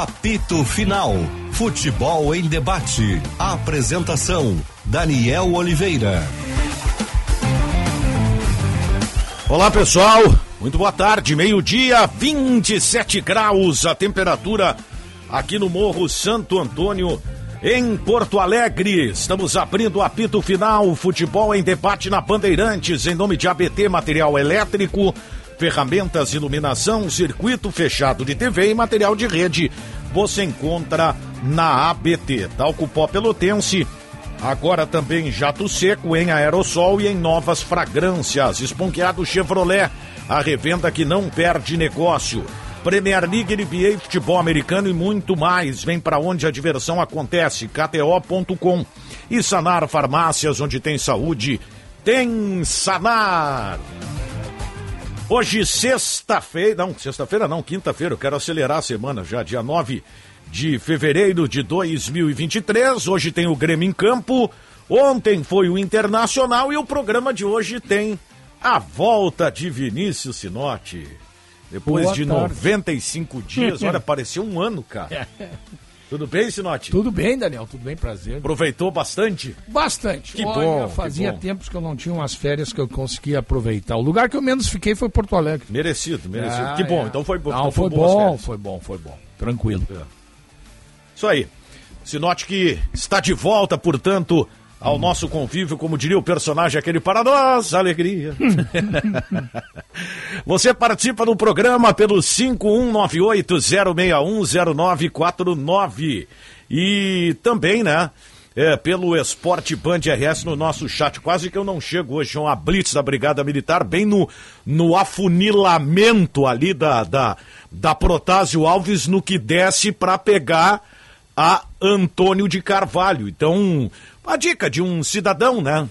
Apito Final. Futebol em debate. Apresentação: Daniel Oliveira. Olá, pessoal. Muito boa tarde. Meio-dia, 27 graus a temperatura aqui no Morro Santo Antônio, em Porto Alegre. Estamos abrindo o apito final. Futebol em debate na Bandeirantes, em nome de ABT Material Elétrico ferramentas, iluminação, circuito fechado de TV e material de rede. Você encontra na ABT. Talco Pó Pelotense. Agora também jato seco em aerossol e em novas fragrâncias. Esponqueado Chevrolet. A revenda que não perde negócio. Premier League, NBA, futebol americano e muito mais. Vem para onde a diversão acontece. KTO.com. E Sanar Farmácias, onde tem saúde, tem Sanar. Hoje, sexta-feira, não, sexta-feira não, quinta-feira, eu quero acelerar a semana já, dia 9 de fevereiro de 2023. Hoje tem o Grêmio em campo, ontem foi o Internacional e o programa de hoje tem a volta de Vinícius Sinotti. Depois Boa de tarde. 95 dias, olha, pareceu um ano, cara. Tudo bem, Sinote? Tudo bem, Daniel, tudo bem, prazer. Aproveitou bastante? Bastante. Que Olha, bom. Fazia que bom. tempos que eu não tinha umas férias que eu conseguia aproveitar. O lugar que eu menos fiquei foi Porto Alegre. Merecido, merecido. Ah, que bom, é. então foi bom. Não, então foi, bom, foi bom, foi bom. Tranquilo. É. Isso aí. Sinote que está de volta, portanto, ao nosso convívio, como diria o personagem aquele para nós, alegria. Você participa do programa pelo 5198-0610949 e também, né, é, pelo Esporte Band RS no nosso chat. Quase que eu não chego hoje, uma blitz da Brigada Militar, bem no, no afunilamento ali da, da, da Protásio Alves, no que desce para pegar a Antônio de Carvalho. Então, a dica de um cidadão, né?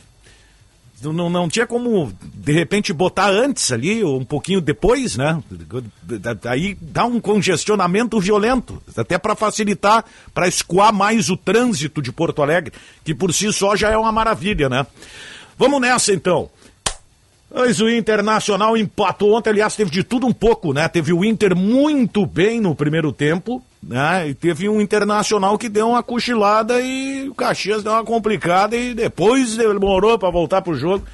Não, não tinha como, de repente, botar antes ali, ou um pouquinho depois, né? Aí dá um congestionamento violento, até para facilitar, para escoar mais o trânsito de Porto Alegre, que por si só já é uma maravilha, né? Vamos nessa então. Mas o Internacional empatou ontem, aliás, teve de tudo um pouco, né? Teve o Inter muito bem no primeiro tempo, né? E teve um Internacional que deu uma cochilada e o Caxias deu uma complicada e depois demorou para voltar pro jogo.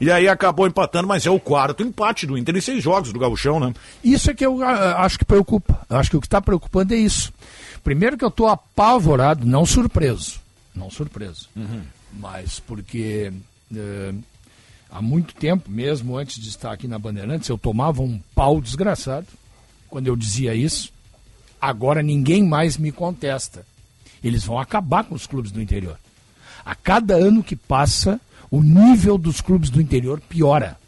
E aí acabou empatando, mas é o quarto empate do Inter em seis jogos do Gauchão, né? Isso é que eu acho que preocupa. Acho que o que está preocupando é isso. Primeiro que eu estou apavorado, não surpreso. Não surpreso. Uhum. Mas porque. Uh, há muito tempo, mesmo antes de estar aqui na Bandeirantes, eu tomava um pau desgraçado quando eu dizia isso. Agora ninguém mais me contesta. Eles vão acabar com os clubes do interior. A cada ano que passa, o nível dos clubes do interior piora.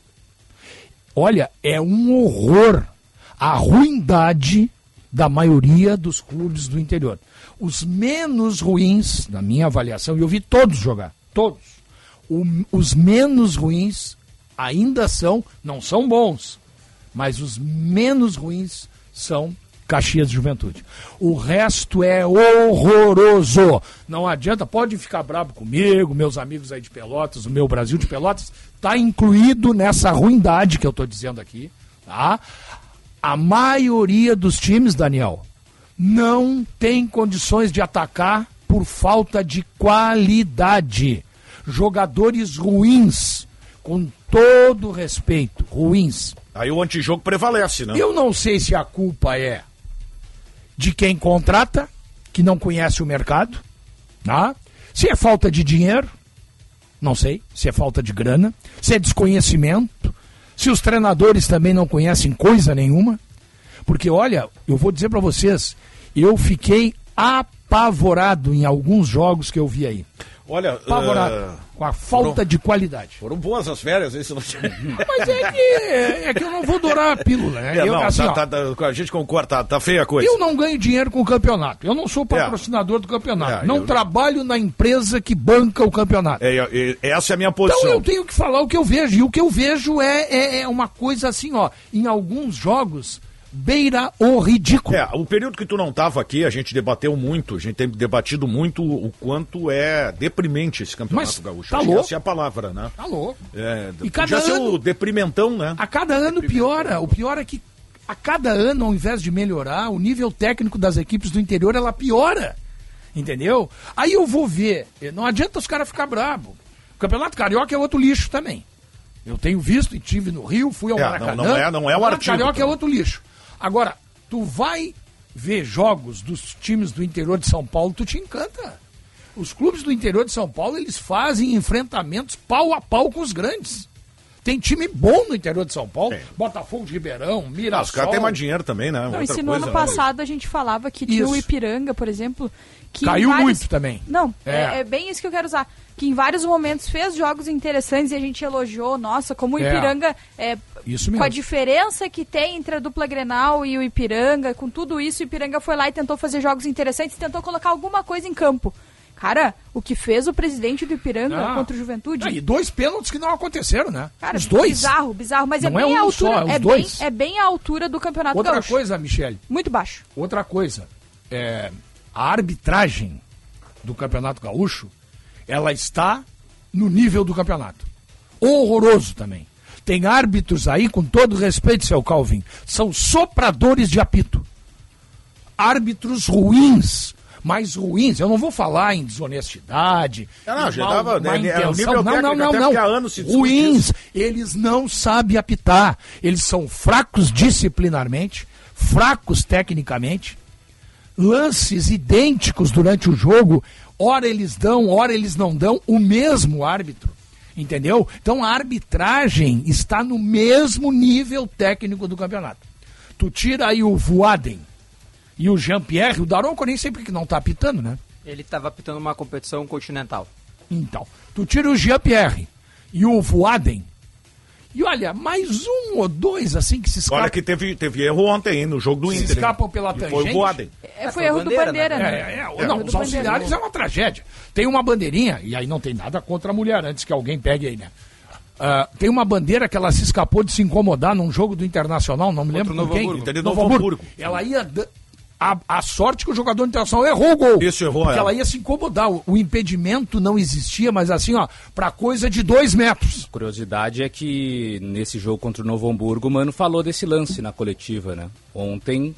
Olha, é um horror a ruindade da maioria dos clubes do interior. Os menos ruins, na minha avaliação, e eu vi todos jogar, todos o, os menos ruins ainda são, não são bons, mas os menos ruins são Caxias de Juventude. O resto é horroroso. Não adianta, pode ficar bravo comigo, meus amigos aí de Pelotas, o meu Brasil de Pelotas, está incluído nessa ruindade que eu estou dizendo aqui. Tá? A maioria dos times, Daniel, não tem condições de atacar por falta de qualidade jogadores ruins, com todo respeito, ruins. Aí o antijogo prevalece, né? Eu não sei se a culpa é de quem contrata, que não conhece o mercado, tá? se é falta de dinheiro, não sei, se é falta de grana, se é desconhecimento, se os treinadores também não conhecem coisa nenhuma. Porque, olha, eu vou dizer para vocês, eu fiquei apavorado em alguns jogos que eu vi aí. Olha, apavorado. Uh com a falta foram, de qualidade. Foram boas as férias, isso não Mas é que, é que eu não vou dourar a pílula, né? É, eu, não, assim, tá, tá, tá, a gente concorda, tá, tá, feia a coisa. Eu não ganho dinheiro com o campeonato. Eu não sou patrocinador é. do campeonato. É, não eu... trabalho na empresa que banca o campeonato. É, essa é a minha posição. Então eu tenho que falar o que eu vejo. E o que eu vejo é, é, é uma coisa assim, ó. Em alguns jogos beira o ridículo. É, o período que tu não estava aqui, a gente debateu muito, a gente tem debatido muito o quanto é deprimente esse campeonato Mas gaúcho. Tá louco. Essa é a palavra, né? Tá louco. É, e cada ano, ser o deprimentão, né? A cada ano piora. O pior é que a cada ano, ao invés de melhorar, o nível técnico das equipes do interior ela piora. Entendeu? Aí eu vou ver. Não adianta os caras ficar bravos. O Campeonato Carioca é outro lixo também. Eu tenho visto e tive no Rio, fui ao É, Maracanã. não- não é- não é o Campeonato artigo Carioca é também. outro lixo. Agora, tu vai ver jogos dos times do interior de São Paulo, tu te encanta. Os clubes do interior de São Paulo, eles fazem enfrentamentos pau a pau com os grandes. Tem time bom no interior de São Paulo. Tem. Botafogo de Ribeirão, Mirassol. os caras têm mais dinheiro também, né? Não, e se no coisa, ano né? passado a gente falava que tinha o. Ipiranga, por exemplo, que Caiu vários- muito também. Não, É. é. é bem isso que eu quero usar. Que em vários momentos fez jogos interessantes e a gente elogiou, nossa, como o É. Ipiranga, é, Isso com a mesmo. diferença que tem entre a dupla Grenal e o Ipiranga, com tudo isso, o Ipiranga foi lá e tentou fazer jogos interessantes, tentou colocar alguma coisa em campo. Cara, o que fez o presidente do Ipiranga Não. contra o Juventude? Ah, e dois pênaltis que não aconteceram, né? Cara, Os dois. bizarro, bizarro, mas Não é é bem a um só, altura, é os é, dois. bem, é bem a altura do Campeonato Outra Gaúcho. coisa, Michele. Muito baixo. Outra coisa, é, a arbitragem do Campeonato Gaúcho, ela está no nível do campeonato. Horroroso também. Tem árbitros aí, com todo respeito, seu Calvin, são sopradores de apito. Árbitros ruins, mais ruins. Eu não vou falar em desonestidade. Não, em já mal- tava- má é- é o intenção. não, não, não, não. Ruins. Eles não sabem apitar. Eles são fracos disciplinarmente, fracos tecnicamente, lances idênticos durante o jogo, ora eles dão, ora eles não dão, o mesmo árbitro. Entendeu? Então a arbitragem está no mesmo nível técnico do campeonato. Tu tira aí o Voaden e o Jean-Pierre, o Daronco nem sempre que não está apitando, né? Ele estava apitando uma competição continental. Então, tu tira o Jean-Pierre e o Voaden. E olha, mais um ou dois assim que se escapam. Olha que teve, teve erro ontem, hein, no jogo do Se Inter. hein? escapam pela E Foi o tangente. Voaden. É, foi erro bandeira, do Bandeira, né? né? É, é, É, não, os auxiliares é uma tragédia. Tem uma bandeirinha, e aí não tem nada contra a mulher, antes que alguém pegue aí, né? Ah, tem uma bandeira que ela se escapou de se incomodar num jogo do Internacional, não me lembro o com Novo quem. Hamburgo. Novo. Hamburgo. Ela ia... A, a sorte que o jogador do Internacional errou o gol. Isso, errou, Porque é. ela ia se incomodar. O, o impedimento não existia, mas assim, ó, pra coisa de dois metros. Curiosidade é que nesse jogo contra o Novo Hamburgo, o Mano falou desse lance na coletiva, né? Ontem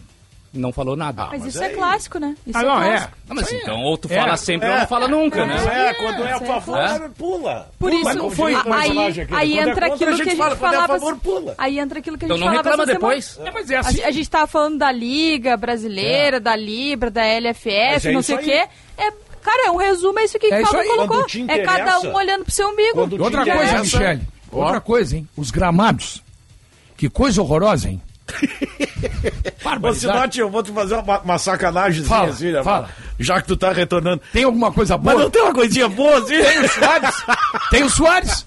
não falou nada. Mas isso é clássico, né? Isso Ah, é não, é. clássico. Não, mas então, é. ou tu É. fala sempre ou não fala nunca, né? É, quando é a é favor, É. pula. Por Pula, isso, a- aí, aqui. aí Quando é entra aquilo que a gente fala, é a falava. favor, pula. Aí entra aquilo que a gente Então não falava reclama depois. É, mas é A, assim. a gente tava falando da Liga Brasileira, da Libra, da Mas LFF, é não sei o quê. É, cara, é um resumo, é isso que É Calvin aí. colocou. É cada um olhando pro seu umbigo. Outra coisa, Michele. Outra coisa, hein? Os gramados. Que coisa horrorosa, hein? Sinote, eu vou te fazer uma, uma sacanagem Fala, assim, né, fala. Já que tu tá retornando. Tem alguma coisa Mas boa? não tem uma coisinha boa assim? Tem o Soares. Tem o Soares.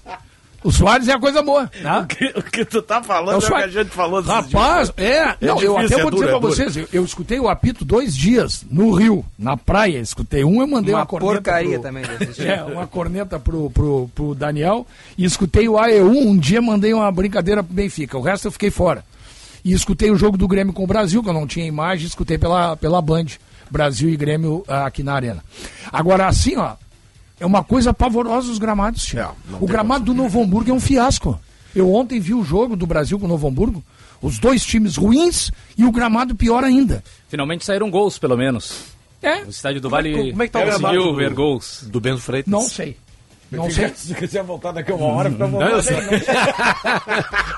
O Soares é a coisa boa. Né? O que, o que tu tá falando É é, o o que a gente falou Rapaz, é. Não, eu difícil, até é vou dizer é pra vocês, eu, eu escutei o apito dois dias no Rio, na praia. Escutei um, eu mandei uma, Uma corneta. porcaria pro- também. É, uma corneta pro, pro, pro Daniel. E escutei o AE1, um dia mandei uma brincadeira pro Benfica. O resto eu fiquei fora. E escutei o jogo do Grêmio com o Brasil, que eu não tinha imagem, escutei pela, pela Band. Brasil e Grêmio ah, aqui na arena. Agora, assim, ó, é uma coisa pavorosa os gramados. É, o gramado do Novo Hamburgo é um fiasco. Eu ontem vi o jogo do Brasil com o Novo Hamburgo, os dois times ruins e o gramado pior ainda. Finalmente saíram gols, pelo menos. É, O estádio do Como é Vale que- como é que tá o gramado do- ver gols. Do Bento Freitas. não sei. Não sei. Se quiser voltar daqui a uma hora, fica à Não, eu sei.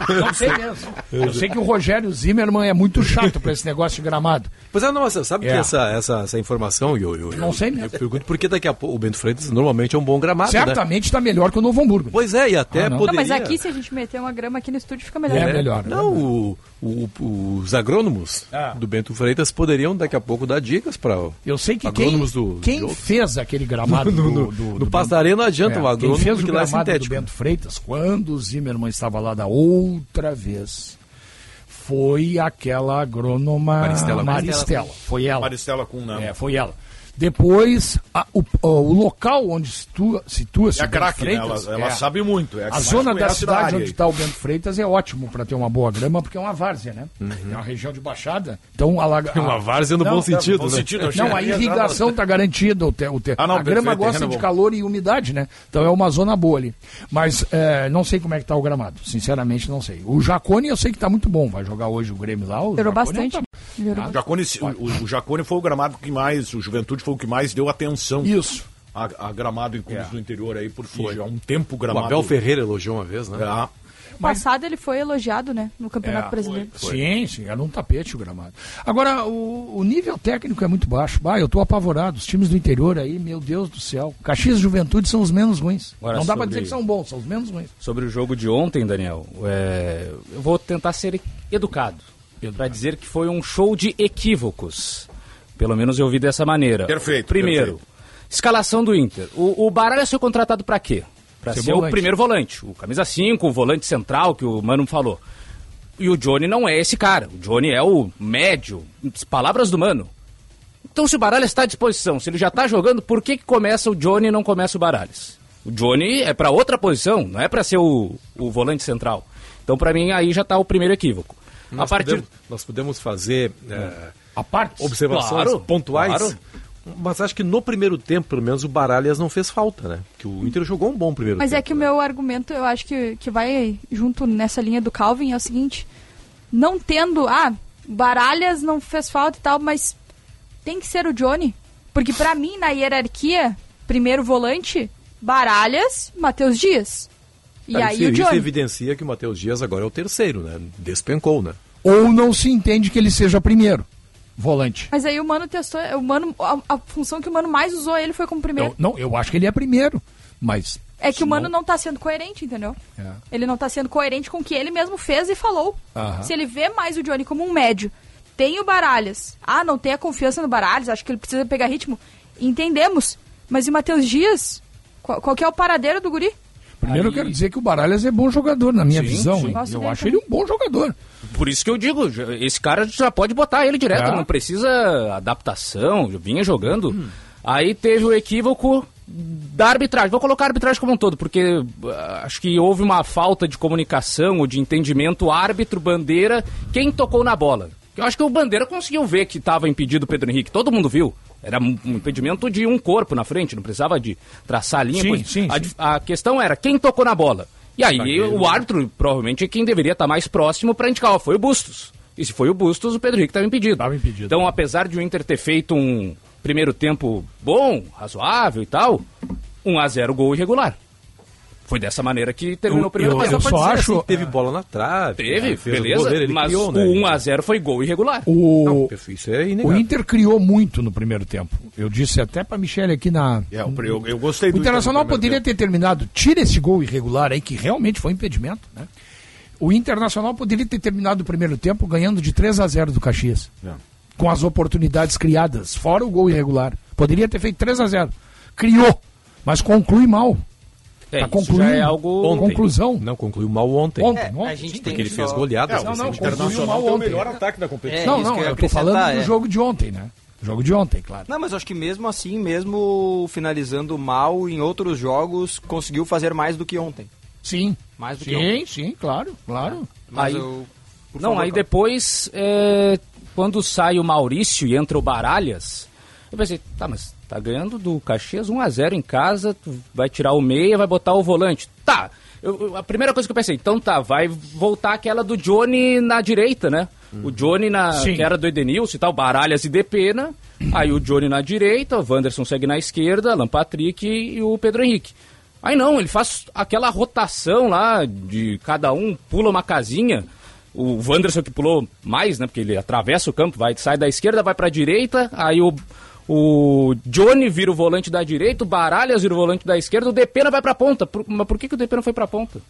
Não sei mesmo. Eu sei que o Rogério Zimmermann é muito chato pra esse negócio de gramado. Pois é, não, você sabe É. que essa, essa, essa informação, eu, eu, Não eu- sei mesmo. Eu pergunto por que daqui a pouco o Bento Freitas normalmente é um bom gramado, né? Certamente está melhor que o Novo Hamburgo. Pois é, e até Ah, não. Não, poderia... mas aqui, se a gente meter uma grama aqui no estúdio, fica melhor. É né? melhor. Não, o- o- os agrônomos Ah. do Bento Freitas poderiam daqui a pouco dar dicas para Eu sei que quem, agrônomos do, quem de outros. fez aquele gramado no, do, no, do, no do Passo Bento- da Arena não adianta É, o quem agrônomo fez o é gramado do sintético. Bento Freitas, quando o Zimmermann estava lá da outra vez, foi aquela agrônoma Maristela. Maristela. Foi ela. Maristela com né? É, foi ela. Depois, a- o, o local onde situa- situa-se É a craque, né? Ela, Freitas, ela é. sabe muito. É a, A zona da cidade onde está o Bento Freitas é ótimo para ter uma boa grama, porque é uma várzea, né? É uma região de baixada. Então, alaga... Uhum. Uma várzea no Não, bom sentido, bom né? sentido, Não, a irrigação está garantida. O te, o te- Ah, não, a grama perfeito, gosta é de bom. calor e umidade, né? Então é uma zona boa ali. Mas é, não sei como é que tá o gramado. Sinceramente, não sei. O Jacone eu sei que tá muito bom. Vai jogar hoje o Grêmio lá. O Jacone bastante. é Melhorou. O Jacone, o, o Jacone foi o gramado que mais, o Juventude foi o que mais deu atenção Isso. a, a gramado em clubes É. do interior aí, porque já há um tempo o O gramado. Abel Ferreira elogiou uma vez, né? É. passado ele foi elogiado, né? No Campeonato É, Brasileiro. Sim, sim, era um tapete o gramado. Agora, o, o nível técnico é muito baixo. Ah, eu tô apavorado. Os times do interior aí, meu Deus do céu. Caxias e Juventude são os menos ruins. Agora, não dá pra sobre- dizer que são bons, são os menos ruins. Sobre o jogo de ontem, Daniel, é, eu vou tentar ser Educado. Para dizer que foi um show de equívocos. Pelo menos eu vi dessa maneira. Perfeito, Primeiro, perfeito. escalação do Inter. O, o Baralhas foi contratado para quê? Para Ser ser, o primeiro volante, o camisa 5, o volante central que o Mano falou. E o Johnny não é esse cara. O Johnny é o médio. Palavras do Mano. Então, se o Baralhas está à disposição, se ele já está jogando, por que, que começa o Johnny e não começa o Baralhas? O Johnny é para outra posição, não é para ser o, o volante central. Então, para mim, aí já está o primeiro equívoco. Nós, a partir. podemos, nós podemos fazer é, A parte. observações Claro, pontuais. claro. Mas acho que no primeiro tempo, pelo menos, o Baralhas não fez falta, né? Que o Inter jogou um bom primeiro Mas tempo. é que o né? meu argumento, eu acho que, que vai junto nessa linha do Calvin, é o seguinte: não tendo. Ah, Baralhas não fez falta e tal, mas tem que ser o Johnny. Porque pra mim, na hierarquia, primeiro volante, Baralhas, Matheus Dias. E aí isso, o isso Johnny. evidencia que o Matheus Dias agora é o terceiro, né? Despencou, né? Ou não se entende que ele seja primeiro volante. Mas aí o Mano testou. O Mano, a, a função que o Mano mais usou ele foi como primeiro. Eu, não, eu acho que ele é primeiro. Mas. é que o Mano não tá sendo coerente, entendeu? É. Ele não tá sendo coerente com o que ele mesmo fez e falou. Aham. Se ele vê mais o Johnny como um médio, tem o Baralhas. Ah, não tem a confiança no Baralhas, acho que ele precisa pegar ritmo. Entendemos. Mas e o Matheus Dias? Qual, qual que é o paradeiro do guri? Primeiro eu Aí- quero dizer que o Baralhas é bom jogador, na minha Sim, visão. sim. Eu dele acho ele um bom jogador. Por isso que eu digo, esse cara já pode botar ele direto, É. não precisa adaptação, vinha jogando. Aí teve o equívoco da arbitragem. Vou colocar a arbitragem como um todo, porque ah, acho que houve uma falta de comunicação ou de entendimento árbitro-bandeira, quem tocou na bola. Eu acho que o Bandeira conseguiu ver que estava impedido o Pedro Henrique, todo mundo viu. Era um impedimento de um corpo na frente, não precisava de traçar a linha. Sim, pois- sim, a, sim. dif- a questão era quem tocou na bola. E aí o árbitro provavelmente é quem deveria estar mais próximo para indicar, ó, foi o Bustos. E se foi o Bustos, o Pedro Henrique estava impedido. Tava impedido. Então, apesar de o Inter ter feito um primeiro tempo bom, razoável e tal, 1 a 0 gol irregular. Foi dessa maneira que terminou Eu- o primeiro eu- tempo. eu Pra só dizer acho- assim, teve bola na trave. Teve, né? Fez o beleza, goleiro, ele mas criou, o né? 1 a 0 foi gol irregular. O, Não, isso é o inegável. Inter criou muito no primeiro tempo. Eu disse até pra Michele aqui na. É, eu, eu, eu gostei O Internacional poderia primeiro ter terminado. Tira esse gol irregular aí, que realmente foi impedimento, né? O Internacional poderia ter terminado o primeiro tempo ganhando de 3 a 0 do Caxias. tempo. Com as oportunidades criadas, fora o gol irregular. Poderia ter feito 3 a 0 Criou, mas conclui mal. É, tá isso concluindo. já é algo... Ontem. Conclusão. Não, concluiu mal ontem. Ontem, É, ontem, a gente sim. tem Porque ele que fez. É, Não, não, concluiu mal tem o ontem. melhor ataque da competição. É, não, não, que eu ia eu tô falando do é. jogo de ontem, né? Jogo de ontem, claro. Não, mas eu acho que mesmo assim, mesmo finalizando mal em outros jogos, conseguiu fazer mais do que ontem. Sim. Mais do que Sim, ontem. sim, claro, claro. Mas Aí- eu... por Não, favor, aí depois, é, quando sai o Maurício e entra o Baralhas, eu pensei, tá, mas tá ganhando do Caxias 1x0 em casa, tu vai tirar o meia, vai botar o volante. Tá, eu- a primeira coisa que eu pensei, então tá, vai voltar aquela do Johnny na direita, né? O Johnny, na, Sim. que era do Edenilson e tal, Baralhas e Depena, aí o Johnny na direita, o Wanderson segue na esquerda, Alan Patrick e o Pedro Henrique. Aí não, ele faz aquela rotação lá de cada um pula uma casinha. O Wanderson que pulou mais, né? Porque ele atravessa o campo, vai, sai da esquerda, vai pra direita. Aí o, o Johnny vira o volante da direita, o Baralhas vira o volante da esquerda, o Depena vai pra ponta. Por- mas por que, que o Depena foi pra ponta?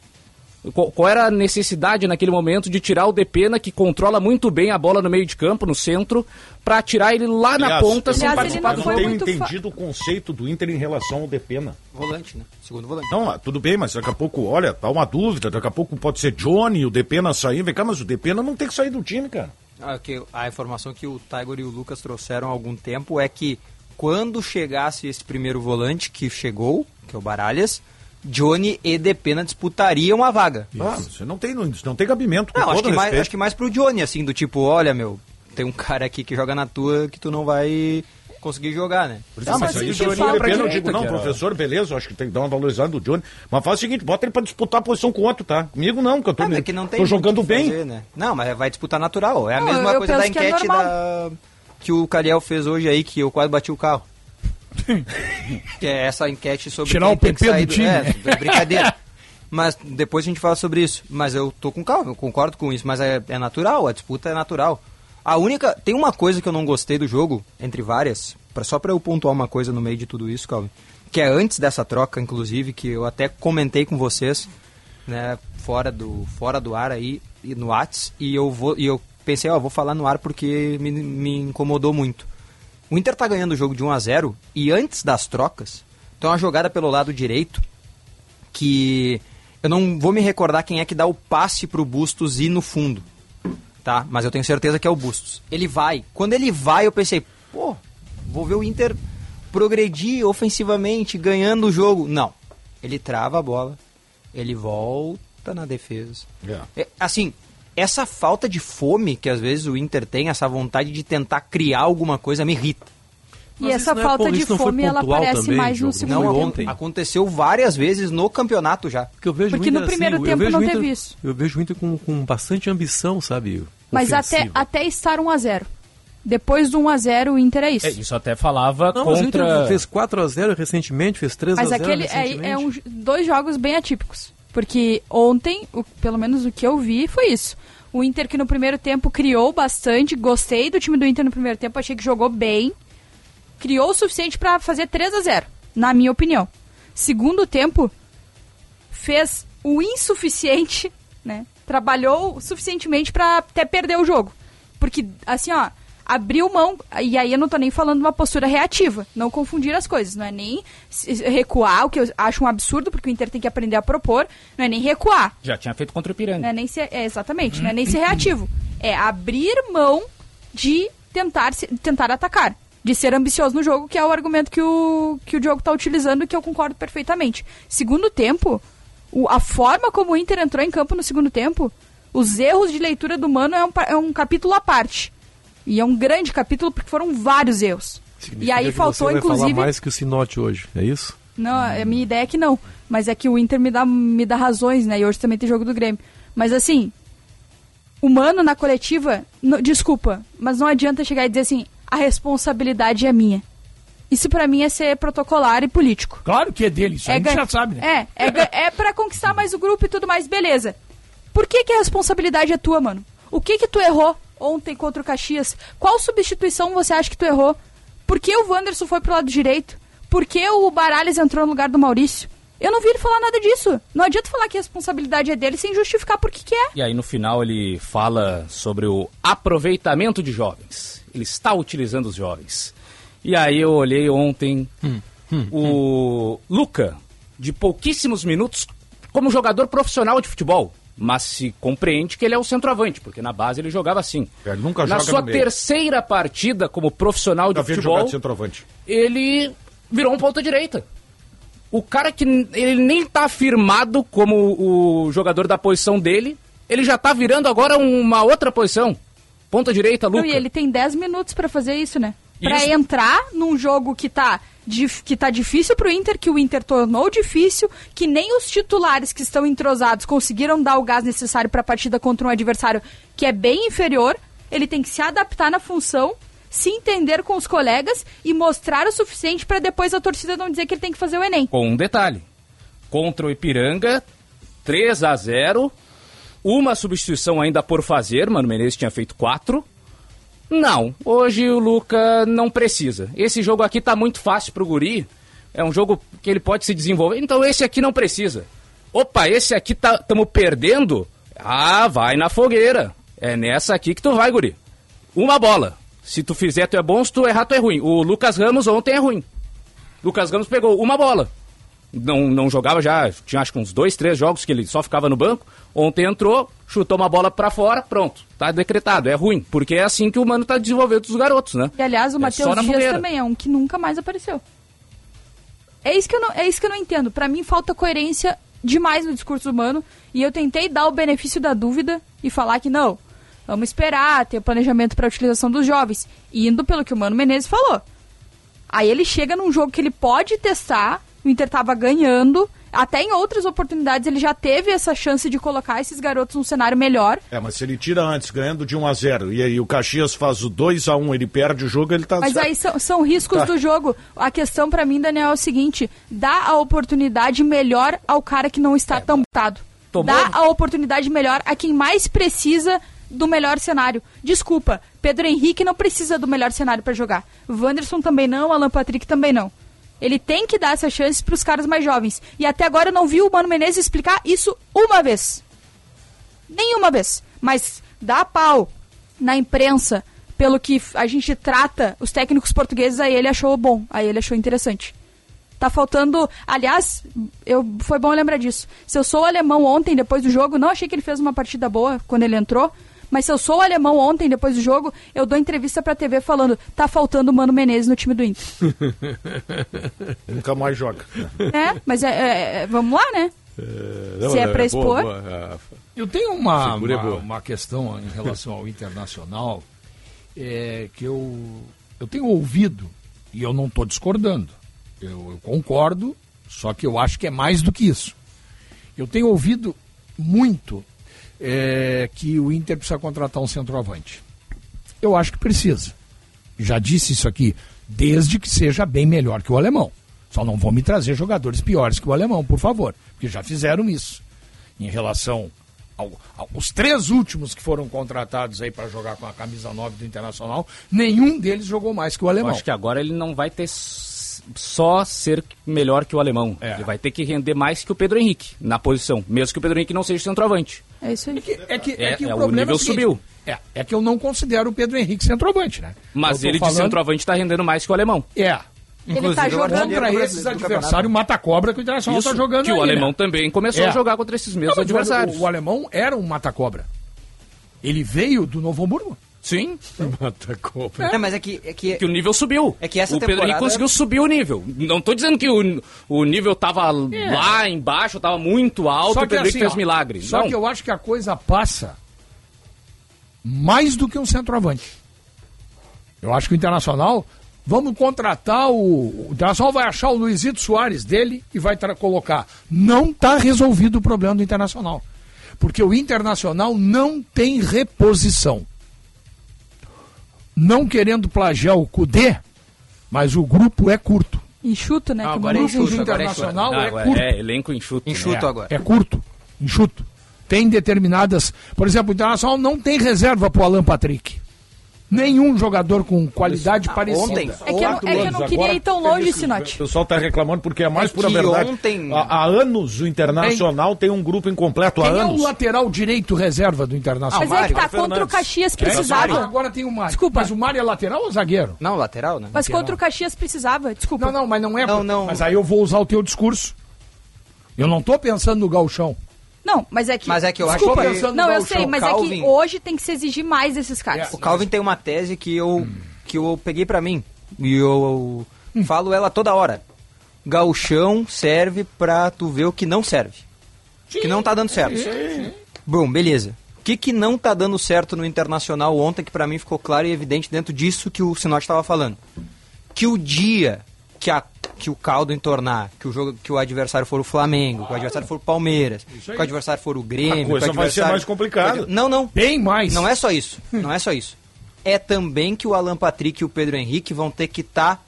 Qual, qual era a necessidade naquele momento de tirar o Depena, que controla muito bem a bola no meio de campo, no centro, pra tirar ele lá na Aliás, ponta eu sem Aliás, participar ele do não não foi jogo? tenho muito fa- entendido o conceito do Inter em relação ao Depena. Volante, né? Segundo volante. Não, ah, tudo bem, mas daqui a pouco, olha, tá uma dúvida, daqui a pouco pode ser Johnny, o Depena sair, vem cá, mas o Depena não tem que sair do time, cara. Ah, que a informação que o Tiger e o Lucas trouxeram há algum tempo é que quando chegasse esse primeiro volante que chegou, que é o Baralhas, Johnny e Depena disputariam a vaga. Ah, você não tem, não, tem cabimento. Não, acho que, mais, respeito. acho que mais pro Johnny, assim, do tipo, olha, meu, tem um cara aqui que joga na tua que tu não vai conseguir jogar, né? Ah, mas Mas aí que o Johnny eu direita, digo, não, professor, beleza, acho que tem que dar uma valorizada do Johnny. Mas faz o seguinte, bota ele pra disputar a posição com o outro, tá? Comigo não, que eu tô, Ah, mas é que não tem tô jogando bem. fazer, né? Não, mas vai disputar natural. É a Não, mesma eu coisa da penso que é enquete da... que o Cariel fez hoje aí, que eu quase bati o carro. que é essa enquete sobre Tirar quem o tem que PP sair do time, é brincadeira. Mas depois a gente fala sobre isso. Mas eu tô com calma, eu concordo com isso. Mas é, é natural, a disputa é natural. A única... Tem uma coisa que eu não gostei do jogo, entre várias, pra, só pra eu pontuar uma coisa no meio de tudo isso, Calvin, que é antes dessa troca, inclusive, que eu até comentei com vocês, né, fora do, fora do ar aí, e no Whats, e eu vou e eu pensei, ó, vou falar no ar porque me, me incomodou muito. O Inter tá ganhando o jogo de 1 a 0 e antes das trocas, tem uma jogada pelo lado direito que eu não vou me recordar quem é que dá o passe pro Bustos ir no fundo, tá? Mas eu tenho certeza que é o Bustos. Ele vai. Quando ele vai, eu pensei, pô, vou ver o Inter progredir ofensivamente, ganhando o jogo. Não. Ele trava a bola, ele volta na defesa. É. É, assim, essa falta de fome que às vezes o Inter tem, essa vontade de tentar criar alguma coisa, me irrita. E essa é falta pon- de fome, ela aparece também, mais no Diogo? segundo Não, tempo. ontem. Aconteceu várias vezes no campeonato já. Porque eu vejo Porque no primeiro assim, tempo eu vejo não Inter, teve isso. Eu vejo o Inter com, com bastante ambição, sabe? Mas até, ofensiva. até estar 1x0. Depois do 1x0, o Inter é isso. É, isso até falava Não, mas o contra. Inter fez 4x0 recentemente, fez 3x0 Mas aquele é, é um, dois jogos bem atípicos. Porque ontem, o- pelo menos o que eu vi, foi isso. O Inter que no primeiro tempo criou bastante, gostei do time do Inter no primeiro tempo, achei que jogou bem. Criou o suficiente pra fazer 3 a 0 na minha opinião. Segundo tempo, fez o insuficiente, né? Trabalhou suficientemente pra até perder o jogo. Porque, assim, ó, abriu mão, e aí eu não tô nem falando uma postura reativa, não confundir as coisas, não é nem recuar, o que eu acho um absurdo, porque o Inter tem que aprender a propor, não é nem recuar, Já tinha feito contra o Ipiranga. não é nem ser, é, exatamente, não é nem ser reativo, é abrir mão de tentar, tentar atacar, de ser ambicioso no jogo, que é o argumento que o, que o Diogo tá utilizando, que eu concordo perfeitamente. Segundo tempo, o- a forma como o Inter entrou em campo no segundo tempo, os erros de leitura do Mano é um, é um capítulo à parte. E é um grande capítulo porque foram vários erros. Significa E aí que faltou, você vai inclusive. falar mais que o Sinote hoje, é isso? Não, a minha ideia é que não. Mas é que o Inter me dá, me dá razões, né? E hoje também tem jogo do Grêmio. Mas assim, o Mano na coletiva, no- desculpa, mas não adianta chegar e dizer assim, a responsabilidade é minha. Isso pra mim é ser protocolar e político. Claro que é dele, isso a gente já sabe, né? É, é, é pra conquistar mais o grupo e tudo mais, beleza. Por que, que a responsabilidade é tua, mano? O que que tu errou ontem contra o Caxias? Qual substituição você acha que tu errou? Por que o Wanderson foi pro lado direito? Por que o Baralhas entrou no lugar do Maurício? Eu não vi ele falar nada disso. Não adianta falar que a responsabilidade é dele sem justificar por que que é. E aí no final ele fala sobre o aproveitamento de jovens. Ele está utilizando os jovens. E aí eu olhei ontem o Luca, de pouquíssimos minutos, como jogador profissional de futebol. Mas se compreende que ele é o centroavante, porque na base ele jogava assim. Ele nunca na joga sua no meio. terceira partida como profissional de futebol, de centroavante. ele virou um ponta direita. O cara que ele nem tá firmado como o jogador da posição dele, ele já tá virando agora uma outra posição. Ponta direita, Não, Luca. e ele tem 10 minutos pra fazer isso, né? Isso. entrar num jogo que tá, que tá difícil pro Inter, que o Inter tornou difícil, que nem os titulares que estão entrosados conseguiram dar o gás necessário pra partida contra um adversário que é bem inferior. Ele tem que se adaptar na função, se entender com os colegas e mostrar o suficiente pra depois a torcida não dizer que ele tem que fazer o Enem. Com um detalhe. Contra o Ipiranga, 3 a 0 Uma substituição ainda por fazer, Mano Menezes tinha feito quatro. Não, hoje o Luca não precisa. Esse jogo aqui tá muito fácil pro Guri. É um jogo que ele pode se desenvolver. Então esse aqui não precisa. Opa, esse aqui tá tamo perdendo. Ah, vai na fogueira. É nessa aqui que tu vai, Guri. Uma bola. Se tu fizer, tu é bom. Se tu errar, tu é ruim. O Lucas Ramos ontem é ruim. Lucas Ramos pegou uma bola. não, não jogava já, tinha acho que uns dois, três jogos que ele só ficava no banco. Ontem entrou, chutou uma bola pra fora, pronto, tá decretado, é ruim, porque é assim que o Mano tá desenvolvendo os garotos, né? E aliás, o É Matheus Dias fogueira. também é um que nunca mais apareceu. É isso que eu não, é isso que eu não entendo. Pra mim falta coerência demais no discurso humano e eu tentei dar o benefício da dúvida e falar que não, vamos esperar ter planejamento para utilização dos jovens, indo pelo que o Mano Menezes falou. Aí ele chega num jogo que ele pode testar, o Inter tava ganhando, até em outras oportunidades ele já teve essa chance de colocar esses garotos num cenário melhor. É, mas se ele tira antes, ganhando de 1 a 0 e aí o Caxias faz o 2 a 1 ele perde o jogo, ele tá Mas aí são, são riscos Tá. do jogo. A questão pra mim, Daniel, é o seguinte: dá a oportunidade melhor ao cara que não está tão botado. Tomou- Dá a oportunidade melhor a quem mais precisa do melhor cenário. Desculpa, Pedro Henrique não precisa do melhor cenário pra jogar. Wanderson também não, Alan Patrick também não. Ele tem que dar essa chance pros caras mais jovens. E até agora eu não vi o Mano Menezes explicar isso uma vez. Nenhuma vez. Mas dá pau na imprensa pelo que a gente trata os técnicos portugueses, aí ele achou bom, aí ele achou interessante. Tá faltando. Aliás, eu, foi bom lembrar disso. Se eu sou alemão ontem, depois do jogo, não achei que ele fez uma partida boa quando ele entrou. Mas se eu sou o alemão ontem, depois do jogo, eu dou entrevista pra TV falando: tá faltando o Mano Menezes no time do Inter. Nunca mais joga. é, mas é, é- é- vamos lá, né? Se é pra expor. Eu tenho uma, é uma, boa. uma questão em relação ao internacional é, que eu, eu tenho ouvido, e eu não estou discordando, eu, eu concordo, só que eu acho que é mais do que isso. Eu tenho ouvido muito é, que o Inter precisa contratar um centroavante. Eu acho que precisa. Já disse isso aqui, desde que seja bem melhor que o alemão. Só não vão me trazer jogadores piores que o alemão, por favor, porque já fizeram isso. Em relação ao- aos três últimos que foram contratados aí para jogar com a camisa 9 do Internacional, nenhum deles jogou mais que o Eu alemão. acho que agora ele não vai ter só ser melhor que o alemão. É. Ele vai ter que render mais que o Pedro Henrique na posição, mesmo que o Pedro Henrique não seja centroavante. É isso aí. É que, É- que é, o problema nível seguinte, subiu. É, é que eu não considero o Pedro Henrique centroavante, né? Mas ele falando- de centroavante está rendendo mais que o alemão. É. Ele tá Inclusive, jogando Contra esses adversários mata-cobra que o Internacional está jogando que o aí, alemão né? também começou É. a jogar contra esses mesmos Não, mas o- adversários. O, o alemão era um mata-cobra. Ele veio do Novo Hamburgo. Sim, Mata cobra. É, mas é que, é que que o nível subiu. É que essa o Pedro Henrique temporada- conseguiu subir o nível. Não tô dizendo que o, o nível tava lá embaixo, tava muito alto, o Pedro Henrique fez ó, milagre. assim, Só não. que eu acho que a coisa passa mais do que um centroavante. Eu acho que o Internacional. Vamos contratar o. O Internacional vai achar o Luizito Soares dele e vai colocar. Não está resolvido o problema do Internacional. Porque o Internacional não tem reposição. Não querendo plagiar o Cudê, mas o grupo é curto. Enxuto, né? que o agora é enxuto, do agora é Internacional Ah, é curto. é elenco enxuto. Enxuto é, agora. É curto, enxuto. Tem determinadas. Por exemplo, o Internacional não tem reserva pro Alan Patrick. Nenhum jogador com qualidade parecida. ontem- É que eu não, é que eu não queria ir tão longe, O Sinote. pessoal tá reclamando porque é mais É pura verdade. ontem- Há, há anos o Internacional tem um grupo incompleto. Há Quem é anos. o lateral direito reserva do Internacional? Mas é que Mário tá contra o. Caxias Ah, precisava. agora tem o Mário. Desculpa. Mas o Mário é lateral ou zagueiro? Não, lateral, né? Mas contra o Caxias precisava, desculpa. Não, não, mas não é. Não, por- não. Mas aí eu vou usar o teu discurso. Eu não tô pensando no galchão. Não, mas é que. Mas é que eu acho que- Não, eu sei, mas é Calvin- que hoje tem que se exigir mais desses caras. O Calvin tem uma tese que eu, que eu peguei pra mim. E eu, falo ela toda hora. Gauchão serve pra tu ver o que não serve. que não tá dando certo. Bom, beleza. O que, que não tá dando certo no Internacional ontem, que pra mim ficou claro e evidente dentro disso que o Sinote estava falando? Que o dia que, a, que o caldo entornar, que o, jogo, que o adversário for o Flamengo, que o adversário for o Palmeiras, que o adversário for o Grêmio... A coisa que o vai ser adversário- mais complicada. Não, não. Bem mais. Não é só isso. Não é só isso. É também que o Alan Patrick e o Pedro Henrique vão ter que estar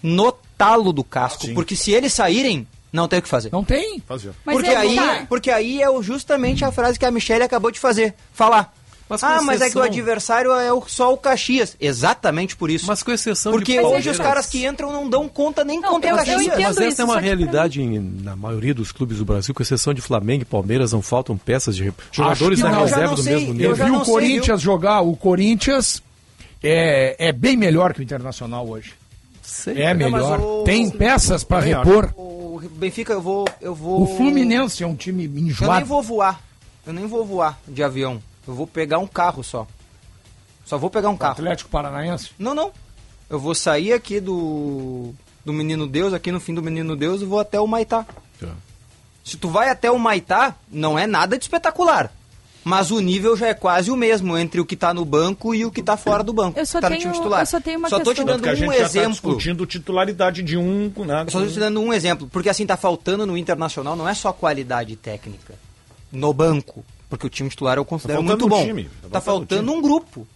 no talo do casco. Sim. Porque se eles saírem, não tem o que fazer. Não tem. Fazer. Mas porque, é aí, tá. porque aí é justamente a frase que a Michelle acabou de fazer. Falar. Mas ah, mas é que o exceção- adversário é só o Caxias. Exatamente por isso. Mas com exceção porque de hoje Palmeiras. os caras que entram não dão conta nem Não, contra eu- o eu Caxias. entendo Mas essa isso, é uma realidade em- na maioria dos clubes do Brasil, com exceção de Flamengo e Palmeiras, não faltam peças de jogadores na. Eu reserva do sei, mesmo eu nível. Eu vi o sei, Corinthians jogar. O Corinthians é, é bem melhor que o Internacional hoje. Sei. É melhor. o- Tem peças para Também repor. O Benfica, eu vou. Eu vou. O Fluminense é um time Eu nem enjoado. vou voar. Eu nem vou voar de avião. Eu vou pegar um carro só. Só vou pegar um carro. Atlético Paranaense. Não, não. Eu vou sair aqui do. Do Menino Deus, aqui no fim do Menino Deus, e vou até o Maitá. Tá. Se tu vai até o Maitá, não é nada de espetacular. Mas o nível já é quase o mesmo entre o que tá no banco e o que tá fora do banco. Eu só tá no tenho- time titular. eu só tenho uma Só tô te questão. Tanto dando que a gente um já tá exemplo. discutindo titularidade de um, né? Eu só estou te dando um exemplo, porque assim, tá faltando no Internacional não é só qualidade técnica no banco, porque o time titular eu considero faltando muito um bom. time, Tá tá faltando um grupo.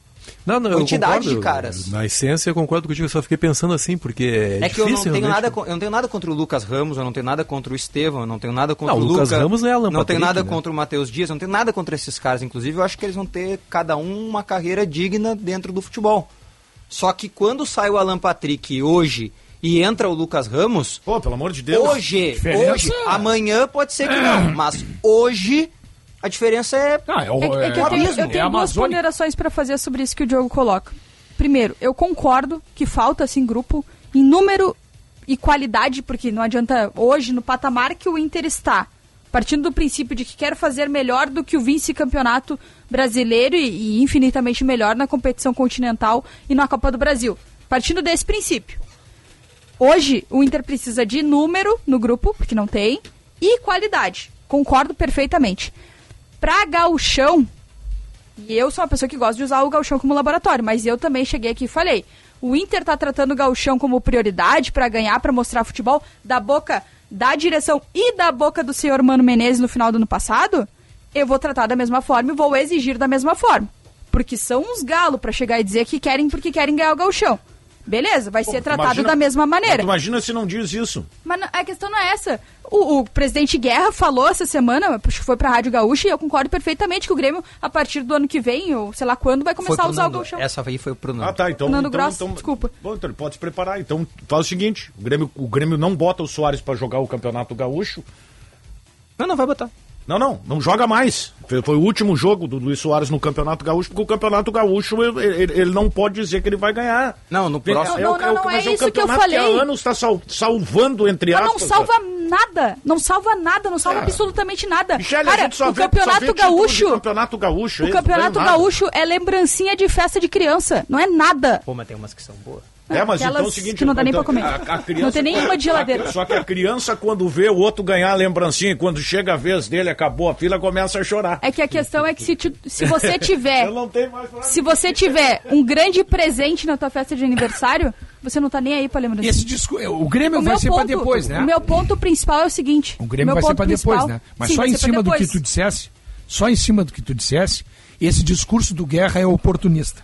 Não, não, eu Quantidade concordo. de caras. Na essência, eu concordo contigo, eu só fiquei pensando assim, porque é, É, que eu não difícil tenho realmente. nada, con- eu não tenho nada contra o Lucas Ramos, eu não tenho nada contra o Estevão, eu não tenho nada contra Não, o Lucas Lucas Ramos não é Alan Não tenho nada né? contra o Matheus Dias, eu não tenho nada contra esses caras. Inclusive, eu acho que eles vão ter cada um uma carreira digna dentro do futebol. Só que quando sai o Alan Patrick hoje e entra o Lucas Ramos, Pô, pelo amor de Deus. Hoje, Diferença- hoje, amanhã pode ser que não, mas hoje a diferença é. Ah, é, o, É, é que eu é tenho, eu tenho é duas ponderações para fazer sobre isso que o Diogo coloca. Primeiro, eu concordo que falta assim grupo em número e qualidade, porque não adianta hoje no patamar que o Inter está, partindo do princípio de que quer fazer melhor do que o vice-campeonato brasileiro e, e infinitamente melhor na competição continental e na Copa do Brasil. Partindo desse princípio. Hoje, o Inter precisa de número no grupo, porque não tem, e qualidade. Concordo perfeitamente. Pra gauchão, e eu sou uma pessoa que gosta de usar o gauchão como laboratório, mas eu também cheguei aqui e falei, o Inter tá tratando o gauchão como prioridade pra ganhar, pra mostrar futebol, da boca da direção e da boca do senhor Mano Menezes no final do ano passado, eu vou tratar da mesma forma e vou exigir da mesma forma. Porque são uns galos pra chegar e dizer que querem porque querem ganhar o gauchão. Beleza, vai ser tratado imagina- da mesma maneira. Imagina se não diz isso. Mas a questão não é essa. O, o presidente Guerra falou essa semana, acho que foi pra Rádio Gaúcha, e eu concordo perfeitamente que o Grêmio, a partir do ano que vem, ou sei lá quando, vai começar a usar Nando. o gauchão. Essa aí foi pro Nando. Ah, tá. Então. Nando então, Gross, então- desculpa. Bom, então ele pode se preparar. Então faz o seguinte: o Grêmio, o Grêmio não bota o Soares pra jogar o Campeonato Gaúcho. Não, não vai botar. Não, não, não joga mais. Foi, o último jogo do Luiz Soares no Campeonato Gaúcho, porque o Campeonato Gaúcho ele, ele- ele não pode dizer que ele vai ganhar. Não, no próximo. Não, não, não, mas é o isso que eu falei. há anos está sal- salvando, entre Mas aspas. não salva nada, não salva nada, não salva absolutamente nada. Michele, Cara, a gente só o vê, Campeonato só vê título de Gaúcho, Campeonato Gaúcho. o aí, Campeonato não. Gaúcho é lembrancinha de festa de criança, não é nada. Pô, mas tem umas que são boas. É, mas então é o seguinte... que não dá nem então, pra comer. a- a criança- Não tem nenhuma de geladeira. a- Só que a criança, quando vê o outro ganhar a lembrancinha, e quando chega a vez dele, acabou a fila, começa a chorar. É que a questão é que se, tu- se você tiver Eu não tenho mais pra- Se você tiver um grande presente na tua festa de aniversário, você não tá nem aí pra lembrança. Esse disco, o Grêmio O vai ser ponto, pra depois, né? O meu ponto principal é o seguinte. O Grêmio vai ser pra depois, né? Mas Sim, só em cima do que tu dissesse, só em cima do que tu dissesse, esse discurso do Guerra é oportunista.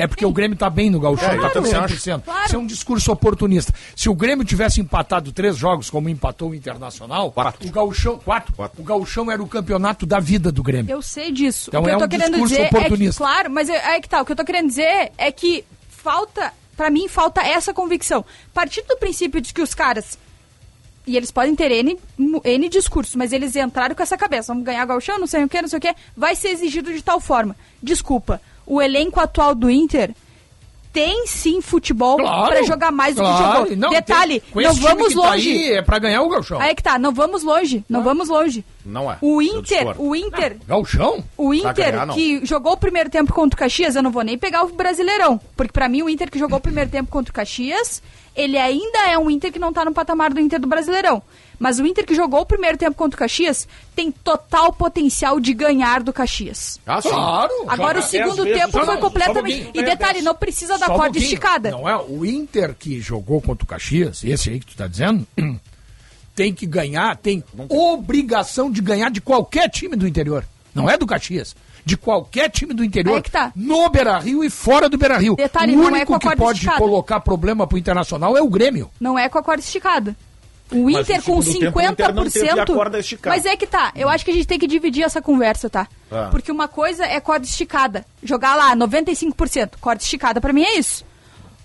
É porque o Grêmio tá bem no gauchão, É, tá claro, com 100%. claro. Isso é um discurso oportunista. Se o Grêmio tivesse empatado três jogos, como empatou o Internacional, Quatro. o gauchão, quatro, Quatro. o gauchão era o campeonato da vida do Grêmio. Eu sei disso. Então o que é eu tô um querendo discurso dizer é que, oportunista. claro, mas é, é que tá, o que eu tô querendo dizer é que falta, pra mim, falta essa convicção. Partindo do princípio de que os caras e eles podem ter N, N discursos, mas eles entraram com essa cabeça. Vamos ganhar gauchão, não sei o que, não sei o que. Vai ser exigido de tal forma. Desculpa, o elenco atual do Inter tem sim futebol Claro, pra jogar mais do que claro. jogou. Não, Detalhe, tem- com não esse time vamos que tá longe. aí, é pra ganhar o gauchão. Aí que tá, não vamos longe, não vamos longe. Não é. O Inter, o Inter, Gauchão? o Inter ganhar, não. que jogou o primeiro tempo contra o Caxias, eu não vou nem pegar o Brasileirão, porque pra mim o Inter que jogou o primeiro tempo contra o Caxias, ele ainda é um Inter que não tá no patamar do Inter do Brasileirão. Mas o Inter que jogou o primeiro tempo contra o Caxias tem total potencial de ganhar do Caxias. Ah, sim. Claro. Agora o segundo tempo foi não, completamente. um E detalhe, não precisa da um corda pouquinho. esticada. Não é o Inter que jogou contra o Caxias, esse aí que tu tá dizendo, tem que ganhar, tem obrigação de ganhar de qualquer time do interior. Não é do Caxias. De qualquer time do interior. Que tá. No Beira-Rio e fora do Beira-Rio. Detalhe, o é único a que pode esticada. colocar problema pro Internacional é o Grêmio. Não é com a corda esticada. O Mas Inter com segundo tempo, o Inter não teve a 50%. corda esticada. Mas é que tá, eu acho que a gente tem que dividir essa conversa, tá? Ah. Porque uma coisa é corda esticada. Jogar lá 95%. Corda esticada pra mim é isso.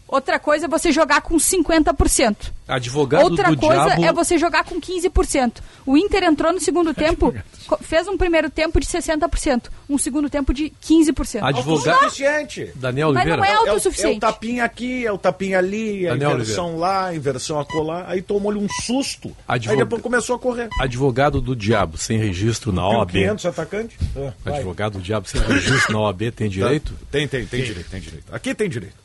Outra coisa é você jogar com 50%. Advogado Outra do coisa diabo. é você jogar com 15%. O Inter entrou no segundo tempo, co- fez um primeiro tempo de 60%, um segundo tempo de 15%. Advogado. Suficiente. Daniel Mas Oliveira. não é É o, é o autossuficiente. tapinha aqui, é o tapinha ali, a Daniel inversão lá, a inversão acolá. Aí tomou-lhe um susto. Advog- Aí depois começou a correr. Advogado do diabo, sem registro na Tem OAB. 500 atacantes. Ah. Advogado do diabo sem registro na OAB tem direito? Tem, tem, tem direito, tem direito. Aqui tem direito.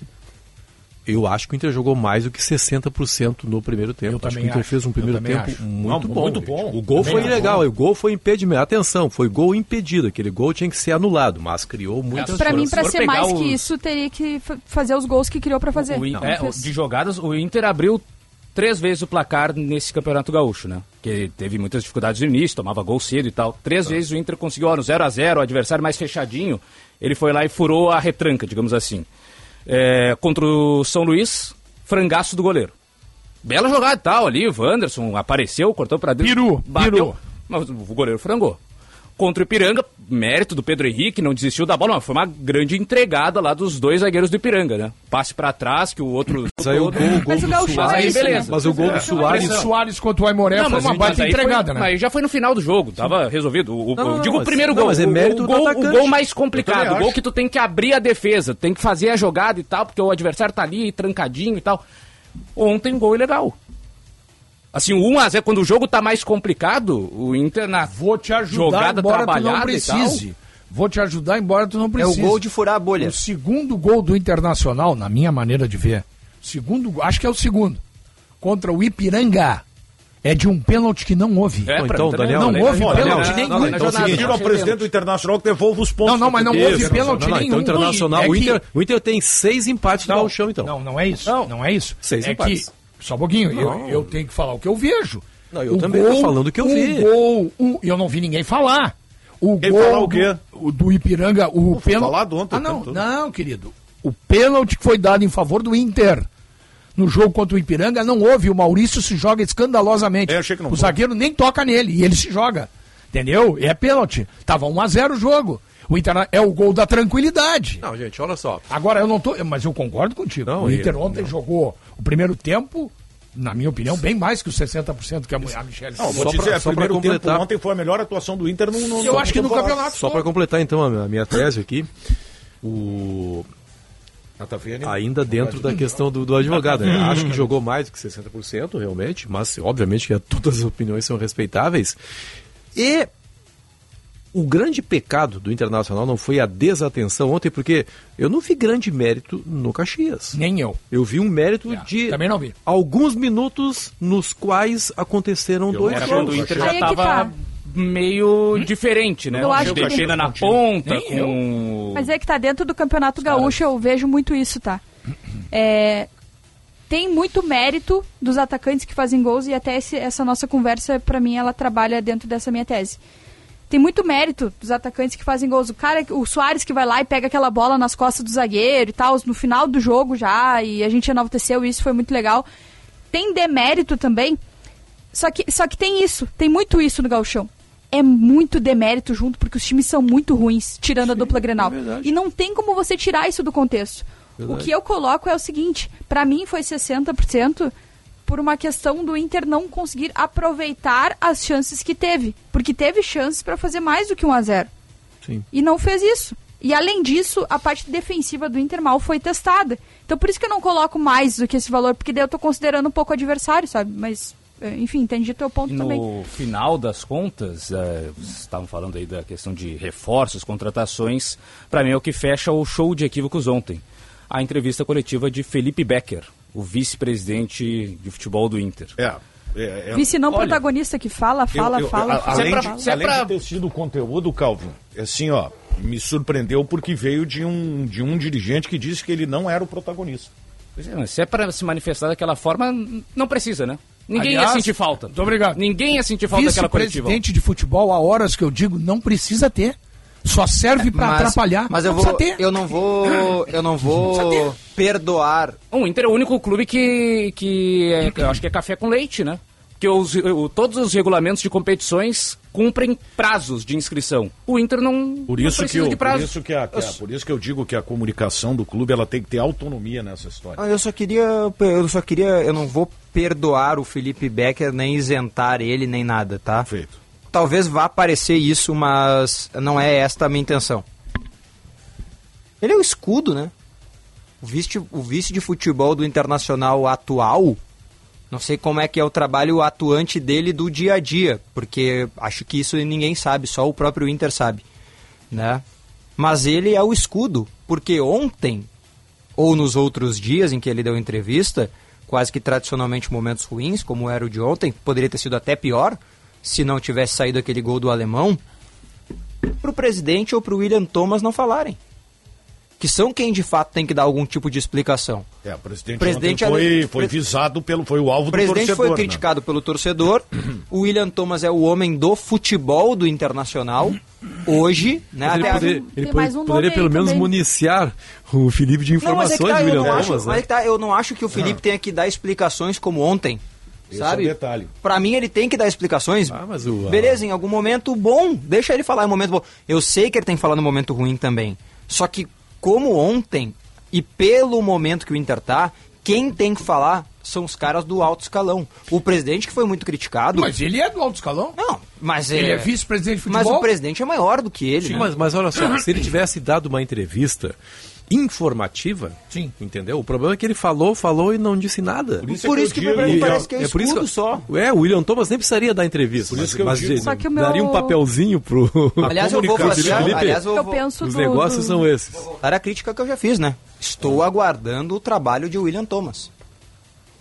Eu acho que o Inter jogou mais do que 60% no primeiro tempo. Eu acho que o Inter acho. fez um primeiro tempo acho. muito Não, bom. muito bom. O gol Também foi acho. legal, o gol foi impedimento. Atenção, foi gol impedido. Aquele gol tinha que ser anulado, mas criou muitas Pra mim, for ser mais os- que isso, teria que fa- fazer os gols que criou pra fazer. O Não é, de jogadas, o Inter abriu três vezes o placar nesse Campeonato Gaúcho, né? Que teve muitas dificuldades no início, tomava gol cedo e tal. Três vezes o Inter conseguiu, ó, no 0 a 0 o adversário mais fechadinho, ele foi lá e furou a retranca, digamos assim. É, contra o São Luís, frangaço do goleiro. Bela jogada e tal ali, o Wanderson apareceu, cortou pra dentro. Peru, bateu, peru. mas o goleiro frangou. Contra o Ipiranga, mérito do Pedro Henrique, não desistiu da bola, mas foi uma grande entregada lá dos dois zagueiros do Ipiranga, né? Passe pra trás, que o outro... Mas aí o gol, o gol Mas o do Mas Soares. aí, beleza. Mas o gol do O Soares. Soares contra o Aimoré Não, foi mas uma aí baita foi- entregada, né? Mas já foi no final do jogo, tava resolvido. O, o- Não, digo mas- o primeiro não, gol. mas é o- mérito o, do gol, o atacante. gol mais complicado. O gol que tu tem que abrir a defesa, tem que fazer a jogada e tal, porque o adversário tá ali trancadinho e tal. Ontem, gol ilegal. Assim, o 1x0, quando o jogo tá mais complicado, o Inter na Vou te ajudar, jogada embora tu não trabalhada e tal. precise. Vou te ajudar, embora tu não É o precise. gol de furar a bolha. O segundo gol do Internacional, na minha maneira de ver, segundo, acho que é o segundo, contra o Ipiranga, é de um pênalti que não houve. É, Então, Daniel, não, não né? houve Não, pênalti não, nenhum. não, não, Então é o jornada, seguinte, Tira não o achei presidente do. Internacional que devolve os pontos. Não, não, mas não houve Inter. pênalti Não, não, nenhum. então internacional. É o, que- Inter, o Inter tem seis empates no chão, então. Não, não é isso. Não. Não, é isso. Seis é empates. que, só um pouquinho, eu, eu tenho que falar o que eu vejo. Não, eu também tô falando o que eu vi. O gol, o, eu não vi ninguém falar. O Quem gol falar o quê? Do, o do Ipiranga, o foi pênalti. falado ontem Ah, o não, não, querido. O pênalti que foi dado em favor do Inter no jogo contra o Ipiranga não houve. O Maurício se joga escandalosamente. É, achei que não o foi. zagueiro nem toca nele e ele se joga. Entendeu? E é pênalti. Tava 1 a 0 o jogo. O Inter é o gol da tranquilidade. Não, gente, olha só. Agora eu não tô, mas eu concordo contigo. Não, o Inter ontem jogou o primeiro tempo, na minha opinião, bem mais que os 60% que a, a Michelle Não, vou Só pra- dizer, só o pra primeiro tempo completar. ontem foi a melhor atuação do Inter no, no Eu acho que no campeonato Só para completar então a minha tese aqui, o ainda dentro da questão do, do advogado. né? Acho que jogou mais do que 60%, realmente, mas obviamente que todas as opiniões são respeitáveis. E o grande pecado do Internacional não foi a desatenção ontem, porque eu não vi grande mérito no Caxias. Nem eu. Eu vi um mérito É, de também não vi. alguns minutos nos quais aconteceram dois Era gols. quando o Inter já é que tava tá. meio diferente, né? Eu acho que- na ponta, Nem eu. com... Mas é que tá dentro do Campeonato Gaúcho, eu vejo muito isso, tá? É, tem muito mérito dos atacantes que fazem gols e até esse- essa nossa conversa, pra mim, ela trabalha dentro dessa minha tese. Tem muito mérito dos atacantes que fazem gols. O cara, o Soares que vai lá e pega aquela bola nas costas do zagueiro e tal, no final do jogo já, e a gente enalteceu isso, foi muito legal. Tem demérito também, só que, só que tem isso, tem muito isso no Gauchão. É muito demérito junto, porque os times são muito ruins, tirando a dupla Grenal. verdade. e não tem como você tirar isso do contexto. O que eu coloco é o seguinte, pra mim foi 60% por uma questão do Inter não conseguir aproveitar as chances que teve, porque teve chances pra fazer mais do que 1 a 0 Sim. e não fez isso. E além disso, a parte defensiva do Inter mal foi testada. Então por isso que eu não coloco mais do que esse valor, porque daí eu tô considerando um pouco o adversário, sabe? Mas, eh, enfim, entendi teu ponto E também. no final das contas, eh, vocês estavam falando aí da questão de reforços, contratações, para mim é o que fecha o show de equívocos ontem. A entrevista coletiva de Felipe Becker, o vice-presidente de futebol do Inter. É, é, é, Vice não Olha, protagonista que fala, fala, eu- eu- fala, a- fala. Além, Se é de, pra- se é além pra- de ter sido conteúdo, Calvin, assim, ó, me surpreendeu porque veio de um, de um dirigente que disse que ele não era o protagonista. Pois é, mas Se é para se manifestar daquela forma, não precisa, né? Ninguém Aliás, ia sentir falta. muito obrigado. Ninguém ia sentir falta daquela coletiva. Vice-presidente de futebol, há horas que eu digo, não precisa ter. Só serve pra Mas- atrapalhar. Mas eu não vou, eu não vou, eu não vou perdoar. O Inter é o único clube que, que é, eu acho que é café com leite, né? que os, todos os regulamentos de competições cumprem prazos de inscrição. O Inter não, Por não isso, que precisa eu, de por, prazo. isso que a- que a- por isso que eu digo que a comunicação do clube ela tem que ter autonomia nessa história. Ah, Eu só queria, eu só queria, eu não vou perdoar o Felipe Becker, nem isentar ele, nem nada, tá? Perfeito. Talvez vá parecer isso, mas não é esta a minha intenção. Ele é o escudo, né? O vice, o vice de futebol do Internacional atual, não sei como é que é o trabalho atuante dele do dia a dia, porque acho que isso ninguém sabe, só o próprio Inter sabe, né? Mas ele é o escudo, porque ontem ou nos outros dias em que ele deu entrevista, quase que tradicionalmente momentos ruins, como era o de ontem, poderia ter sido até pior se não tivesse saído aquele gol do alemão, para o presidente ou para o William Thomas não falarem. Que são quem de fato tem que dar algum tipo de explicação. É, o presidente, Presidente foi, foi visado pelo. Foi o alvo O do presidente torcedor. foi né? criticado pelo torcedor. o William Thomas é o homem do futebol do Internacional. Hoje, né? Mas ele, até- poder- ele po- mais um poderia pelo menos também. municiar o Felipe de Não, mas é informações, tá, eu William não acho, Thomas, mas é né? que tá, eu não acho que o Felipe tenha que dar explicações como ontem. Esse é sabe? o detalhe. Pra mim ele tem que dar explicações. Ah, mas o- Beleza, em algum momento bom, deixa ele falar em um momento bom. Eu sei que ele tem que falar no momento ruim também. Só que como ontem e pelo momento que o Inter tá, quem tem que falar são os caras do alto escalão. O presidente que foi muito criticado. Mas ele é do alto escalão? Não, mas Ele é, é vice-presidente de Mas futebol? o presidente é maior do que ele. Sim, né? mas, mas olha só, se ele tivesse dado uma entrevista informativa, Sim. entendeu? O problema é que ele falou, falou e não disse nada. Por isso Por é isso que eu pra mim digo- parece que é, é por isso que- só. É, o William Thomas nem precisaria dar entrevista. Por isso mas, que eu mas digo. Só que o meu- daria um papelzinho pro. Aliás, eu vou fazer, Felipe, aliás, eu Eu penso Os do- negócios do- são esses. Era a crítica que eu já fiz, né? Estou aguardando o trabalho de William Thomas.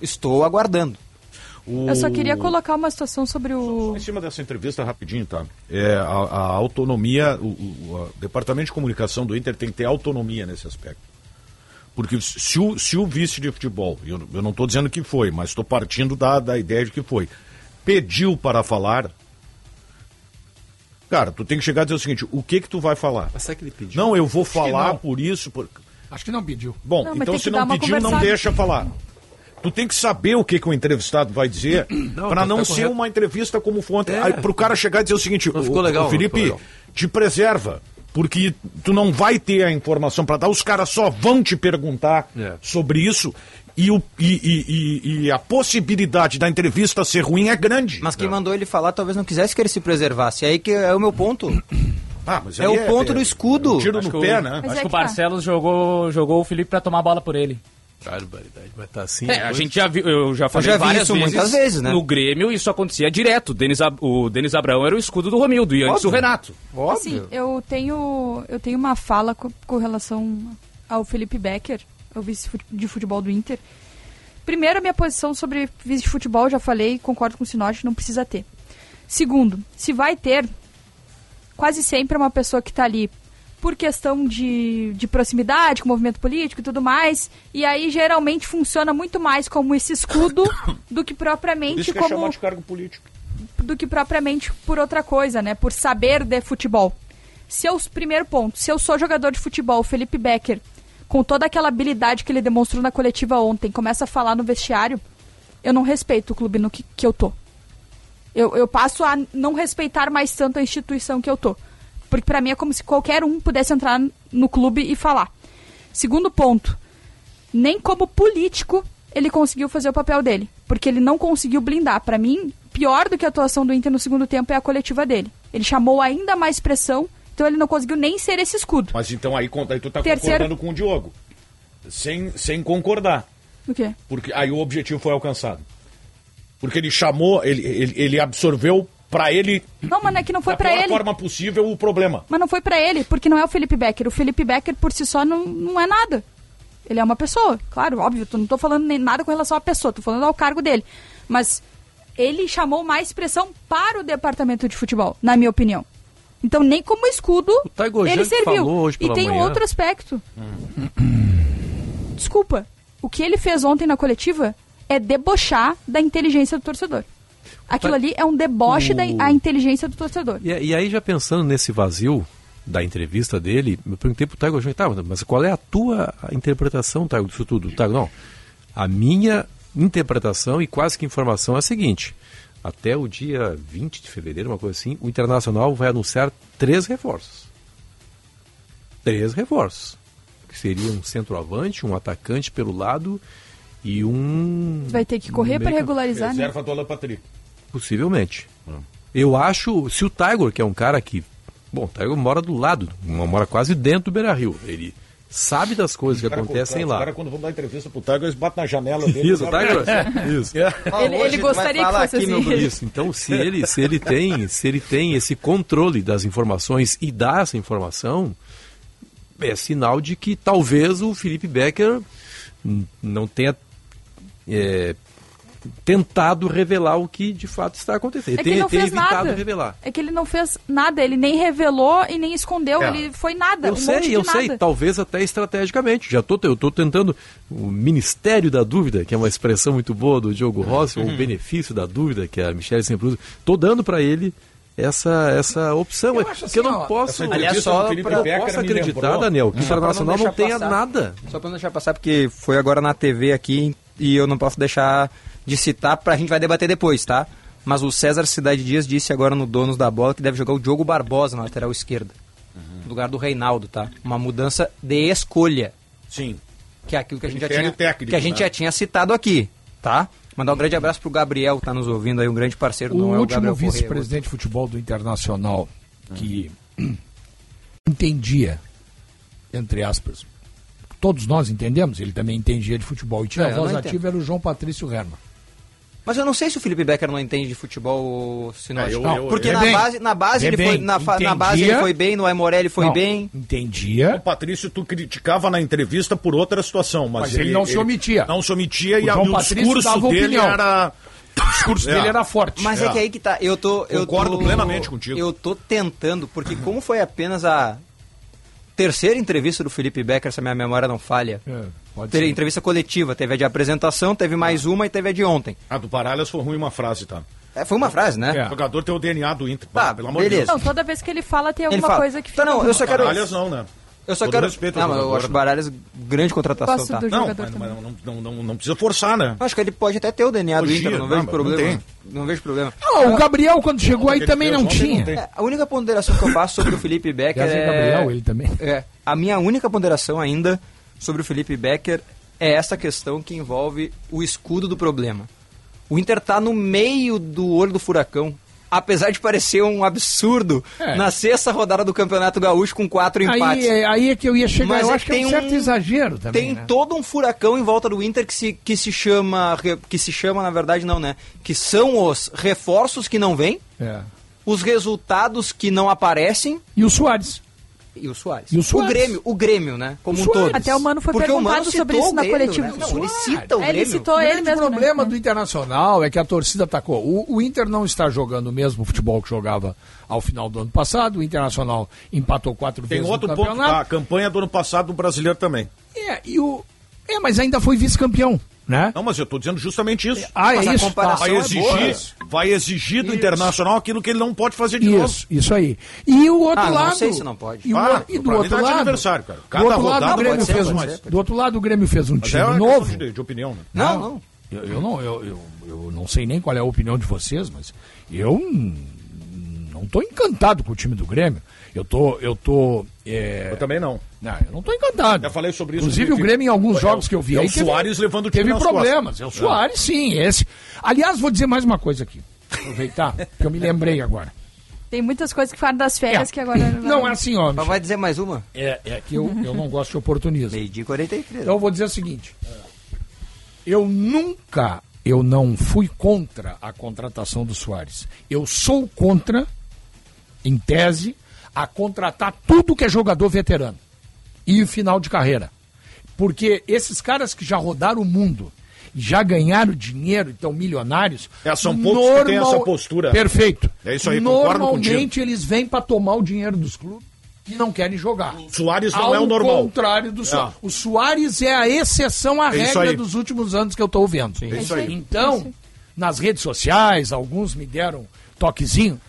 Estou aguardando. O- Eu só queria colocar uma situação sobre o. Em cima dessa entrevista, rapidinho, tá? É, a, a autonomia, o, o- o Departamento de Comunicação do Inter tem que ter autonomia nesse aspecto. Porque se o, se o vice de futebol, eu, eu não estou dizendo que foi, mas estou partindo da, da ideia de que foi, pediu para falar, cara, tu tem que chegar e dizer o seguinte, o que que tu vai falar? Mas será que ele pediu? Não, eu vou que falar por isso, por... Acho que não pediu. Bom, Não, então se não pediu, não deixa falar. Tu tem que saber o que, que o entrevistado vai dizer Não, para tá- não tá ser correto. uma entrevista como foi ontem. É. Aí, pro cara chegar e dizer o seguinte, Não o, ficou legal, o Felipe, ficou legal. te preserva, porque tu não vai ter a informação para dar, os caras só vão te perguntar É. sobre isso e, o, e, e- e- e a possibilidade da entrevista ser ruim é grande. Mas quem mandou ele falar talvez não quisesse que ele se preservasse. Aí que é o meu ponto. Ah, é o ponto do escudo. um tiro Acho no pé, o- né? Mas Acho é que o tá. Barcelos jogou, jogou o Felipe pra tomar a bola por ele. Barbaridade, mas tá assim. É, a gente já viu, eu já falei já vi várias isso vezes, muitas vezes, né? No Grêmio isso acontecia direto. Denis o Denis Abraão era o escudo do Romildo e antes Óbvio. o Renato. Assim, eu tenho, eu tenho uma fala co- com, relação ao Felipe Becker, o vice de futebol do Inter. Primeiro, a minha posição sobre vice de futebol, já falei, concordo com o Sinote, não precisa ter. Segundo, se vai ter, quase sempre é uma pessoa que está ali por questão de, de proximidade com o movimento político e tudo mais, e aí geralmente funciona muito mais como esse escudo do que Por propriamente isso que é como chamar de cargo político. do que propriamente por outra coisa, né? Por saber de futebol. Se eu, primeiro ponto, se eu sou jogador de futebol, Felipe Becker, com toda aquela habilidade que ele demonstrou na coletiva ontem, começa a falar no vestiário, eu não respeito o clube no que, que eu tô. Eu, eu passo a não respeitar mais tanto a instituição que eu tô. Porque pra mim é como se qualquer um pudesse entrar no clube e falar. Segundo ponto, nem como político ele conseguiu fazer o papel dele, porque ele não conseguiu blindar. Pra mim, pior do que a atuação do Inter no segundo tempo é a coletiva dele. Ele chamou ainda mais pressão, então ele não conseguiu nem ser esse escudo. Mas então aí, aí tu tá Terceiro- concordando com o Diogo. Sem, sem concordar. O quê? Porque aí o objetivo foi alcançado. Porque ele chamou, ele, ele, ele absorveu pra ele, Não, mano, é que não foi da pra pior ele. forma possível, o problema. Mas não foi pra ele, porque não é o Felipe Becker. O Felipe Becker por si só não, não é nada. Ele é uma pessoa, claro, óbvio. Eu não tô falando nem nada com relação à pessoa, tô falando ao cargo dele. Mas ele chamou mais pressão para o departamento de futebol, na minha opinião. Então, nem como escudo, O Taigo ele serviu. falou hoje e tem um manhã. outro aspecto. Desculpa. O que ele fez ontem na coletiva é debochar da inteligência do torcedor. Aquilo ali é um deboche da O- a inteligência do torcedor. E, e aí, já pensando nesse vazio da entrevista dele, eu perguntei pro Taigo Júnior, tá, mas qual é a tua interpretação, Taigo, disso tudo? Taigo, não. A minha interpretação e quase que informação é a seguinte: até o dia 20 de fevereiro, uma coisa assim, o Internacional vai anunciar três reforços. Três reforços. Que seria um centroavante, um atacante pelo lado e um. Vai ter que correr para regularizar, né? Reserva do Alan Patrick. Possivelmente. Eu acho, se o Tiger, que é um cara que. Bom, o Tiger mora do lado, mora quase dentro do Beira Rio. Ele sabe das coisas que acontecem os lá. caras, quando vão dar entrevista pro Tiger, eles batem na janela dele. Isso, o Tiger. Isso. Ele, ele gostaria que fosse assim. Isso. Então, se ele, se ele tem, se ele tem esse controle das informações e dá essa informação, é sinal de que talvez o Felipe Becker não tenha é, tentado revelar o que de fato está acontecendo. É que não fez evitado nada. revelar. É que ele não fez nada, ele nem revelou e nem escondeu, É. ele foi nada. Eu um monte sei, de eu nada. sei, talvez até estrategicamente. Já tô, eu estou tentando o Ministério da Dúvida, que é uma expressão muito boa do Diogo Rossi, ou o benefício da dúvida, que a Michelle sempre usa. Estou dando para ele essa, essa opção. Eu É, acho porque eu assim, não ó, posso, eu Aliás, só pra- não Becker posso acreditar, lembrou- Daniel, que o pra não Internacional não deixar tenha passar. nada. Só pra não deixar passar, porque foi agora na TV aqui e eu não posso deixar de citar, pra gente vai debater depois, tá? Mas o César Cidade Dias disse agora no Donos da Bola que deve jogar o Diogo Barbosa na lateral esquerda. No lugar do Reinaldo, tá? Uma mudança de escolha. Sim. Que é aquilo que a gente já tinha, técnico, que a gente né? já tinha citado aqui, tá? Mandar um grande abraço pro Gabriel, que tá nos ouvindo aí, um grande parceiro, O não é o último vice-presidente de futebol do Internacional que entendia, entre aspas, todos nós entendemos, ele também entendia de futebol e tinha É, a voz ativa, era o João Patrício Herman. Mas eu não sei se o Felipe Becker não entende de futebol, se não É, acha. eu- Não, eu- porque eu- na base, na base ele foi na, fa- na base entendia. ele foi bem, no Aimoré ele foi Não, bem. O Entendia. Patrício, tu criticava na entrevista por outra situação, mas, Mas ele não se omitia. Não se omitia O e, a- João o Patrício discurso dava dele opinião. era. O discurso É. dele era forte. Mas é. É. que aí que tá, eu tô eu Concordo tô- plenamente contigo. Eu tô tentando, porque como foi apenas a terceira entrevista do Felipe Becker, se a minha memória não falha. É, pode Teve ser. entrevista coletiva, teve a de apresentação, teve mais uma e teve a de ontem. A do Paralhas foi ruim uma frase, tá? É, foi uma frase, né? É. O jogador tem o DNA do Inter. Tá, pelo amor de beleza. Deus. Não, toda vez que ele fala tem alguma fala. coisa que Tá, fica... não, eu só quero Paralhas não, né? eu só Todo quero respeito Não, mas eu acho o? Baralhas grande contratação, Gosto tá? do Não, mas, não, não, não, não precisa forçar, né? Acho que ele pode até ter o DNA do Inter, não não, vejo problema. tem. Não vejo problema. Não, o Gabriel, quando chegou aí, também não tinha. É, a única ponderação que eu faço sobre o Felipe Becker é é... Gabriel, ele também. É, a minha única ponderação ainda sobre o Felipe Becker é essa questão que envolve o escudo do problema. O Inter tá no meio do olho do furacão. Apesar de parecer um absurdo, É. na sexta rodada do Campeonato Gaúcho com quatro empates. Aí, é- aí é que eu ia chegar. Mas eu é acho que é um certo um- exagero também. Tem né? todo um furacão em volta do Inter que se, que se chama. Que se chama, na verdade, não, né? Que são os reforços que não vêm, É. os resultados que não aparecem E o Soares. E o Soares. E o Soares. Grêmio, o Grêmio, né? Como O um todo. Até o Mano foi Porque o perguntado Mano sobre isso o na Grêmio, coletiva. né? Não, ele cita o É, ele Grêmio. citou O ele mesmo, né? problema É. do Internacional é que a torcida atacou. O, o Inter não está jogando o mesmo futebol que jogava ao final do ano passado. O Internacional empatou quatro Tem vezes outro no ponto, tá? A campanha do ano passado do brasileiro também. É, e o... é, mas ainda foi vice-campeão, né? Não, mas eu tô dizendo justamente isso. Ah, é isso. Vai é exigir, boa. vai exigir do Isso. Internacional aquilo que ele não pode fazer de novo. Isso, isso aí. E o outro Ah, não lado. sei se não pode. E, o, Ah, e do outro de lado. aniversário, cara. do Cada outro lado, rodada o Grêmio ser, fez um, ser, do outro lado, o Grêmio fez um time é novo. de, de opinião, né? Não, não. Eu, eu não, eu, eu, eu não sei nem qual é a opinião de vocês, mas eu não estou encantado com o time do Grêmio. Eu tô, eu tô. é, Eu também não. Não, eu não estou encantado. Já falei sobre isso. Inclusive o Grêmio em alguns é jogos que eu vi é aí o Soares levando o time teve nas problemas. costas. É o Soares, sim, esse. Aliás, vou dizer mais uma coisa aqui. Aproveitar, que eu me lembrei agora. Tem muitas coisas que falaram das férias É. que agora... Não, é assim, ó. Mas vai dizer mais uma? É, é que eu, eu não gosto de oportunismo. Meio dia 43. Então eu vou dizer o seguinte: eu nunca, eu não fui contra a contratação do Soares. Eu sou contra, em tese, a contratar tudo que é jogador veterano e o final de carreira. Porque esses caras que já rodaram o mundo e já ganharam dinheiro e estão milionários. É, são poucos que têm essa postura. Perfeito. É isso aí, Normalmente eles vêm para tomar o dinheiro dos clubes e não querem jogar. Soares não Ao é o normal. contrário do Soares. É. O Soares é a exceção à É regra aí. dos últimos anos que eu estou vendo. É isso aí. Então, nas redes sociais, alguns me deram toquezinho.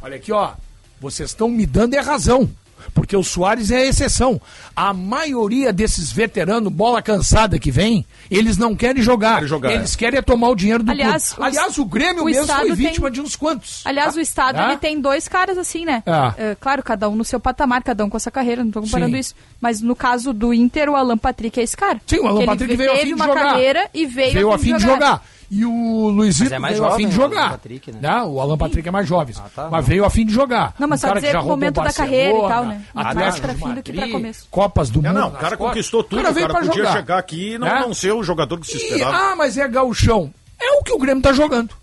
Olha aqui, ó. Vocês estão me dando é razão. Porque o Soares é a exceção. A maioria desses veteranos, bola cansada que vem, eles não querem jogar. Querem jogar, eles querem é tomar o dinheiro do Aliás, clube. o- Aliás, o Grêmio o mesmo Estado foi vítima tem- de uns quantos. Aliás, o Estado Ah? ele tem dois caras assim, né? Ah. É, claro, cada um no seu patamar, cada um com essa carreira, não tô comparando Sim. isso. Mas no caso do Inter, o Alan Patrick é esse cara. Sim, o Alan Que ele Patrick veio a teve fim de uma jogar. carreira e veio, veio a fim de jogar. E o Luizito é mais veio a jovem, fim de o Alan jogar. Patrick, né? O Alan Patrick é mais jovem. tá, mas não. veio a fim de jogar. Não, mas Um só cara dizer que já o momento da carreira e tal, né? Atlético Mais pra fim do que pra começo. Copas do Mundo. não, o cara conquistou tudo, o veio cara pra podia jogar. chegar aqui e não, Né? não ser o jogador que se E, esperava. ah, mas é gauchão. É o que o Grêmio tá jogando.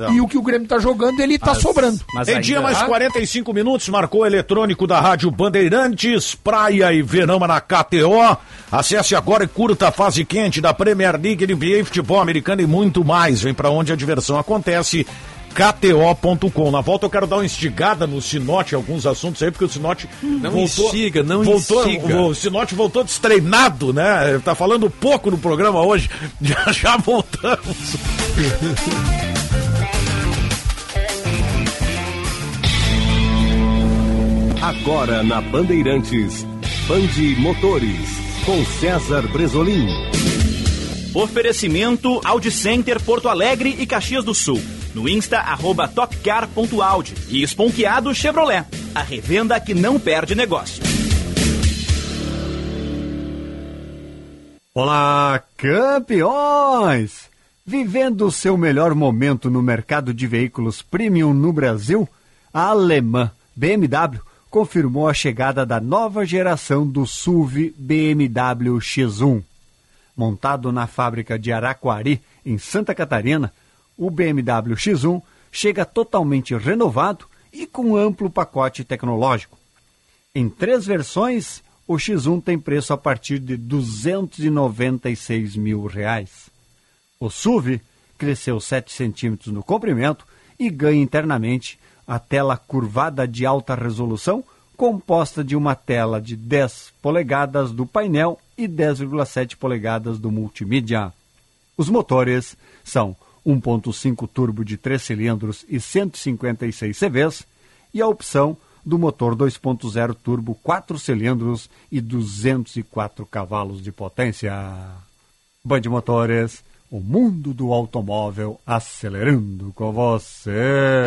Não. E o que o Grêmio tá jogando, ele tá sobrando. Mas Em ainda- dia mais Ah. 45 minutos, marcou o eletrônico da Rádio Bandeirantes, praia e verão na KTO. Acesse agora e curta a fase quente da Premier League, NBA, futebol americano e muito mais. Vem pra onde a diversão acontece. KTO.com. Na volta eu quero dar uma instigada no Sinote, alguns assuntos aí, porque o Sinote Não voltou, instiga, não voltou, instiga. O Sinote voltou destreinado, né? Tá falando pouco no programa hoje. Já, já voltamos. Agora na Bandeirantes, Bande Motores, com César Bresolim. Oferecimento Audi Center Porto Alegre e Caxias do Sul. No Insta, arroba topcar.audi. E Esponqueado Chevrolet. A revenda que não perde negócio. Olá, campeões! Vivendo o seu melhor momento no mercado de veículos premium no Brasil, a alemã BMW confirmou a chegada da nova geração do SUV BMW X1. Montado na fábrica de Araquari, em Santa Catarina, o BMW X1 chega totalmente renovado e com amplo pacote tecnológico. Em três versões, o X1 tem preço a partir de 296 mil reais. O SUV cresceu 7 centímetros no comprimento e ganha internamente a tela curvada de alta resolução, composta de uma tela de 10 polegadas do painel e 10,7 polegadas do multimídia. Os motores são 1.5 turbo de 3 cilindros e 156 CVs e a opção do motor 2.0 turbo 4 cilindros e 204 cavalos de potência. Band Motores, o mundo do automóvel acelerando com você.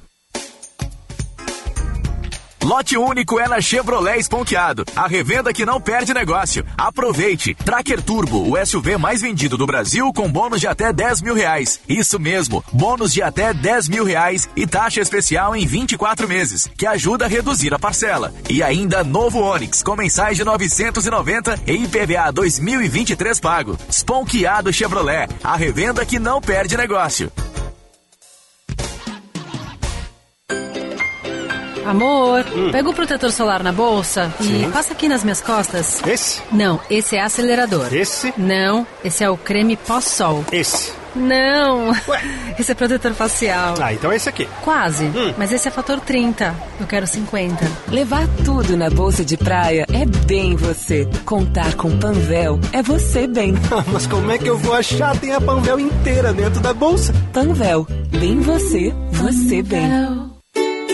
Lote único é na Chevrolet Esponqueado, a revenda que não perde negócio. Aproveite! Tracker Turbo, o SUV mais vendido do Brasil com bônus de até 10 mil reais. Isso mesmo, bônus de até 10 mil reais e taxa especial em 24 meses, que ajuda a reduzir a parcela. E ainda novo Onix, com mensais de 990 e IPVA 2023 pago. Esponqueado Chevrolet, a revenda que não perde negócio. Amor, pega o protetor solar na bolsa e Sim. passa aqui nas minhas costas. Esse? Não, esse é acelerador. Esse? Não, esse é o creme pós-sol. Esse. Não, esse é protetor facial. Ah, então é esse aqui. Quase, mas esse é fator 30. Eu quero 50. Levar tudo na bolsa de praia é bem você. Contar com Panvel é você bem. Mas como é que eu vou achar? Tem a Panvel inteira dentro da bolsa. Panvel, bem você, você bem.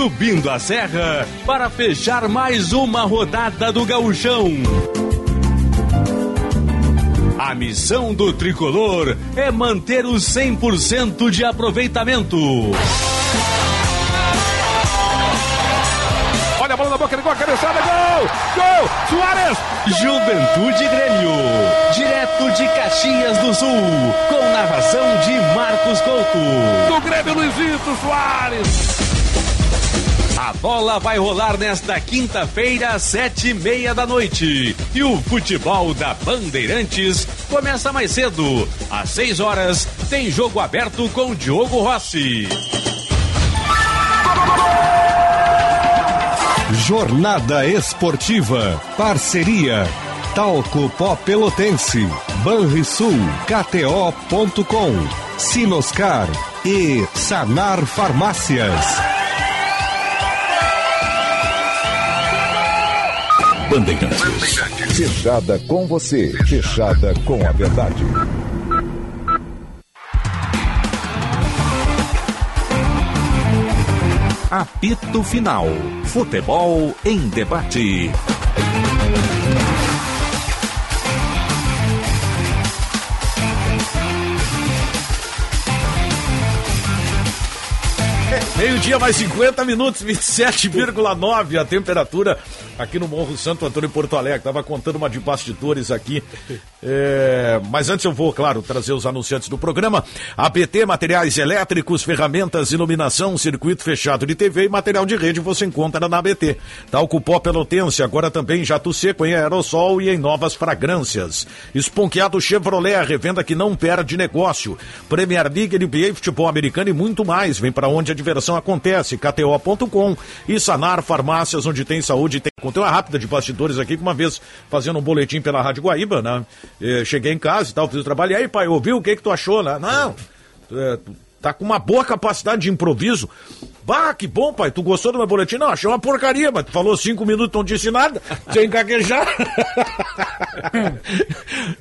Subindo a serra para fechar mais uma rodada do Gauchão. A missão do tricolor é manter o 100% de aproveitamento. Olha a bola na boca do gol, cabeçada, gol! Gol! Soares! Juventude Grêmio, direto de Caxias do Sul, com narração de Marcos Couto. Do Grêmio Luizito Soares! A bola vai rolar nesta quinta-feira, sete e meia da noite. E o futebol da Bandeirantes começa mais cedo. Às seis horas, tem jogo aberto com Diogo Rossi. Jornada Esportiva. Parceria. Talco Pó Pelotense. Banrisul. KTO.com. Sinoscar. E Sanar Farmácias. Bandeirantes. Fechada com você. Fechada com a verdade. Apito Final. Futebol em debate. Meio-dia mais 50 minutos, 27,9 a temperatura aqui no Morro Santo Antônio Porto Alegre. Tava contando uma de bastidores aqui. É, mas antes eu vou, claro, trazer os anunciantes do programa. ABT, materiais elétricos, ferramentas, iluminação, circuito fechado de TV e material de rede você encontra na ABT. Talco Pó Pelotense, agora também jato seco em aerossol e em novas fragrâncias. Esponqueado Chevrolet, a revenda que não perde negócio. Premier League, NBA, futebol americano e muito mais. Vem para onde a diversão acontece. KTO.com e Sanar Farmácias, onde tem saúde tem Contei uma rápida de bastidores aqui, que uma vez fazendo um boletim pela Rádio Guaíba, né? Eh, cheguei em casa e tal, fiz o trabalho. E aí, pai, ouviu o que que tu achou, né? Não, é, tá com uma boa capacidade de improviso. Bah, que bom, pai, tu gostou do meu boletim? Não, achei uma porcaria, mas tu falou cinco minutos, não disse nada, sem gaguejar.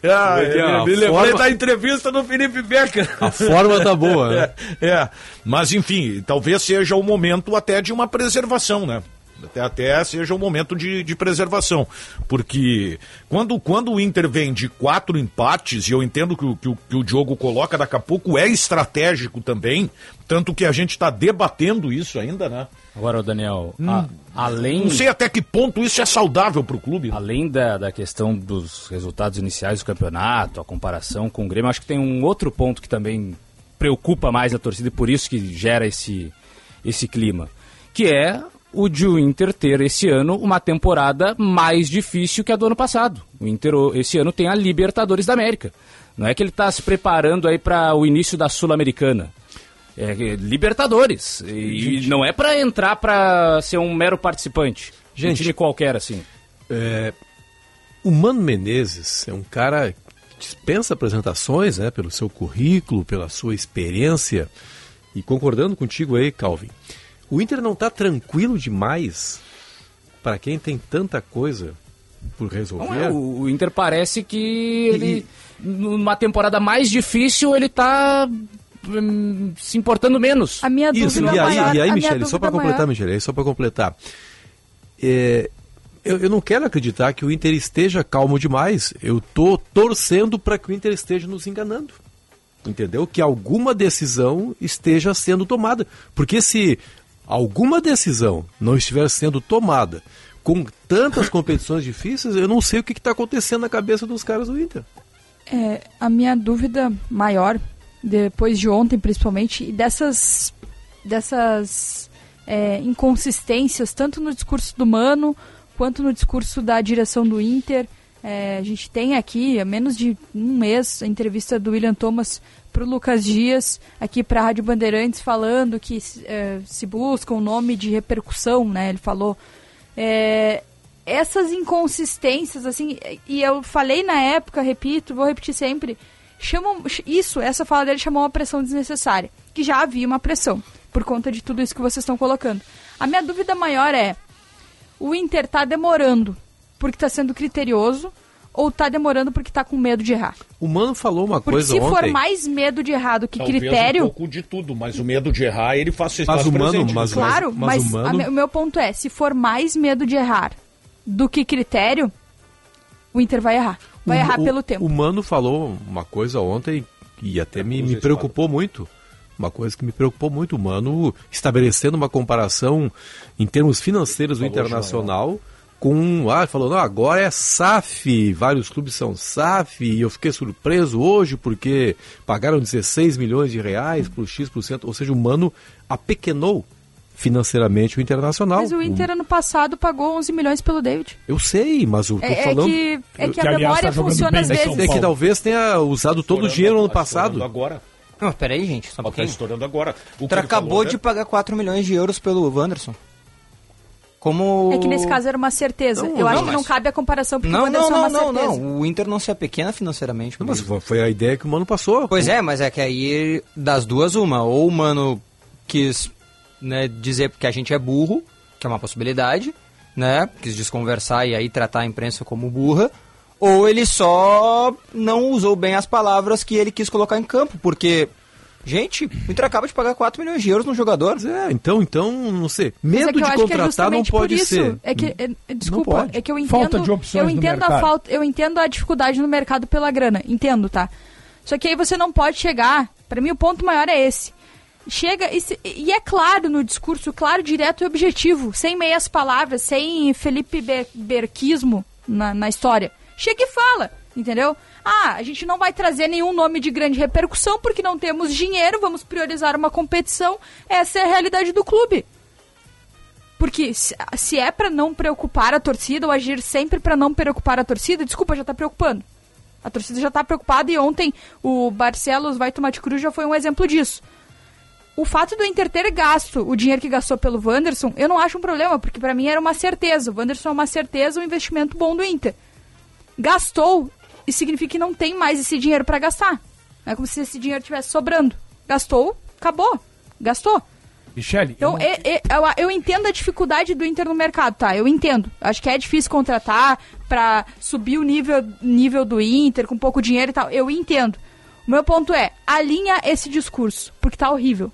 ah, a me lembrei forma- da entrevista do Felipe Becker. A forma tá boa, né? É, é. mas enfim, talvez seja o momento até de uma preservação, né? Até, até seja o momento de, de preservação. Porque quando, quando o Inter vem de quatro empates, e eu entendo que o, que, o, que o Diogo coloca daqui a pouco, é estratégico também, tanto que a gente está debatendo isso ainda, né? Agora, Daniel, Hum. a- além. Não sei até que ponto isso é saudável para o clube. Além da, da questão dos resultados iniciais do campeonato, a comparação com o Grêmio, acho que tem um outro ponto que também preocupa mais a torcida e por isso que gera esse, esse clima, que é o de o Inter ter esse ano uma temporada mais difícil que a do ano passado. O Inter esse ano tem a Libertadores da América. Não é que ele está se preparando aí para o início da Sul-Americana. É é Libertadores. E não é para entrar para ser um mero participante. Um Gente, time qualquer assim. É, o Mano Menezes é um cara que dispensa apresentações, né, pelo seu currículo, pela sua experiência. E concordando contigo aí, Calvin, o Inter não está tranquilo demais para quem tem tanta coisa por resolver. Não é, o, o Inter parece que ele, numa temporada mais difícil, ele tá hum, se importando menos. A minha Isso, dúvida e aí, maior, e aí Michele, só para completar, Michele, só para completar. É, eu, eu não quero acreditar que o Inter esteja calmo demais. Eu tô torcendo para que o Inter esteja nos enganando. Entendeu? Que alguma decisão esteja sendo tomada. Porque se alguma decisão não estiver sendo tomada com tantas competições difíceis, eu não sei o que está acontecendo na cabeça dos caras do Inter. É, a minha dúvida maior, depois de ontem principalmente, e dessas, dessas é, inconsistências, tanto no discurso do Mano, quanto no discurso da direção do Inter. É, a gente tem aqui, há menos de um mês, a entrevista do William Thomas para o Lucas Dias, aqui para a Rádio Bandeirantes, falando que é, se busca um nome de repercussão, né? Ele falou. É, essas inconsistências, assim, e eu falei na época, repito, vou repetir sempre, chamam isso, essa fala dele chamou uma pressão desnecessária, que já havia uma pressão, por conta de tudo isso que vocês estão colocando. A minha dúvida maior é, o Inter tá demorando porque tá sendo criterioso ou tá demorando porque tá com medo de errar? O Mano falou uma Porque coisa se ontem. for mais medo de errar do que Talvez critério, um pouco de tudo, mas o medo de errar, ele faz se Mas faz o Mano- presente. mas- Claro, mas mas, o Mano- a me- o meu ponto é, se for mais medo de errar do que critério, o Inter vai errar. vai O- errar o- pelo tempo. O Mano falou uma coisa ontem e até me, me preocupou muito. Uma coisa que me preocupou muito, o Mano estabelecendo uma comparação em termos financeiros do Internacional com. Ah, falou, não, agora é SAF, vários clubes são SAF, e eu fiquei surpreso hoje porque pagaram 16 milhões de reais por X%, ou seja, o Mano apequenou financeiramente o Internacional. Mas o Inter ano passado pagou 11 milhões pelo David. Eu sei, mas eu tô É, é falando. que, é que Eu- a memória funciona às é que, vezes. é que talvez tenha usado todo o dinheiro no ano passado. agora. Não, peraí, gente, só um Tá pouquinho. estourando agora. O O que ele acabou falou, né? de pagar 4 milhões de euros pelo Wanderson. Como... É que nesse caso era uma certeza. Não, Eu não, acho que mas- não cabe a comparação porque o Não, Wanderson não, é uma não, não, certeza. não. O Inter não se apequena financeiramente. Não, mas foi a ideia que o Mano passou. Pois é, mas é que aí das duas uma. Ou o Mano quis né, dizer que a gente é burro, que é uma possibilidade, né? Quis desconversar e aí tratar a imprensa como burra. Ou ele só não usou bem as palavras que ele quis colocar em campo, porque... Gente, o Inter acaba de pagar 4 milhões de euros no jogador. É, então, então, não sei. É Medo eu de é contratar não justamente por pode isso. ser. É que, é- é- desculpa, pode. é que eu entendo, Falta de opções eu no entendo a mercado. falta, eu entendo a dificuldade no mercado pela grana, entendo, tá? Só que aí você não pode chegar, pra mim o ponto maior é esse. Chega e, se- e é claro no discurso, claro, direto e objetivo, sem meias palavras, sem Felipe Ber, Berquismo na, na história. Chega e fala, entendeu? Ah, a gente não vai trazer nenhum nome de grande repercussão porque não temos dinheiro, vamos priorizar uma competição. Essa é a realidade do clube. Porque se, é pra não preocupar a torcida ou agir sempre pra não preocupar a torcida, desculpa, já tá preocupando. A torcida já tá preocupada e ontem o Barcelos vai tomar de cruz já foi um exemplo disso. O fato do Inter ter gasto o dinheiro que gastou pelo Wanderson, eu não acho um problema, porque pra mim era uma certeza. O Wanderson é uma certeza, um investimento bom do Inter. Gastou, isso significa que não tem mais esse dinheiro pra gastar. É como se esse dinheiro estivesse sobrando. Gastou, acabou. Gastou. Michele, Então, eu não- é- é- eu, eu entendo a dificuldade do Inter no mercado, tá? Eu entendo. Acho que é difícil contratar pra subir o nível, nível do Inter com pouco dinheiro e tal. Eu entendo. O meu ponto é, alinha esse discurso, porque tá horrível.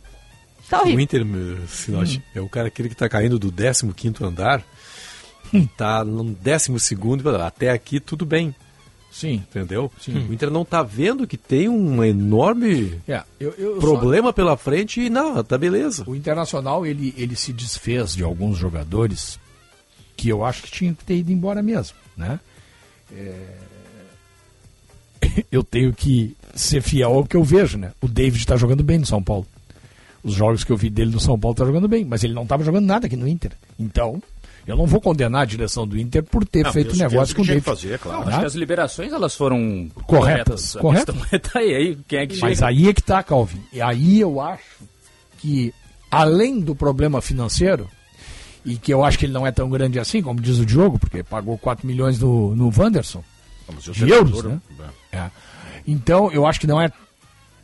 Tá O horrível. Inter, meu, Sinote, é o cara aquele que tá caindo do 15 andar, e tá no 12 e fala, até aqui tudo bem. Sim. Entendeu? O Inter não tá vendo que tem um enorme É, eu- eu problema pela frente e não, tá beleza. O Internacional, ele, ele se desfez de alguns jogadores que eu acho que tinham que ter ido embora mesmo, né? É, Eu tenho que ser fiel ao que eu vejo, né? O David está jogando bem no São Paulo. Os jogos que eu vi dele no São Paulo tá jogando bem, mas ele não estava jogando nada aqui no Inter. Então, eu não vou condenar a direção do Inter por ter Não, feito negócio com o David. fazer, claro. Tá? Acho que as liberações elas foram Corretas, A corretas. questão é tá aí, aí quem é que Mas chega? aí é que tá, Calvin. E aí eu acho que, além do problema financeiro, e que eu acho que ele não é tão grande assim, como diz o Diogo, porque pagou 4 milhões no, no Wanderson, de treinador, euros, né? né? É. Então, eu acho que não é...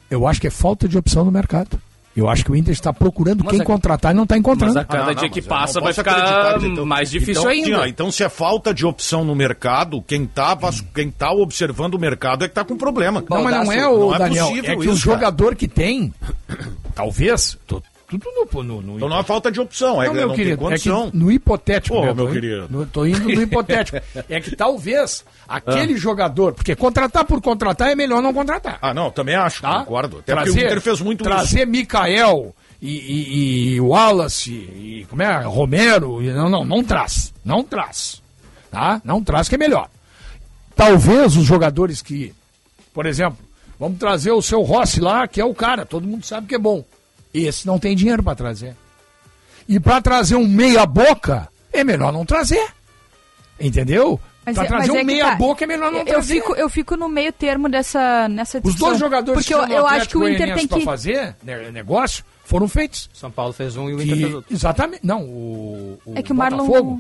Eu acho que é falta de opção no mercado. Eu acho que o Inter está procurando Mas quem a- contratar e não está encontrando. Mas a cada Ah, não, dia não, que eu passa vai ficar então- mais difícil então, ainda. Então, se é falta de opção no mercado, quem tá, vas- quem tá observando o mercado é que tá com problema. Não, mas não é o não Daniel. possível é que isso, o cara. jogador que tem, talvez, tô- tudo no, no, no Então não é falta de opção, é não, meu não querido, é que no hipotético, Pô, meu tô, querido. no- tô indo no hipotético. é que talvez aquele jogador, porque contratar por contratar é melhor não contratar. Ah, não, também acho, Tá? concordo. Até porque o Inter fez muito trazer Mikael e, e, e Wallace e como é, Romero, e- não, não, não traz, não traz, tá? Não traz que é melhor. Talvez os jogadores que, por exemplo, vamos trazer o seu Rossi lá, que é o cara, todo mundo sabe que é bom. Esse não tem dinheiro para trazer. E para trazer um meia boca, é melhor não trazer. Entendeu? Mas Para é- trazer mas um é que meia tá. boca é melhor não eu, trazer. Fico, eu fico no meio termo dessa, nessa Os discussão. dois jogadores Porque eu, que estão eu no acho que o Inter tem que... pra fazer né, negócio foram feitos. São Paulo fez um e o Que- Inter fez outro. Exatamente. Não, o, o É que o Marlon...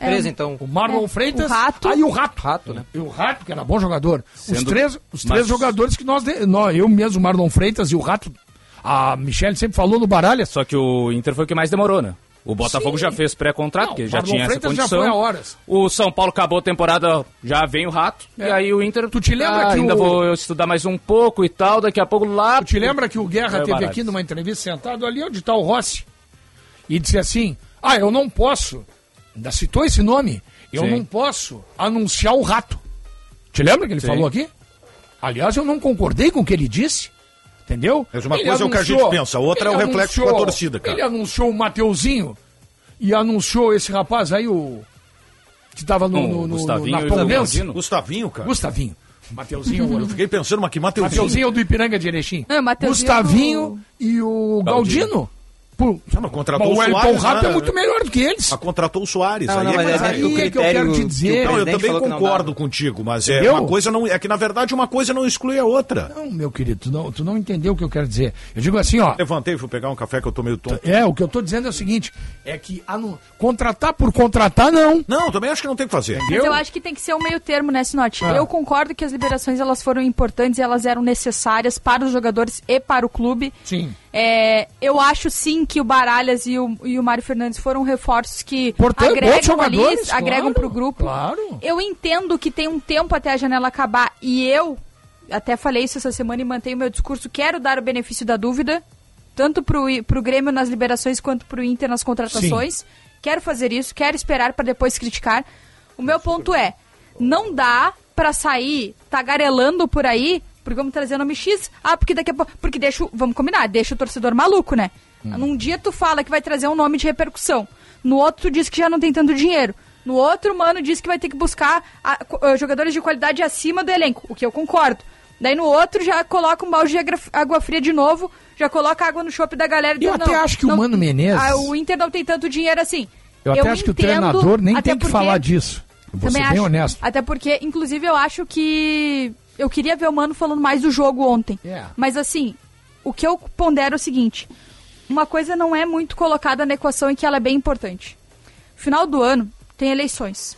É, Beleza, então. O Marlon É, Freitas. o Rato. Ah, e o Rato. Rato, né? E o Rato, que era bom jogador. Os Sendo- três, os três mas- jogadores que nós, nós. Eu mesmo, Marlon Freitas e o Rato. A Michelle sempre falou no Baralhas. Só que o Inter foi o que mais demorou, né? O Botafogo Sim. já fez pré-contrato, porque já tinha essa Freitas já condição. foi há horas. O São Paulo acabou a temporada, já vem o Rato. É. E aí o Inter. Tu te lembra ah, que ainda o- vou estudar mais um pouco e tal, daqui a pouco lá. Tu te lembra que o Guerra É, teve aqui numa entrevista sentado ali onde está o Rossi? E disse assim: Ah, eu não posso. Ainda citou esse nome. Eu Sim. não posso anunciar o rato. Te lembra que ele Sim. falou aqui? Aliás, eu não concordei com o que ele disse. Entendeu? Mas uma Ele coisa é o que a gente pensa, a outra é o reflexo anunciou- com a torcida, cara. Ele anunciou o Mateuzinho e anunciou esse rapaz aí, o. que tava no, no, no, Gustavinho na. Galdino. Gustavinho, cara. Gustavinho. Mateuzinho. Eu fiquei pensando, mas que Mateuzinho? Mateuzinho é o do Ipiranga de Erechim. Não, Mateuzinho Gustavinho e o Galdino. Pô, mas contratou mas o o Wellington Soares, Rato né? é muito melhor do que eles. Ah, contratou o Soares. Não, aí não, é mas é aí que o que eu quero te que o dizer. Não, eu também não concordo dava. contigo, mas é Entendeu? uma coisa não é que na verdade uma coisa não exclui a outra. Não, meu querido, tu não, tu não entendeu o que eu quero dizer. Eu digo assim, ó. Levantei, fui pegar um café que eu tô meio tonto. É, o que eu tô dizendo é o seguinte: é que anu- contratar por contratar, não. Não, também acho que não tem que fazer. Mas eu acho que tem que ser um meio termo, né, Sinote? Ah. Eu concordo que as liberações elas foram importantes e elas eram necessárias para os jogadores e para o clube. Sim. É, eu acho sim que o Baralhas e o, e o Mário Fernandes foram reforços que Portanto, agregam ali, agregam claro, pro grupo. claro. Eu entendo que tem um tempo até a janela acabar e eu até falei isso essa semana e mantenho meu discurso, quero dar o benefício da dúvida, tanto pro, pro Grêmio nas liberações quanto pro Inter nas contratações. Quero fazer isso, quero esperar para depois criticar. O meu ponto é, não dá pra sair tagarelando por aí, porque vamos trazer o nome X, ah, porque daqui a pouco, porque deixa, o- vamos combinar, deixa o torcedor maluco, né? Num dia tu fala que vai trazer um nome de repercussão, no outro tu diz que já não tem tanto dinheiro, no outro mano diz que vai ter que buscar a- co- eh, jogadores de qualidade acima do elenco, o que eu concordo. Daí no outro já coloca um balde de água fria de novo, já coloca água no chopp da galera. Eu até não, acho que o não- Mano Menezes- Ah, o Inter não tem tanto dinheiro assim. Eu até acho que o entendo, treinador nem tem que porque- falar disso. Eu vou ser bem acho. honesto. Até porque, inclusive, eu acho que. Eu queria ver o Mano falando mais do jogo ontem. É. Mas assim, o que eu pondero é o seguinte: uma coisa não é muito colocada na equação e que ela é bem importante. Final do ano tem eleições.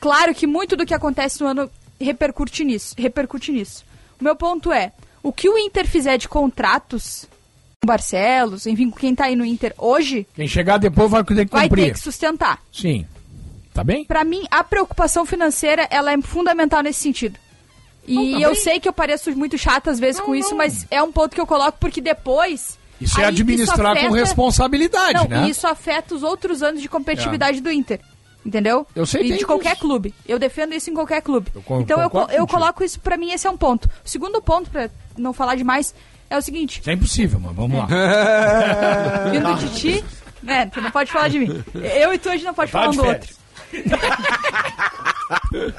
Claro que muito do que acontece no ano repercute nisso. Repercute nisso. O meu ponto é: o que o Inter fizer de contratos com o Barcelos, enfim, com quem tá aí no Inter hoje, Quem chegar depois vai ter que vai cumprir. ter que sustentar. Sim. Tá bem? Pra mim, a preocupação financeira, ela é fundamental nesse sentido. E Não, tá eu bem. sei que eu pareço muito chata às vezes com isso, mas é um ponto que eu coloco porque depois... Isso é administrar com responsabilidade, Não, né? e isso afeta os outros anos de competitividade do Inter. Entendeu? Eu sei E de qualquer disso. clube. Eu defendo isso em qualquer clube. con- então eu, eu coloco isso, pra mim, esse é um ponto. O segundo ponto, pra não falar demais, é o seguinte. Isso é impossível, mas vamos lá. Vindo de ti, né, tu não pode falar de mim. Eu e tu, a gente não pode Tá falar um do outro.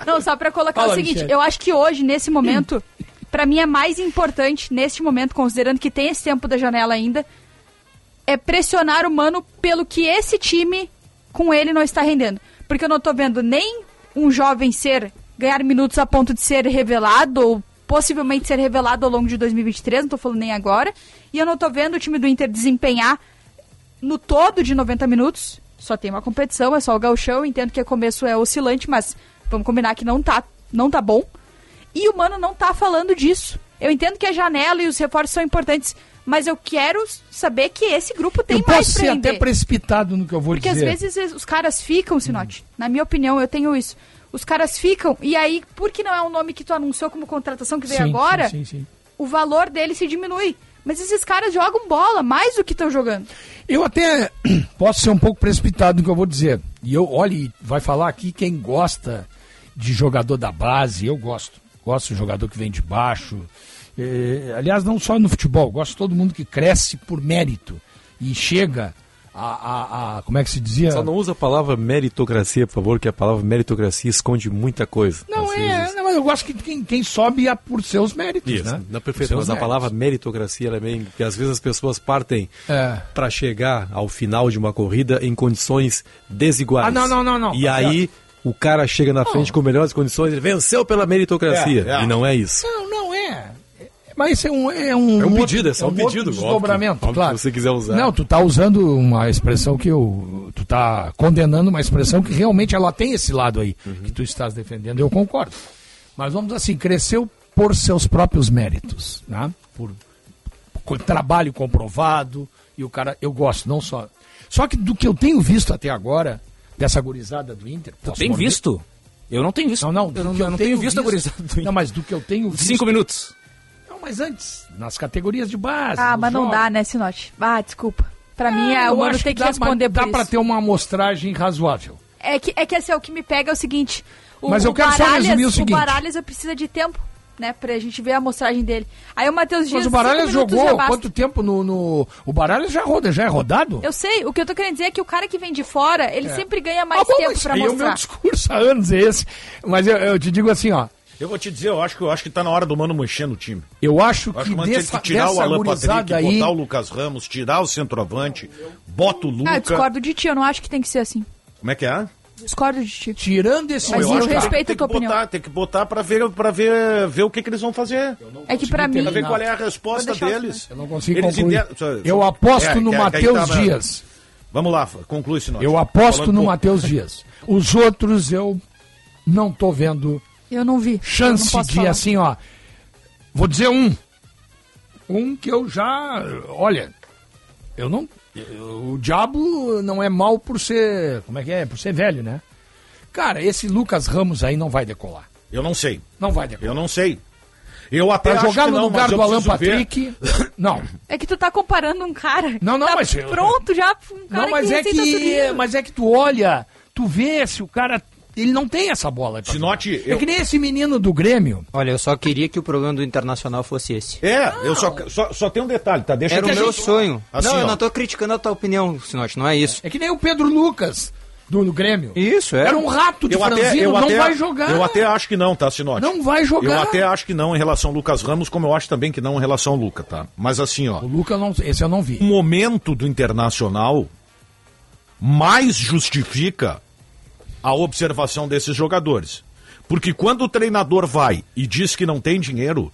Não, só pra colocar Fala, o seguinte, eu acho que hoje, nesse momento, pra mim é mais importante, neste momento, considerando que tem esse tempo da janela ainda, é pressionar o Mano pelo que esse time com ele não está rendendo. Porque eu não tô vendo nem um jovem ser, ganhar minutos a ponto de ser revelado, ou possivelmente ser revelado ao longo de 2023, não tô falando nem agora, e eu não tô vendo o time do Inter desempenhar no todo de 90 minutos, só tem uma competição, é só o gauchão, entendo que o começo é oscilante, mas vamos combinar que não tá, não tá bom. E o Mano não tá falando disso. Eu entendo que a janela e os reforços são importantes, mas eu quero saber que esse grupo tem eu mais posso ser até precipitado no que eu vou Porque às dizer. vezes os caras ficam, Sinote. Na minha opinião, eu tenho isso. Os caras ficam, e aí, porque não é um nome que tu anunciou como contratação que veio Sim, agora, sim, sim. o valor dele se diminui. Mas esses caras jogam bola mais do que estão jogando. Eu até posso ser um pouco precipitado no que eu vou dizer. E eu, olhe, vai falar aqui quem gosta de jogador da base, eu gosto. Gosto de jogador que vem de baixo. Eh, aliás, não só no futebol, gosto de todo mundo que cresce por mérito e chega a, a- a- como é que se dizia? Só não usa a palavra meritocracia, por favor, que a palavra meritocracia esconde muita coisa. Não é, não, mas eu gosto que quem, quem sobe é por seus méritos, Isso, né? não, perfeito, mas a méritos. palavra meritocracia ela é. Porque às vezes as pessoas partem É. para chegar ao final de uma corrida em condições desiguais. Ah, não, não, não, não. E aí o cara chega na frente com melhores condições, ele venceu pela meritocracia. É, é. E não é isso. Não, não. Mas isso é um. É um, É um outro- pedido, é só um outro pedido, desdobramento, Óbvio, claro. se você quiser usar. Não, tu tá usando uma expressão que eu. Tu tá condenando uma expressão que realmente ela tem esse lado aí, Uhum. que tu estás defendendo, eu concordo. Mas vamos assim, cresceu por seus próprios méritos, né? Por, por trabalho comprovado, e o cara. Eu gosto, não só. Só que do que eu tenho visto até agora, dessa gurizada do Inter. posso tem morder? visto? Eu não tenho visto. Não, não, eu não, eu não tenho visto a gurizada do Inter. Não, mas do que eu tenho visto. Cinco minutos. Não, mas antes, nas categorias de base. Ah, mas não jogos. dá, né, Sinote? Ah, desculpa. Pra mim, é, o Mano tem que dá, responder mas por Dá pra ter uma amostragem razoável. É que, é que assim, o que me pega é o seguinte. O, Mas eu o quero só Baralhas- resumir o seguinte. Baralhas eu precisa de tempo, né? Pra gente ver a amostragem dele. Aí o Matheus Dias. Mas o Baralhas jogou quanto tempo no, no- O Baralhas já, roda, já é rodado? Eu sei, o que eu tô querendo dizer é que o cara que vem de fora, ele É. sempre ganha mais Ah, bom, tempo mas pra aí o meu mostrar. discurso há anos é esse. Mas eu, eu te digo assim, ó. Eu vou te dizer, eu acho que, eu acho que tá na hora do Mano mexer no time. Eu acho Eu acho que que o Mano tem dessa, que tirar o dessa Alan Patrick, aí... botar o Lucas Ramos, tirar o centroavante, bota o Luca. Ah, eu discordo de ti, eu não acho que tem que ser assim. Como é que é? Discordo de ti. Tirando esse Mas eu eu que respeito tem a tua que botar, opinião. Tem que botar pra ver, pra ver, ver o que, que eles vão fazer. É que pra mim. Pra ver qual é a resposta Vou deixar deles. Eu não consigo Eles concluir. Eu aposto É, no que- que aí Matheus tava- Dias. Vamos lá, conclui esse Eu aposto no Matheus Dias. Os outros eu não tô vendo Eu não vi. Não chance posso de, falar. assim, ó. Vou dizer um. Um que eu já. Olha, eu não. eu- o diabo não é mal por ser. Como é que é? Por ser velho, né? Cara, esse Lucas Ramos aí não vai decolar. Eu não sei. Não vai decolar. Eu não sei. Eu até Pra jogar no não, lugar do Alan preciso ver. Patrick. Não. É que tu tá comparando um cara. Não, não, tá mas eu- Pronto já. Um cara Não, mas que é que. subindo. Mas é que tu olha, tu vê se o cara. Ele não tem essa bola. Sinote, jogar. É que nem esse menino do Grêmio. Olha, eu só queria que o programa do Internacional fosse esse. É, eu só, só, só tem um detalhe, tá? Deixa Era o meu gente- sonho. Assim, não, eu ó. não tô criticando a tua opinião, Sinote, não é isso. É que nem o Pedro Lucas do, do Grêmio. Isso, é. Era um rato de Eu até, franzino, eu não até, vai jogar. Eu até acho que não, tá, Sinote? Não vai jogar. Eu até acho que não em relação ao Lucas Ramos, como eu acho também que não em relação ao Luca, tá? Mas assim, ó. O Luca, eu não, esse eu não vi. O momento do Internacional mais justifica a observação desses jogadores. Porque quando o treinador vai e diz que não tem dinheiro,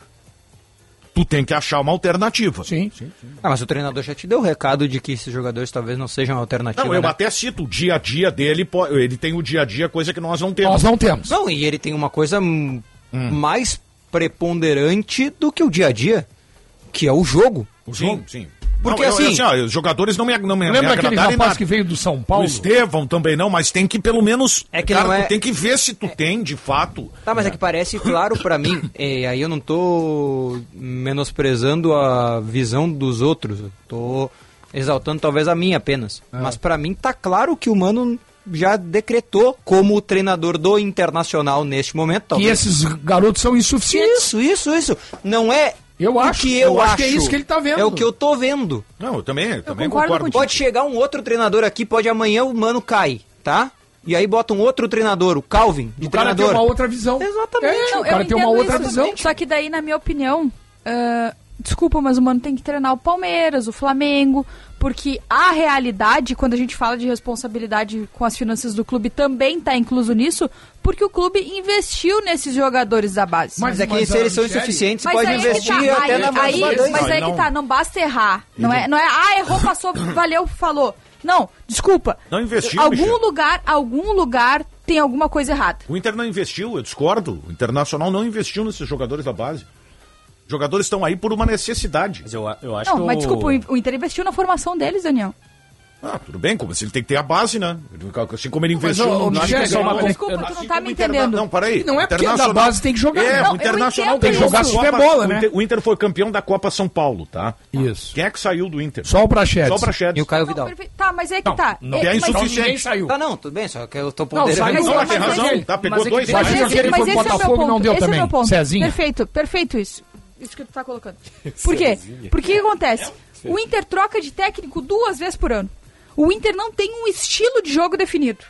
tu tem que achar uma alternativa. Sim, sim. Ah, mas o treinador já te deu o recado de que esses jogadores talvez não sejam alternativa. Não, eu né? até cito o dia a dia dele, ele tem o dia a dia, coisa que nós não temos. Nós não temos. Não, e ele tem uma coisa hum, mais preponderante do que o dia a dia, que é o jogo. O jogo, sim. Porque Não, eu- assim- ó, os jogadores não me, não me, me Lembra aquele agradaram em rapaz nada. que veio do São Paulo? O Estevão também não, mas tem que pelo menos. É que cara, não é- tu tem que ver se tu tem, de fato. Tá, mas é que parece claro pra mim, e aí eu não tô menosprezando a visão dos outros, eu tô exaltando talvez a minha apenas. Mas pra mim tá claro que o Mano já decretou como o treinador do Internacional neste momento. Que talvez. esses garotos são insuficientes. Isso, isso, isso. Não é Eu o acho, que eu, eu acho que é isso que ele tá vendo. É o que eu tô vendo. Não, eu também, eu também concordo concordo. Pode chegar um outro treinador aqui, pode amanhã o Mano cair, tá? E aí bota um outro treinador, o Calvin, de O cara tem treinador. uma outra visão. Exatamente. É, Não, o cara tem uma outra isso, visão. Só que daí, na minha opinião, ah, desculpa, mas o mano tem que treinar o Palmeiras, o Flamengo, porque a realidade, quando a gente fala de responsabilidade com as finanças do clube, também está incluso nisso, porque o clube investiu nesses jogadores da base. Mas, é que Mas, se eles são insuficientes, Mas pode aí é que investir tá, até aí, na aí, Badani. Mas aí Não. que tá, não basta errar. Não é, não é, ah, errou, passou, valeu, falou. Não, desculpa. Não investiu, Algum Michel. lugar, algum lugar tem alguma coisa errada. O Inter não investiu, eu discordo. O Internacional não investiu nesses jogadores da base. Os jogadores estão aí por uma necessidade. Mas eu, eu acho Não, que mas o- desculpa, o Inter investiu na formação deles, Daniel. Ah, tudo bem, como se ele tem que ter a base, né? Assim como ele investiu ô, no Internacional. não, mas desculpa, tu não Assim tá me entendendo. Não, peraí. Não é porque Internacional- da base tem que jogar. É, Não, o Internacional tem que jogar Tem que jogar Copa- bola, né? O Inter foi campeão da Copa São Paulo, tá? Isso. Quem é que saiu do Inter? Só o Prachedes. Só o Prachedes. E o Caio Não, Vidal. Tá, mas é que Não, tá. não. É, é insuficiente. Saiu. Tá, não, tudo bem, só que eu tô Não, ponderando. saiu, Mas- não, tem razão. Tá, pegou é que dois mas esse, é o meu Botafogo ponto. não deu esse também. é o meu ponto. Perfeito, perfeito isso. Isso que tu tá colocando. Por quê? Porque o que acontece? O Inter troca de técnico duas vezes por ano. O Inter não tem um estilo de jogo definido,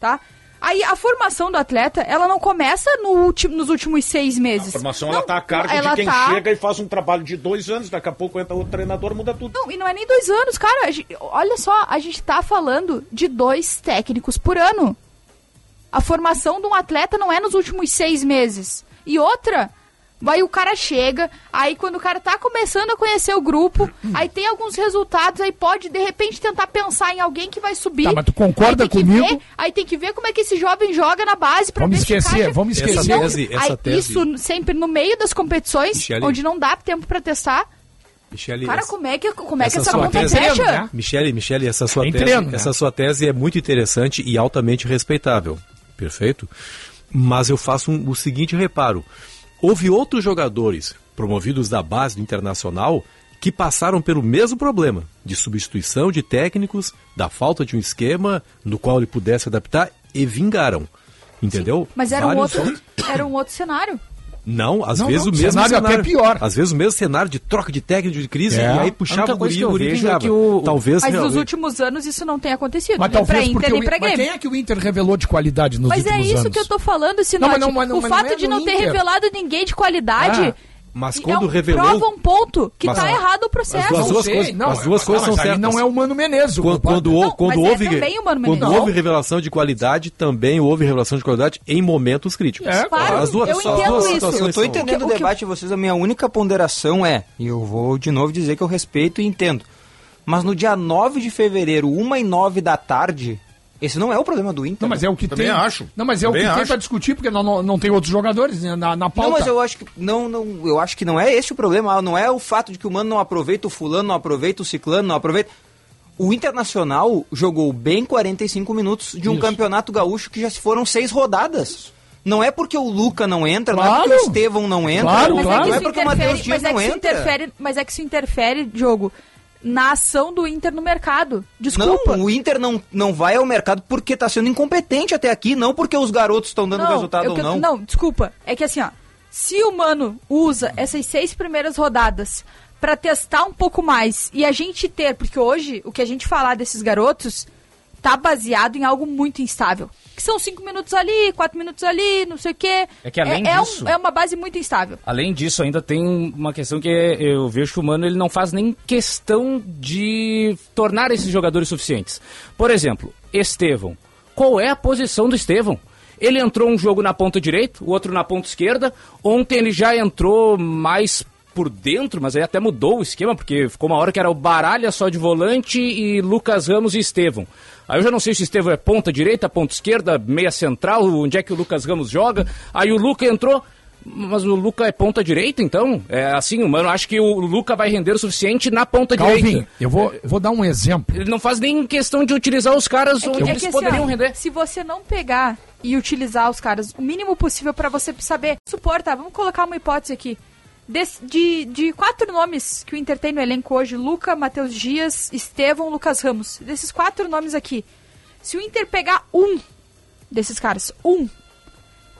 tá? Aí a formação do atleta, ela não começa no último, nos últimos seis meses. A formação Não, ela tá a cargo de quem tá- chega e faz um trabalho de dois anos, daqui a pouco entra outro treinador, muda tudo. Não, e não é nem dois anos, cara. Gente- olha só, a gente tá falando de dois técnicos por ano. A formação de um atleta não é nos últimos seis meses. E outra, aí o cara chega, aí quando o cara tá começando a conhecer o grupo, aí tem alguns resultados, aí pode de repente tentar pensar em alguém que vai subir. Tá, mas tu concorda aí comigo? ver- aí tem que ver como é que esse jovem joga na base pra Vamos ver se esquecer, encaixa. vamos esquecer. Essa tese- essa aí tese- Isso sempre no meio das competições, Michele. onde não dá tempo pra testar. Michele, Cara, essa- como é que, como é que essa essa sua conta tese- fecha? né? Michele, Michele, essa sua, Tem tese, treino, né? essa sua tese é muito interessante e altamente respeitável. Perfeito? Mas eu faço um- o seguinte reparo. Houve outros jogadores promovidos da base do Internacional que passaram pelo mesmo problema de substituição de técnicos, da falta de um esquema no qual ele pudesse adaptar e vingaram. Entendeu? Mas era um, outro, outros- era um outro cenário. Não, às Não, vezes não, o mesmo cenário cenário. até pior. Às vezes o mesmo cenário de troca de técnico de crise É. e aí puxava o guri que eu o guri vejo é que o- Talvez Mas nos realmente- últimos anos isso não tem acontecido. Mas nem talvez pra Inter porque nem o, pra mas quem é que o Inter revelou de qualidade nos Mas é últimos isso anos? que eu tô falando, Sinote. Não, mas não- mas não- o mas fato é de não ter revelado ninguém de qualidade Ah, mas é quando um- revelou- prova um ponto que Mas- tá errado o processo. As duas coisas- não, as duas mas- coisas são certas. não é o Mano Menezes o Quando, quando, Não, quando mas é houve, também o Mano quando Menezes. houve revelação de qualidade, também houve revelação de qualidade em momentos críticos. É, Claro, as duas, eu as entendo duas isso. situações Eu são- entendendo O que- o debate de vocês, a minha única ponderação é, e eu vou de novo dizer que eu respeito e entendo, mas no dia 9 de fevereiro, 1 e 9 da tarde, esse não é o problema do Inter. Não, mas é o que Também tem. acho. Não, mas é o Também que tem acho. pra discutir, porque não, não, não tem outros jogadores né, na, na pauta. Não, mas eu acho que não, não, eu acho que não é esse o problema, não é o fato de que o mano não aproveita, o fulano não aproveita, o ciclano não aproveita. O Internacional jogou bem 45 minutos de um Isso. campeonato gaúcho que já se foram seis rodadas. Não é porque o Luca não entra, não é Claro. porque o Estevão não entra, Claro, claro. é que não é porque o Matheus interfere, Dias mas é não que isso entra. interfere, mas é que isso interfere, Diogo, na ação do Inter no mercado. Desculpa. Não, o Inter não, não vai ao mercado porque tá sendo incompetente até aqui, não porque os garotos estão dando resultado eu ou não. Não, desculpa. É que assim, ó. Se o Mano usa essas seis primeiras rodadas pra testar um pouco mais e a gente ter, porque hoje o que a gente falar desses garotos tá baseado em algo muito instável. Que são cinco minutos ali, quatro minutos ali, não sei o quê. É que além é, um- disso- é uma base muito instável. Além disso, ainda tem uma questão que é- eu vejo que o Mano ele não faz nem questão de tornar esses jogadores suficientes. Por exemplo, Estevão. Qual é a posição do Estevão? Ele entrou um jogo na ponta direita, o outro na ponta esquerda. Ontem ele já entrou mais por dentro, mas aí até mudou o esquema, porque ficou uma hora que era o Baralha só de volante e Lucas Ramos e Estevão. Aí eu já não sei se o Estevão é ponta direita, ponta esquerda, meia central, onde é que o Lucas Ramos joga. Aí o Luca entrou, mas o Luca é ponta direita, então? É assim, mano, acho que o Luca vai render o suficiente na ponta Calvin, direita. eu vou, vou dar um exemplo. Ele não faz nem questão de utilizar os caras onde É que eles assim, poderiam ó, render. Se você não pegar e utilizar os caras o mínimo possível pra você saber, suporta, vamos colocar uma hipótese aqui. Des- de, de quatro nomes que o Inter tem no elenco hoje, Luca, Matheus Dias, Estevão, Lucas Ramos. Desses quatro nomes aqui, se o Inter pegar um desses caras, um,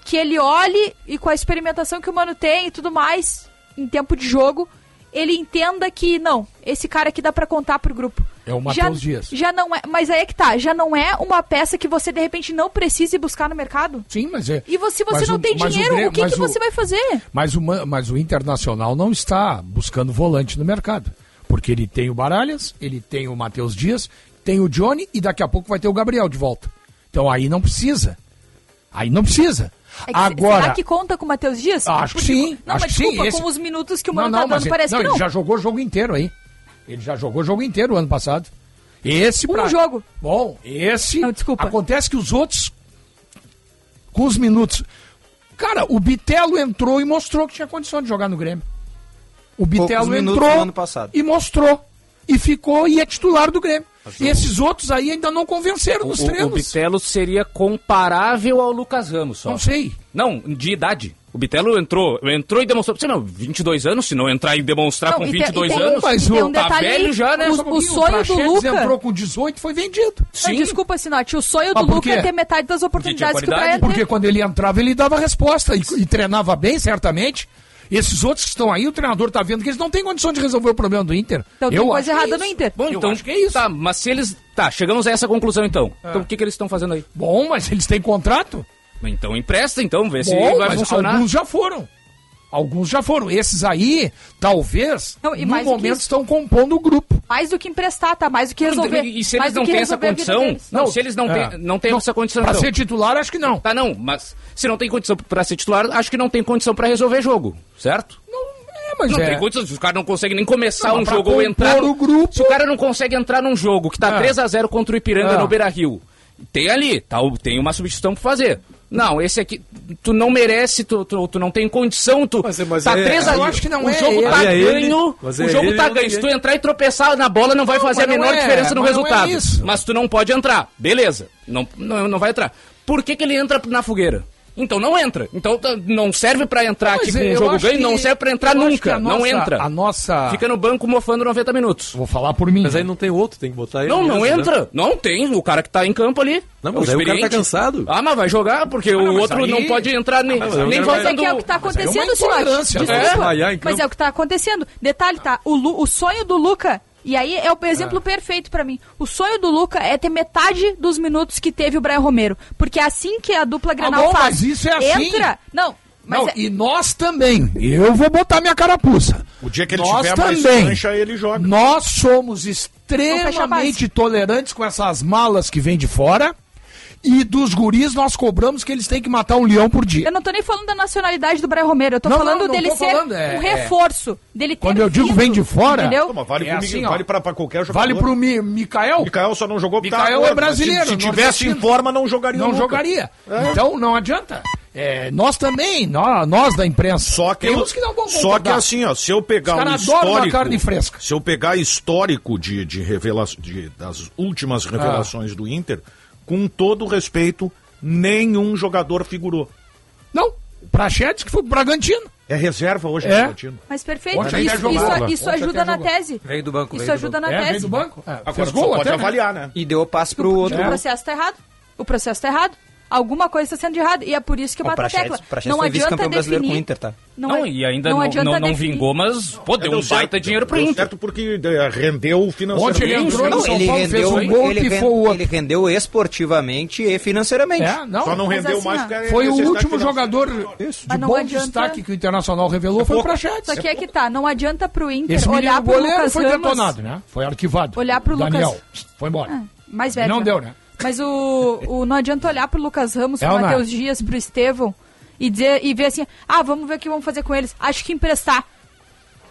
que ele olhe e com a experimentação que o Mano tem e tudo mais, em tempo de jogo, ele entenda que, não, esse cara aqui dá pra contar pro grupo. É o Já- Matheus Dias. Já não é, mas aí é que tá, já não é uma peça que você de repente não precisa ir buscar no mercado. Sim, mas é. E você, se você não o- tem o dinheiro, o, Grêmio- que, que o- você vai fazer? Mas o, Ma- mas o Internacional não está buscando volante no mercado. Porque ele tem o Baralhas, ele tem o Matheus Dias, tem o Johnny e daqui a pouco vai ter o Gabriel de volta. Então aí não precisa. Aí não precisa. É que, Agora. será que conta com o Matheus Dias? Acho que sim. Não, acho mas que sim. desculpa, Esse- com os minutos que o Não, Mano não, tá mas dando, ele- parece não, que não. ele já jogou o jogo inteiro aí. Ele já jogou o jogo inteiro o ano passado. Esse Um pra- jogo. Bom, esse. Não, desculpa. Acontece que os outros. Com os minutos. Cara, o Bitelo entrou e mostrou que tinha condição de jogar no Grêmio. O Bitelo entrou no ano passado. e mostrou. E ficou e é titular do Grêmio. E esses outros aí ainda não convenceram nos O, o treinos. Bitelo seria comparável ao Lucas Ramos só. Não sei. Não, de idade. O Bitelo entrou, entrou e demonstrou. Sei não, 22 anos, se não entrar e demonstrar Não, com e tem- 22 e tem- anos, mas tem o- um tá detalhe velho já, né? o- o sonho do Praxedes Luca- entrou com 18 e foi vendido. Não, desculpa, Sinote, o sonho do por Luca quê? é ter metade das oportunidades que o? Brian Porque quando ele entrava, ele dava resposta e, e treinava bem, certamente. Esses outros que estão aí, o treinador tá vendo que eles não têm condição de resolver o problema do Inter. Então tem Eu coisa acho que é errada no. Inter. Bom, Eu então, acho que é isso. Tá, mas se eles. Tá, chegamos a essa conclusão então. Então o que, que eles estão fazendo aí? Bom, mas eles têm contrato. Então empresta, então, vê se Bom, vai mas funcionar. alguns já foram. Alguns já foram. Esses aí, talvez, Não, e no que momento estão compondo o grupo. Mais do que emprestar, tá? Mais do que resolver. E se eles não têm essa a condição. Não, se eles não É. têm não têm Não, essa condição. Pra então. ser titular, acho que não. Tá, não, mas se não tem condição pra ser titular, acho que não tem condição pra resolver jogo, certo? É, mas não é. tem condição, se os caras não conseguem nem começar Não, um jogo ou entrar. o grupo- Se o cara não consegue entrar num jogo que tá É. 3x0 contra o Ipiranga É. no Beira Rio, tem ali, tá, o- tem uma substituição pra fazer. Não, esse aqui, tu não merece, tu, tu, tu não tem condição, tu Mas é- mas tá é- 3x0. eu acho que não o é jogo tá é ganho, o é jogo tá não ganho. é. Se tu entrar e tropeçar na bola, não vai Não, fazer a menor é, diferença no é resultado. mas tu não pode entrar, beleza, não, não, não vai entrar. Por que que ele entra na fogueira? Então não entra. Então tá- não serve pra entrar Mas aqui com um jogo ganho, que- não serve pra entrar eu nunca. que a não nossa- entra. a nossa- Fica no banco mofando 90 minutos. Vou falar por mim. Mas aí não tem outro, tem que botar ele. Não, não mesmo, né? entra. Não tem. O cara que tá em campo ali. Não, mas o aí o cara tá cansado. Ah, mas vai jogar, porque não, o mas outro aí- não pode entrar nem, mas o nem cara Mas é é o que tá Mas é acontecendo, né? Desculpa. Desmaiar em campo. Mas é o que tá acontecendo. Detalhe, tá? O, Lu- o sonho do Luca. E aí é o exemplo Ah. perfeito pra mim. O sonho do Luca é ter metade dos minutos que teve o Brian Romero. Porque é assim que a dupla Grenal Ah, bom, faz. mas isso é assim. Entra. Não, mas Não, é- e nós também. Eu vou botar minha carapuça. O dia que ele nós tiver mais também. cancha, ele joga. Nós somos extremamente tolerantes com essas malas que vêm de fora. E dos guris nós cobramos que eles têm que matar um leão por dia. Eu não tô nem falando da nacionalidade do Brian Romero. Eu tô Não, falando não, não dele tô ser falando, é- um reforço. Dele ter Quando eu digo vindo, vem de fora, Entendeu? Não, mas vale, É pro assim, vale pra, pra qualquer jogador. Vale pro Mi Mikael? Mikael só não jogou porque tá Mikael é gordo. brasileiro. Se, se tivesse em forma, não jogaria Não Luca. jogaria. É. Então não adianta. É, nós também, nós, nós da imprensa. Só que, uns que não vão só que assim, ó, se eu pegar uma histórico, carne fresca. se eu pegar histórico de, de revelações, de- das últimas Ah. revelações do Inter, com todo respeito, nenhum jogador figurou. Não, o Prachetes que foi pro Bragantino. É reserva hoje, É. Bragantino. Mas perfeito. Ontem Isso, jogou isso- isso ajuda na jogou. tese. Veio do banco, Isso veio do ajuda banco. na É, tese. veio do banco. É, Agora gol pode até, né? avaliar, né? E deu passe pro outro. O processo tá errado. O processo tá errado. Alguma coisa está sendo de errado. E é por isso que eu bato a Praxedes- tecla. Praxedes Não foi adianta vice-campeão brasileiro definir. com o Inter, tá? Não, é- e ainda não, adianta não, não definir. vingou, mas pô, deu um Deu certo, baita dinheiro pro deu Inter. certo porque eh, rendeu financeiramente. Ontem ele entrou Não, no São ele Paulo, fez rendeu, um gol ele, que foi o outro. ele rendeu esportivamente e financeiramente. É, não. Só não rendeu assim, mais porque Foi o último jogador de Mas não bom adianta- destaque que o Internacional revelou foi o Prachetes. Só que é que tá. Não adianta pro Inter Esse olhar pro goleiro Lucas foi detonado, né? Foi arquivado. Olhar pro Daniel. Lucas- Foi embora. Ah, mais velho. Não deu, né? Mas o, o não adianta olhar pro Lucas Ramos, É pro não é? Matheus Dias, pro Estevão e, dizer, e ver assim, ah, vamos ver o que vamos fazer com eles. Acho que emprestar.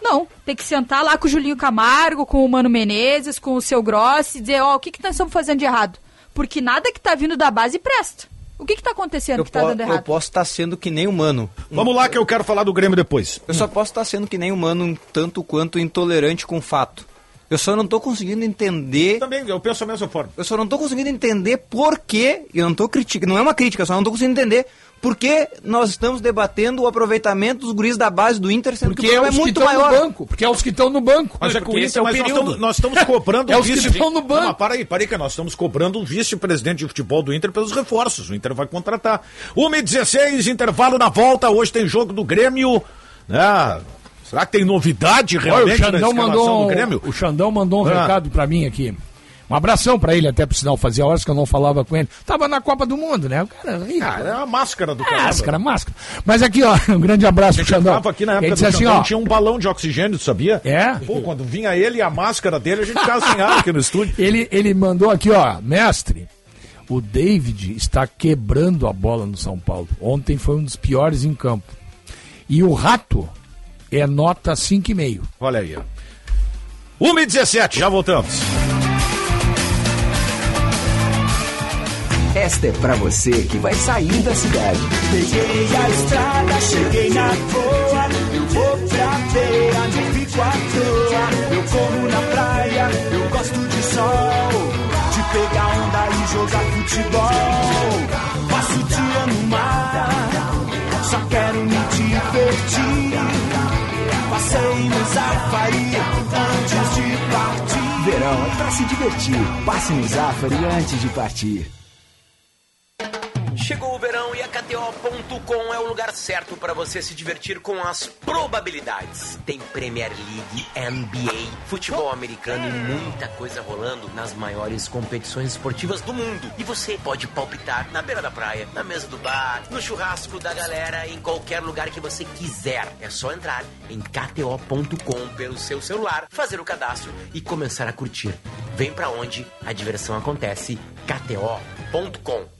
Não, tem que sentar lá com o Julinho Camargo, com o Mano Menezes, com o Seu Grossi e dizer, ó, o que, que nós estamos fazendo de errado? Porque nada que tá vindo da base presta. O que que tá acontecendo Eu, que tá dando eu errado? posso estar sendo que nem humano. Vamos lá que eu quero falar do Grêmio depois. Eu só posso estar sendo que nem humano um tanto quanto intolerante com o fato. Eu só não tô conseguindo entender. Também, eu penso da mesma forma. Eu só não tô conseguindo entender por que. Eu não tô criticando. Não é uma crítica, eu só não tô conseguindo entender por que nós estamos debatendo o aproveitamento dos guris da base do Inter, sendo Porque que o é é que muito estão no maior. banco. Porque é os que estão no banco. Mas é esse isso, é o mas nós estamos, nós estamos cobrando É um os que vice... estão no banco. Não, mas para aí, para aí, que nós estamos cobrando um vice-presidente de futebol do Inter pelos reforços. O Inter vai contratar. 1h16, intervalo na volta. Hoje tem jogo do Grêmio. né? Será que tem novidade Olha, o realmente Xandão mandou, do Grêmio? o Xandão mandou um Ah. recado pra mim aqui. Um abração pra ele, até por sinal, fazia horas que eu não falava com ele. Tava na Copa do Mundo, né? O cara, ih, Ah, é a máscara do cara. máscara, máscara. Mas aqui, ó, um grande abraço pro Xandão. Tava aqui na época ele do assim, Xandão, ó, tinha um balão de oxigênio, tu sabia? É? Pô, quando vinha ele e a máscara dele, a gente ficava sem ar aqui no estúdio. ele, ele mandou aqui, ó, mestre, o David está quebrando a bola no São Paulo. Ontem foi um dos piores em campo. E o Rato é nota 5,5. Olha aí, ó. 1h17, já voltamos. Esta é pra você que vai sair da cidade. Peguei a estrada, cheguei na boa. Eu vou pra feira, não fico à toa. Eu como na praia, eu gosto de sol. De pegar onda e jogar futebol. Safari antes de partir. Verão é pra se divertir. Passe no Zafari antes de partir. Chegou o verão e a KTO.com é o lugar certo para você se divertir com as probabilidades. Tem Premier League, NBA, futebol americano e muita coisa rolando nas maiores competições esportivas do mundo. E você pode palpitar na beira da praia, na mesa do bar, no churrasco da galera, em qualquer lugar que você quiser. É só entrar em KTO.com pelo seu celular, fazer o cadastro e começar a curtir. Vem pra onde a diversão acontece. KTO.com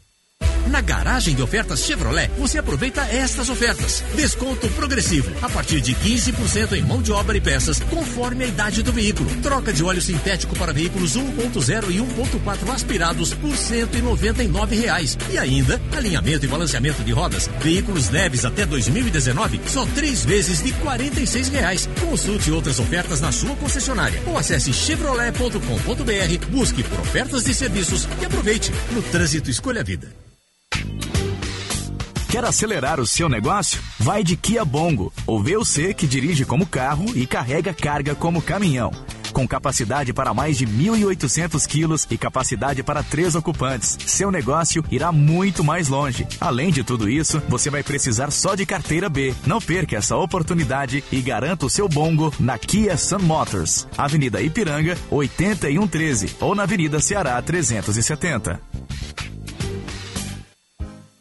Na garagem de ofertas Chevrolet, você aproveita estas ofertas. Desconto progressivo, a partir de 15% em mão de obra e peças, conforme a idade do veículo. Troca de óleo sintético para veículos 1.0 e 1.4 aspirados por 199 reais. E ainda, alinhamento e balanceamento de rodas. Veículos leves até 2019, só três vezes de 46 reais. Consulte outras ofertas na sua concessionária ou acesse chevrolet.com.br, busque por ofertas de serviços e aproveite. No trânsito, escolha a vida. Quer acelerar o seu negócio? Vai de Kia Bongo, o VUC que dirige como carro e carrega carga como caminhão. Com capacidade para mais de 1.800 quilos e capacidade para três ocupantes, seu negócio irá muito mais longe. Além de tudo isso, você vai precisar só de carteira B. Não perca essa oportunidade e garanta o seu bongo na Kia Sun Motors, Avenida Ipiranga 8113 ou na Avenida Ceará 370.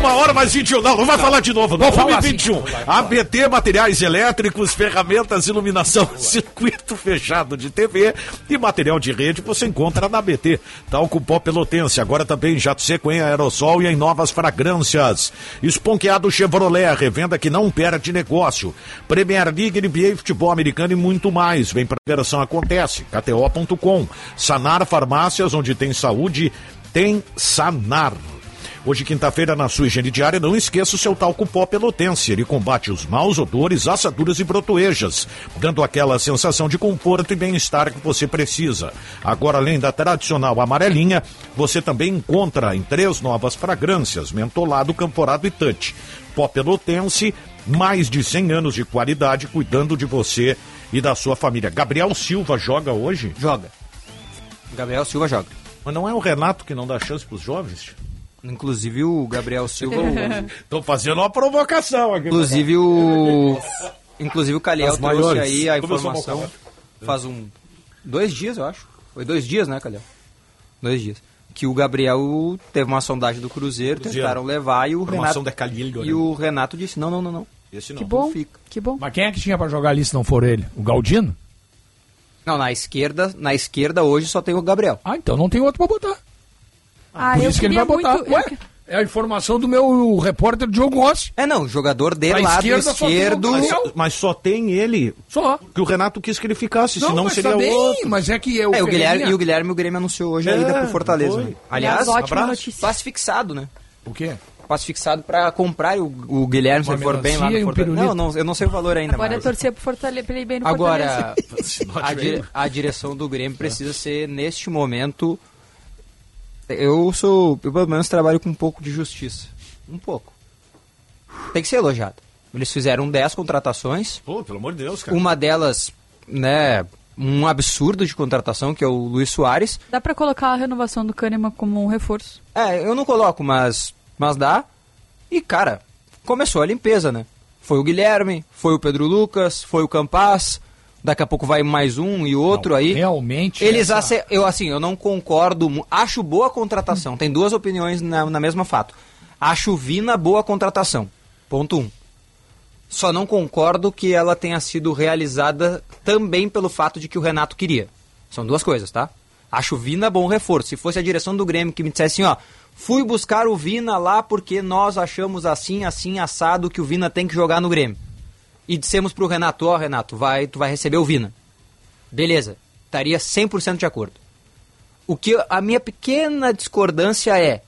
Uma hora mais 21. Não, não vai falar de novo. Não, falar 21. ABT Materiais Elétricos, ferramentas, iluminação, circuito fechado de TV e material de rede você encontra na ABT. Talco Pó Pelotense, agora também jato seco em aerossol e em novas fragrâncias. Esponqueado Chevrolet, revenda que não perde negócio. Premier League, NBA, futebol americano e muito mais. Vem pra operação acontece. KTO.com. Sanar Farmácias, onde tem saúde, tem Sanar. Hoje, quinta-feira, na sua higiene diária, não esqueça o seu talco pó pelotense. Ele combate os maus odores, assaduras e brotoejas, dando aquela sensação de conforto e bem-estar que você precisa. Agora, além da tradicional amarelinha, você também encontra em três novas fragrâncias, mentolado, camporado e touch. Pó pelotense, mais de 100 anos de qualidade, cuidando de você e da sua família. Gabriel Silva joga hoje? Joga. Gabriel Silva joga. Mas não é o Renato que não dá chance para os jovens? Inclusive o Gabriel Silva. Tô fazendo uma provocação aqui. Inclusive o. Inclusive o Calhau As trouxe maiores. aí a informação. Faz um. Dois dias, eu acho. Foi dois dias, né, Calhau? Dois dias. Que o Gabriel teve uma sondagem do Cruzeiro, Cruzeiro. tentaram levar e o Formação Renato. Calilho, E né? o Renato disse: não, não, não, não. Esse Que bom, que bom. Mas quem é que tinha pra jogar ali se não for ele? O Galdino? Não, na esquerda, na esquerda hoje só tem o Gabriel. Ah, então não tem outro pra botar. Ah, Por eu isso que ele vai botar. muito- Ué, é a informação do meu repórter Diogo Rossi. É, não, jogador de Pra lado esquerda esquerdo. Gabriel. Mas só tem ele. Só. Que o Renato quis que ele ficasse, Não, senão mas seria tá bem, outro. mas é que é o É, o Guilherme, e o Guilherme o Grêmio anunciou hoje a É, ida pro Fortaleza. foi. né? Aliás, Aliás, ótima abraço. notícia. passe fixado, né? O quê? Passe fixado pra comprar o, o Guilherme, se ele for bem lá no um Fortaleza. Não, não, eu não sei o valor ainda, Agora é mas... torcer pro Fortaleza, pra ele ir bem no Agora, Fortaleza. a, dire- a direção do Grêmio precisa ser, neste momento... Eu sou... Eu, pelo menos, trabalho com um pouco de justiça. Um pouco. Tem que ser elogiado. Eles fizeram 10 contratações. Pô, pelo amor de Deus, cara. Uma delas, né... Um absurdo de contratação, que é o Luiz Soares. Dá pra colocar a renovação do Kahneman como um reforço. É, eu não coloco, mas, mas dá. E, cara, começou a limpeza, né? Foi o Guilherme, foi o Pedro Lucas, foi o Campaz. Daqui a pouco vai mais um e outro aí. Realmente. Eles essa- ace... eu assim, eu não concordo, acho boa a contratação. Tem duas opiniões na, na mesma fato. Acho Vina boa a contratação. Ponto um. Só não concordo que ela tenha sido realizada também pelo fato de que o Renato queria. São duas coisas, tá? Acho o Vina bom reforço. Se fosse a direção do Grêmio que me dissesse assim, ó, fui buscar o Vina lá porque nós achamos assim, assim, assado que o Vina tem que jogar no Grêmio. E dissemos pro Renato, ó, Renato, vai, tu vai receber o Vina. Beleza, estaria 100% de acordo. O que a minha pequena discordância é,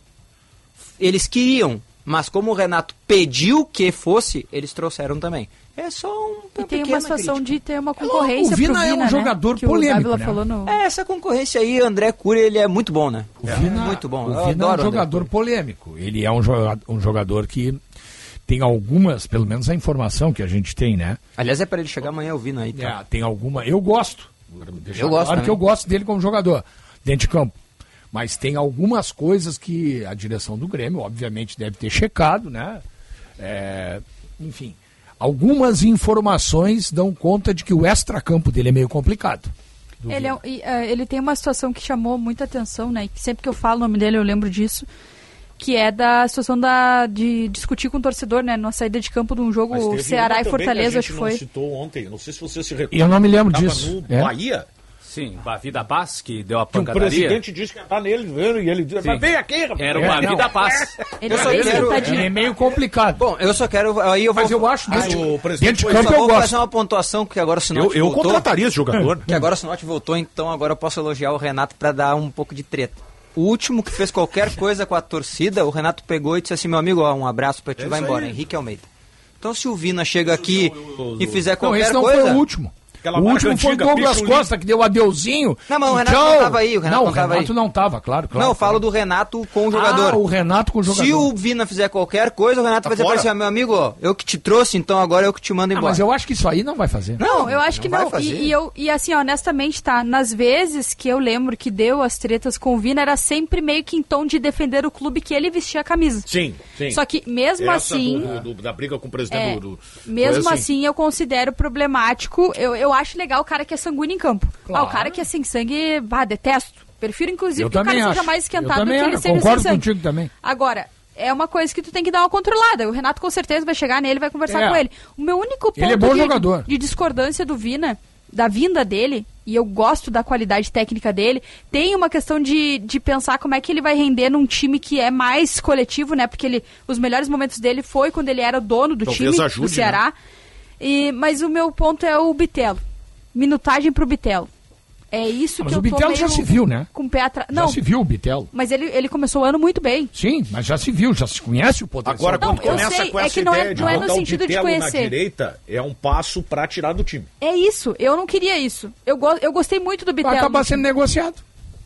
eles queriam, mas como o Renato pediu que fosse, eles trouxeram também. É só um E tem uma pequena situação crítica. de ter uma concorrência o Vina pro é um Vina, né? jogador que o polêmico, Dávila né? falou no... É, essa concorrência aí, André Cury, ele é muito bom, né? O Vina, muito bom. O Eu Vina é um o jogador polêmico. Ele é um jogador, um jogador que tem algumas, pelo menos a informação que a gente tem, né? Aliás, é para ele chegar amanhã, o Vina aí. Tá? É, tem alguma. Eu gosto. Eu gosto Claro que eu gosto dele como jogador, dentro de campo. Mas tem algumas coisas que a direção do Grêmio, obviamente, deve ter checado, né? É, enfim, algumas informações dão conta de que o extracampo dele é meio complicado. Ele, é eh, ele tem uma situação que chamou muita atenção, né? e que sempre que eu falo o nome dele eu lembro disso. Que é da situação da, de discutir com o torcedor, né? Na saída de campo de um jogo Ceará e Fortaleza, que a acho que não foi. citou ontem, não sei se você se recorda. Eu não me lembro disso. No É? Bahia, Sim, Bavi da Paz, que deu a que o pancadaria. presidente disse que ia estar nele, vendo, e ele disse, Sim. mas vem aqui, rapaz. Era o É, Bavi não. da Paz. Ele Eu só é quero-. Ele é meio complicado. Bom, eu só quero. Aí eu vou. Mas eu acho Aí dentro, o de- presidente dentro de foi- Eu campo só eu vou gosto. fazer uma pontuação que agora o Sinote Eu, eu voltou. contrataria esse jogador. Que agora o Sinote voltou, então agora eu posso elogiar o Renato pra dar um pouco de treta. O último que fez qualquer coisa com a torcida, o Renato pegou e disse assim: meu amigo, ó, um abraço pra ti, É vai embora, aí. Henrique Almeida. Então se o Vina chega aqui e fizer Não, qualquer esse não coisa. foi o último. Aquela o último foi o Douglas Picho Costa, que deu adeuzinho. Não, mas o Renato tchau. não tava aí, o Renato não, não tava o Renato aí. não tava, claro, claro. Não, eu falo do Renato com o Ah, jogador. o Renato com o jogador. Se o Vina fizer qualquer coisa, o Renato Tá vai dizer pra fora. ele assim, "Ah, meu amigo, ó, eu que te trouxe, então agora eu que te mando Ah, embora. mas eu acho que isso aí não vai fazer. Não, eu acho que vai não. fazer. E, e eu, e assim, honestamente, tá? Nas vezes que eu lembro que deu as tretas com o Vina, era sempre meio que em tom de defender o clube que ele vestia a camisa. Sim, sim. Só que mesmo Essa assim. do- do- da briga com o presidente É, do, do- Mesmo foi assim, eu considero problemático. Eu, eu acho legal o cara que é sanguíneo em campo. Claro. Ah, o cara que é sem sangue, bah, detesto. Prefiro, inclusive, Eu que o cara também seja acho. mais Eu esquentado do que ele acho. seja Concordo sem sangue. também. Agora, é uma coisa que tu tem que dar uma controlada. O Renato com certeza vai chegar nele e vai conversar É. com ele. O meu único ponto Ele é bom de, jogador. de discordância do Vina, da vinda dele, e eu gosto da qualidade técnica dele, tem uma questão de, de pensar como é que ele vai render num time que é mais coletivo, né? Porque ele, os melhores momentos dele foi quando ele era dono do Talvez time, ajude, do Ceará. E, mas o meu ponto é o Bitelo. Minutagem pro Bitelo. É isso Ah, Mas que o eu tô Bitelo já se viu, né? Com o pé atrás. Já Não, se viu o Bitelo. mas ele, ele começou o ano muito bem. Sim, mas já se viu, já se conhece o potencial. Agora, do quando Não, começa sei, com é essa que não é- ideia de não é no o sentido de Bitelo na conhecer. direita, é um passo pra tirar do time. É isso, eu não queria isso. Eu, go eu gostei muito do Vai Bitelo. acabar sendo negociado.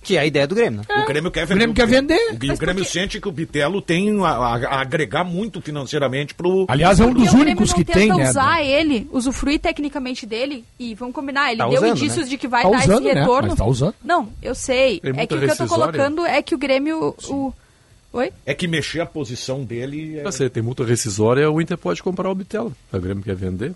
Que é a ideia do Grêmio, né? O Grêmio quer O vender. Grêmio quer vender. O, o Grêmio sente que o Bitelo tem a, a- a agregar muito financeiramente pro. Aliás, é um Porque dos o Grêmio únicos não que tenta tem, né? usar ele, usufruir tecnicamente dele, e vamos combinar, ele Tá deu usando, indícios né? de que vai Tá dar usando, esse né? retorno. Mas tá usando. Não, eu sei. Tem É que o que eu tô colocando é que o Grêmio. O... Oi? É que mexer a posição dele. É... Se tem multa rescisória, o Inter pode comprar o Bitelo. O Grêmio quer vender.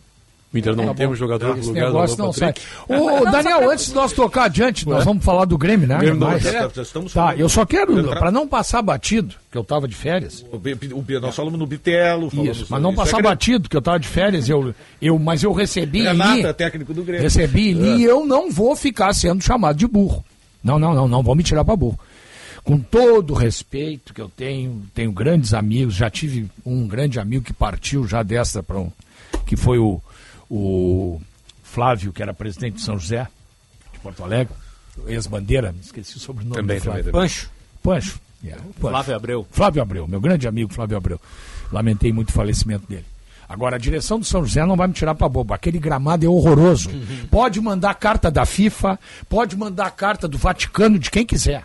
O Inter não Tá tem bom. um jogador no lugar do negócio Alan não sai. Ô, Daniel, antes de nós tocar adiante, nós vamos falar do Grêmio, né? Grêmio não quer. Tá, estamos Tá, eu só quero, para não passar batido, que eu tava de férias. O, o nós falamos no Bitelo. falamos Isso, mas não passar É batido, que eu tava de férias, eu, eu, mas eu recebi Renato ali, é técnico do Grêmio. recebi ali e eu não vou ficar sendo chamado de burro. Não, não, não, não vou me tirar para burro. Com todo o respeito que eu tenho, tenho grandes amigos, já tive um grande amigo que partiu já dessa para um, que foi o, o Flávio, que era presidente de São José, de Porto Alegre, ex-bandeira, esqueci o sobrenome Também, do Flávio. também, Pancho. Pancho. yeah, Pancho. Flávio Abreu. Flávio Abreu, meu grande amigo Flávio Abreu. Lamentei muito o falecimento dele. Agora, a direção do São José não vai me tirar para bobo. Aquele gramado é horroroso. Pode mandar carta da FIFA, pode mandar carta do Vaticano, de quem quiser.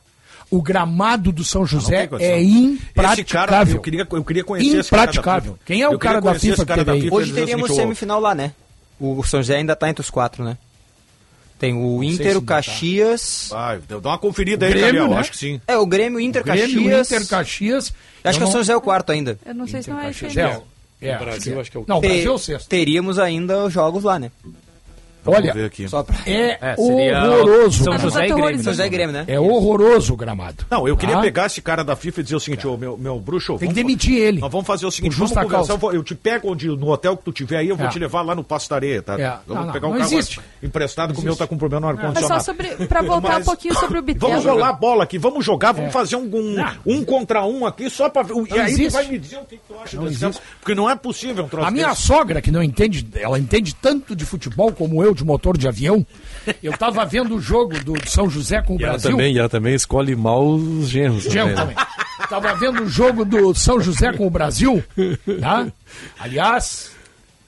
O gramado do São José é Esse cara, impraticável. eu queria, eu queria conhecer esse cara da Impraticável. Quem é o cara da FIFA cara da? FIFA, Hoje teríamos semifinal lá, né? O São José ainda tá entre os quatro, né? Tem o Inter, se o tá. Caxias. Vai, dá uma conferida aí, Grêmio, Gabriel. né? Acho que sim. É, o Grêmio, Inter, Grêmio, Caxias. Inter, Caxias. Acho que o São José é o quarto ainda. Eu não sei se não é aí. É, é, O Brasil, acho que é o Não, o Brasil é o sexto. Teríamos ainda os jogos lá, né? Olha, ver aqui. Só pra... é, É, horroroso. São o José e gramado. Grêmio. São José e Grêmio, né? É horroroso o gramado. Não, eu queria Tá? pegar esse cara da FIFA e dizer o seguinte, ô meu, meu bruxo. Tem que vamos- demitir ele. Nós vamos fazer o seguinte, vamos conversar. causa. Eu, vou- eu te pego onde, no hotel que tu tiver aí, eu vou É. te levar lá no Passo da Areia, tá? É. Eu vou Não, não, pegar um não carro existe. emprestado, que o Não meu tá com problema no Mas ar-condicionado. só sobre, pra voltar Mas- um pouquinho sobre o Bitelo. Vamos rolar a bola aqui, vamos jogar, vamos É. fazer um, um, um contra um aqui só pra ver. E aí existe. tu vai me dizer o que, tu acha Não desse campo, Porque não é possível um troço A minha sogra, que não entende, ela entende tanto de futebol como eu, de motor de avião. Eu tava vendo o jogo do São José com o E ela Brasil. também, e ela também escolhe mal os genros. Genro também, né? também. Tava vendo o jogo do São José com o Brasil, tá? Aliás,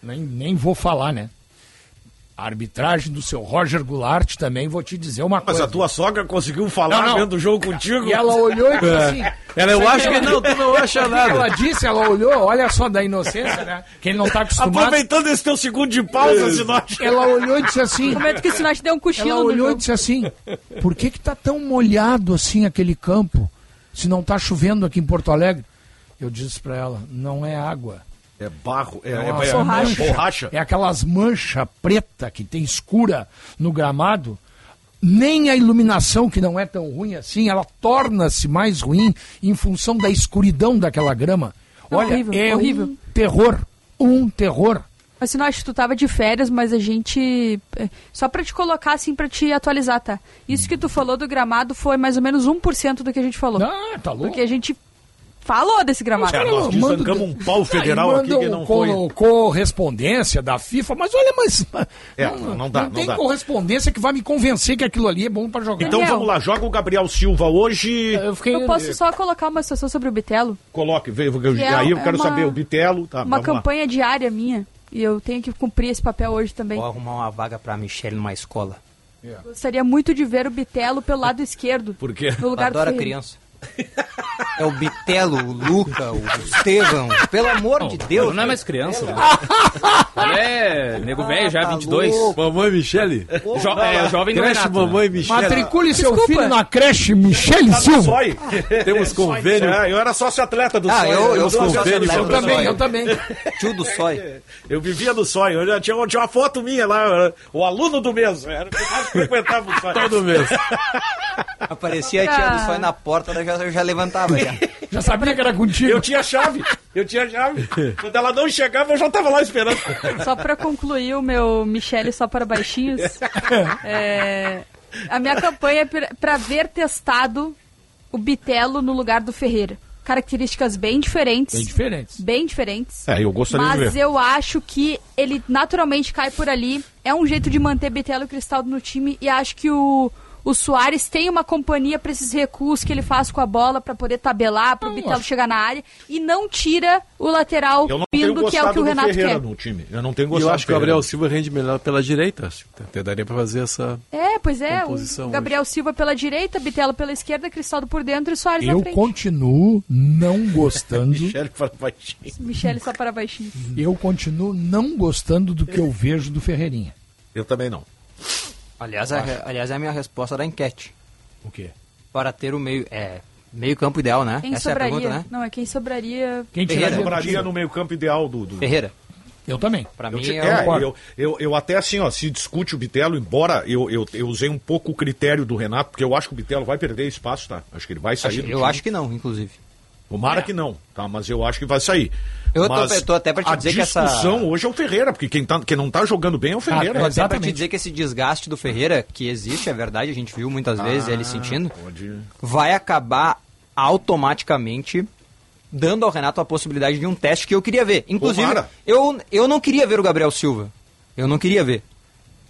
nem, nem vou falar, né? A arbitragem do seu Roger Goulart também, vou te dizer uma Mas coisa. a tua sogra conseguiu falar Não, não. vendo o jogo contigo? E ela olhou e disse assim... Ela, eu acho que não, tu não acha sabe o que nada. Ela disse, ela olhou, olha só da inocência, né? Que ele não tá acostumado. Aproveitando esse teu segundo de pausa, Sinote. Ela olhou e disse assim... No momento que o Sinach deu um cochilo Ela olhou e disse assim: por que que tá tão molhado assim aquele campo, se não tá chovendo aqui em Porto Alegre? Eu disse para ela: não é água. É barro, é, é, é, borracha. É aquelas manchas preta que tem escura no gramado. Nem a iluminação, que não é tão ruim assim, ela torna-se mais ruim em função da escuridão daquela grama. Olha, Horrível, é horrível. um terror. Um terror. Mas Sinach, tu tava de férias, mas a gente. é, Só pra te colocar assim, pra te atualizar, tá? Isso que tu falou do gramado foi mais ou menos 1% do que a gente falou. Ah, tá louco. Porque a gente falou desse gramado. Cara, nós desancamos um pau federal Aí aqui que não foi. correspondência da FIFA, mas olha, mas. É, não dá, não tem dá. correspondência que vai me convencer que aquilo ali é bom pra jogar. Então Daniel. vamos lá, joga o Gabriel Silva hoje. Eu fiquei. Eu posso só colocar uma situação sobre o Bitelo? Coloque, vê, é- aí eu é quero uma- saber o Bitelo. Tá, uma vamos lá. campanha diária minha. E eu tenho que cumprir esse papel hoje também. Vou arrumar uma vaga pra Michelle numa escola. Gostaria muito de ver o Bitelo pelo lado esquerdo. Por quê? No lugar Adora Ferreira. criança. É o Bitelo, o Luca, o Estevão. Pelo amor de Deus. Não é mais criança, né? Ele é nego velho, já tá 22. louco. Mamãe Michele? Jo é, jovem do Creche Renato. Mamãe né? Michele. Matricule seu Desculpa. filho na creche Michele Tá Silva. Sói. Temos convênio. É, eu era sócio atleta do Ah, Sói. eu- eu convênio, atleta Eu do também, eu também. Tio do Sói. Eu vivia do Sói. Eu já tinha, tinha uma foto minha lá, eu o aluno do mês. Era o que mais frequentava o Sói. Todo mês. Aparecia a tia do Sói na porta, eu já, eu já levantava. Já. Já sabia que era contigo. Eu tinha chave. Eu tinha chave. Quando ela não chegava, eu já tava lá esperando. Só pra concluir o meu Michele só para baixinhos. é, a minha campanha é pra- pra ver testado o Bitelo no lugar do Ferreira. Características bem diferentes. Bem diferentes. Bem diferentes. É, eu gostaria de Mas eu acho que ele naturalmente cai por ali. É um jeito de manter Bitelo e Cristaldo no time. E acho que o, o Soares tem uma companhia para esses recuos que ele faz com a bola para poder tabelar, para o Bitelo chegar na área. E não tira o lateral Eu Pindo, que é o que o do Renato Ferreira quer. no time. Eu não tenho E gostado eu acho que o do Gabriel. Silva rende melhor pela direita. Até daria pra fazer essa. É, pois é. Composição O Gabriel Silva pela direita, Bitelo pela esquerda, Cristaldo por dentro e Soares na Eu frente. continuo não gostando. Michele fala baixinho. Michele só para baixinho. Eu continuo não gostando do que eu vejo do Ferreirinha. Eu também não. Aliás, a, aliás, é a minha resposta da enquete. O quê? Para ter o meio. É. Meio campo ideal, né? Quem Essa é a sobraria? pergunta, né? Não, é quem sobraria. Quem Ferreira. Sobraria no meio campo ideal do... do... Ferreira. Eu também. Pra Eu, mim te- é, é, o... eu, eu, eu até assim, ó, se discute o Bitelo, embora eu, eu, eu usei um pouco o critério do Renato, porque eu acho que o Bitelo vai perder espaço, tá? Acho que ele vai sair acho, do eu time. acho que não, inclusive. Tomara que não, tá? Mas eu acho que vai sair. Eu tô- Mas eu tô até pra te a dizer que essa- discussão hoje é o Ferreira, porque quem, tá, quem não tá jogando bem é o Ferreira. Ah, Eu até pra te dizer que esse desgaste do Ferreira, que existe, é verdade, a gente viu muitas vezes ele sentindo, Pode... vai acabar automaticamente dando ao Renato a possibilidade de um teste que eu queria ver. Inclusive, Tomara. eu, eu não queria ver o Gabriel Silva. Eu não queria ver.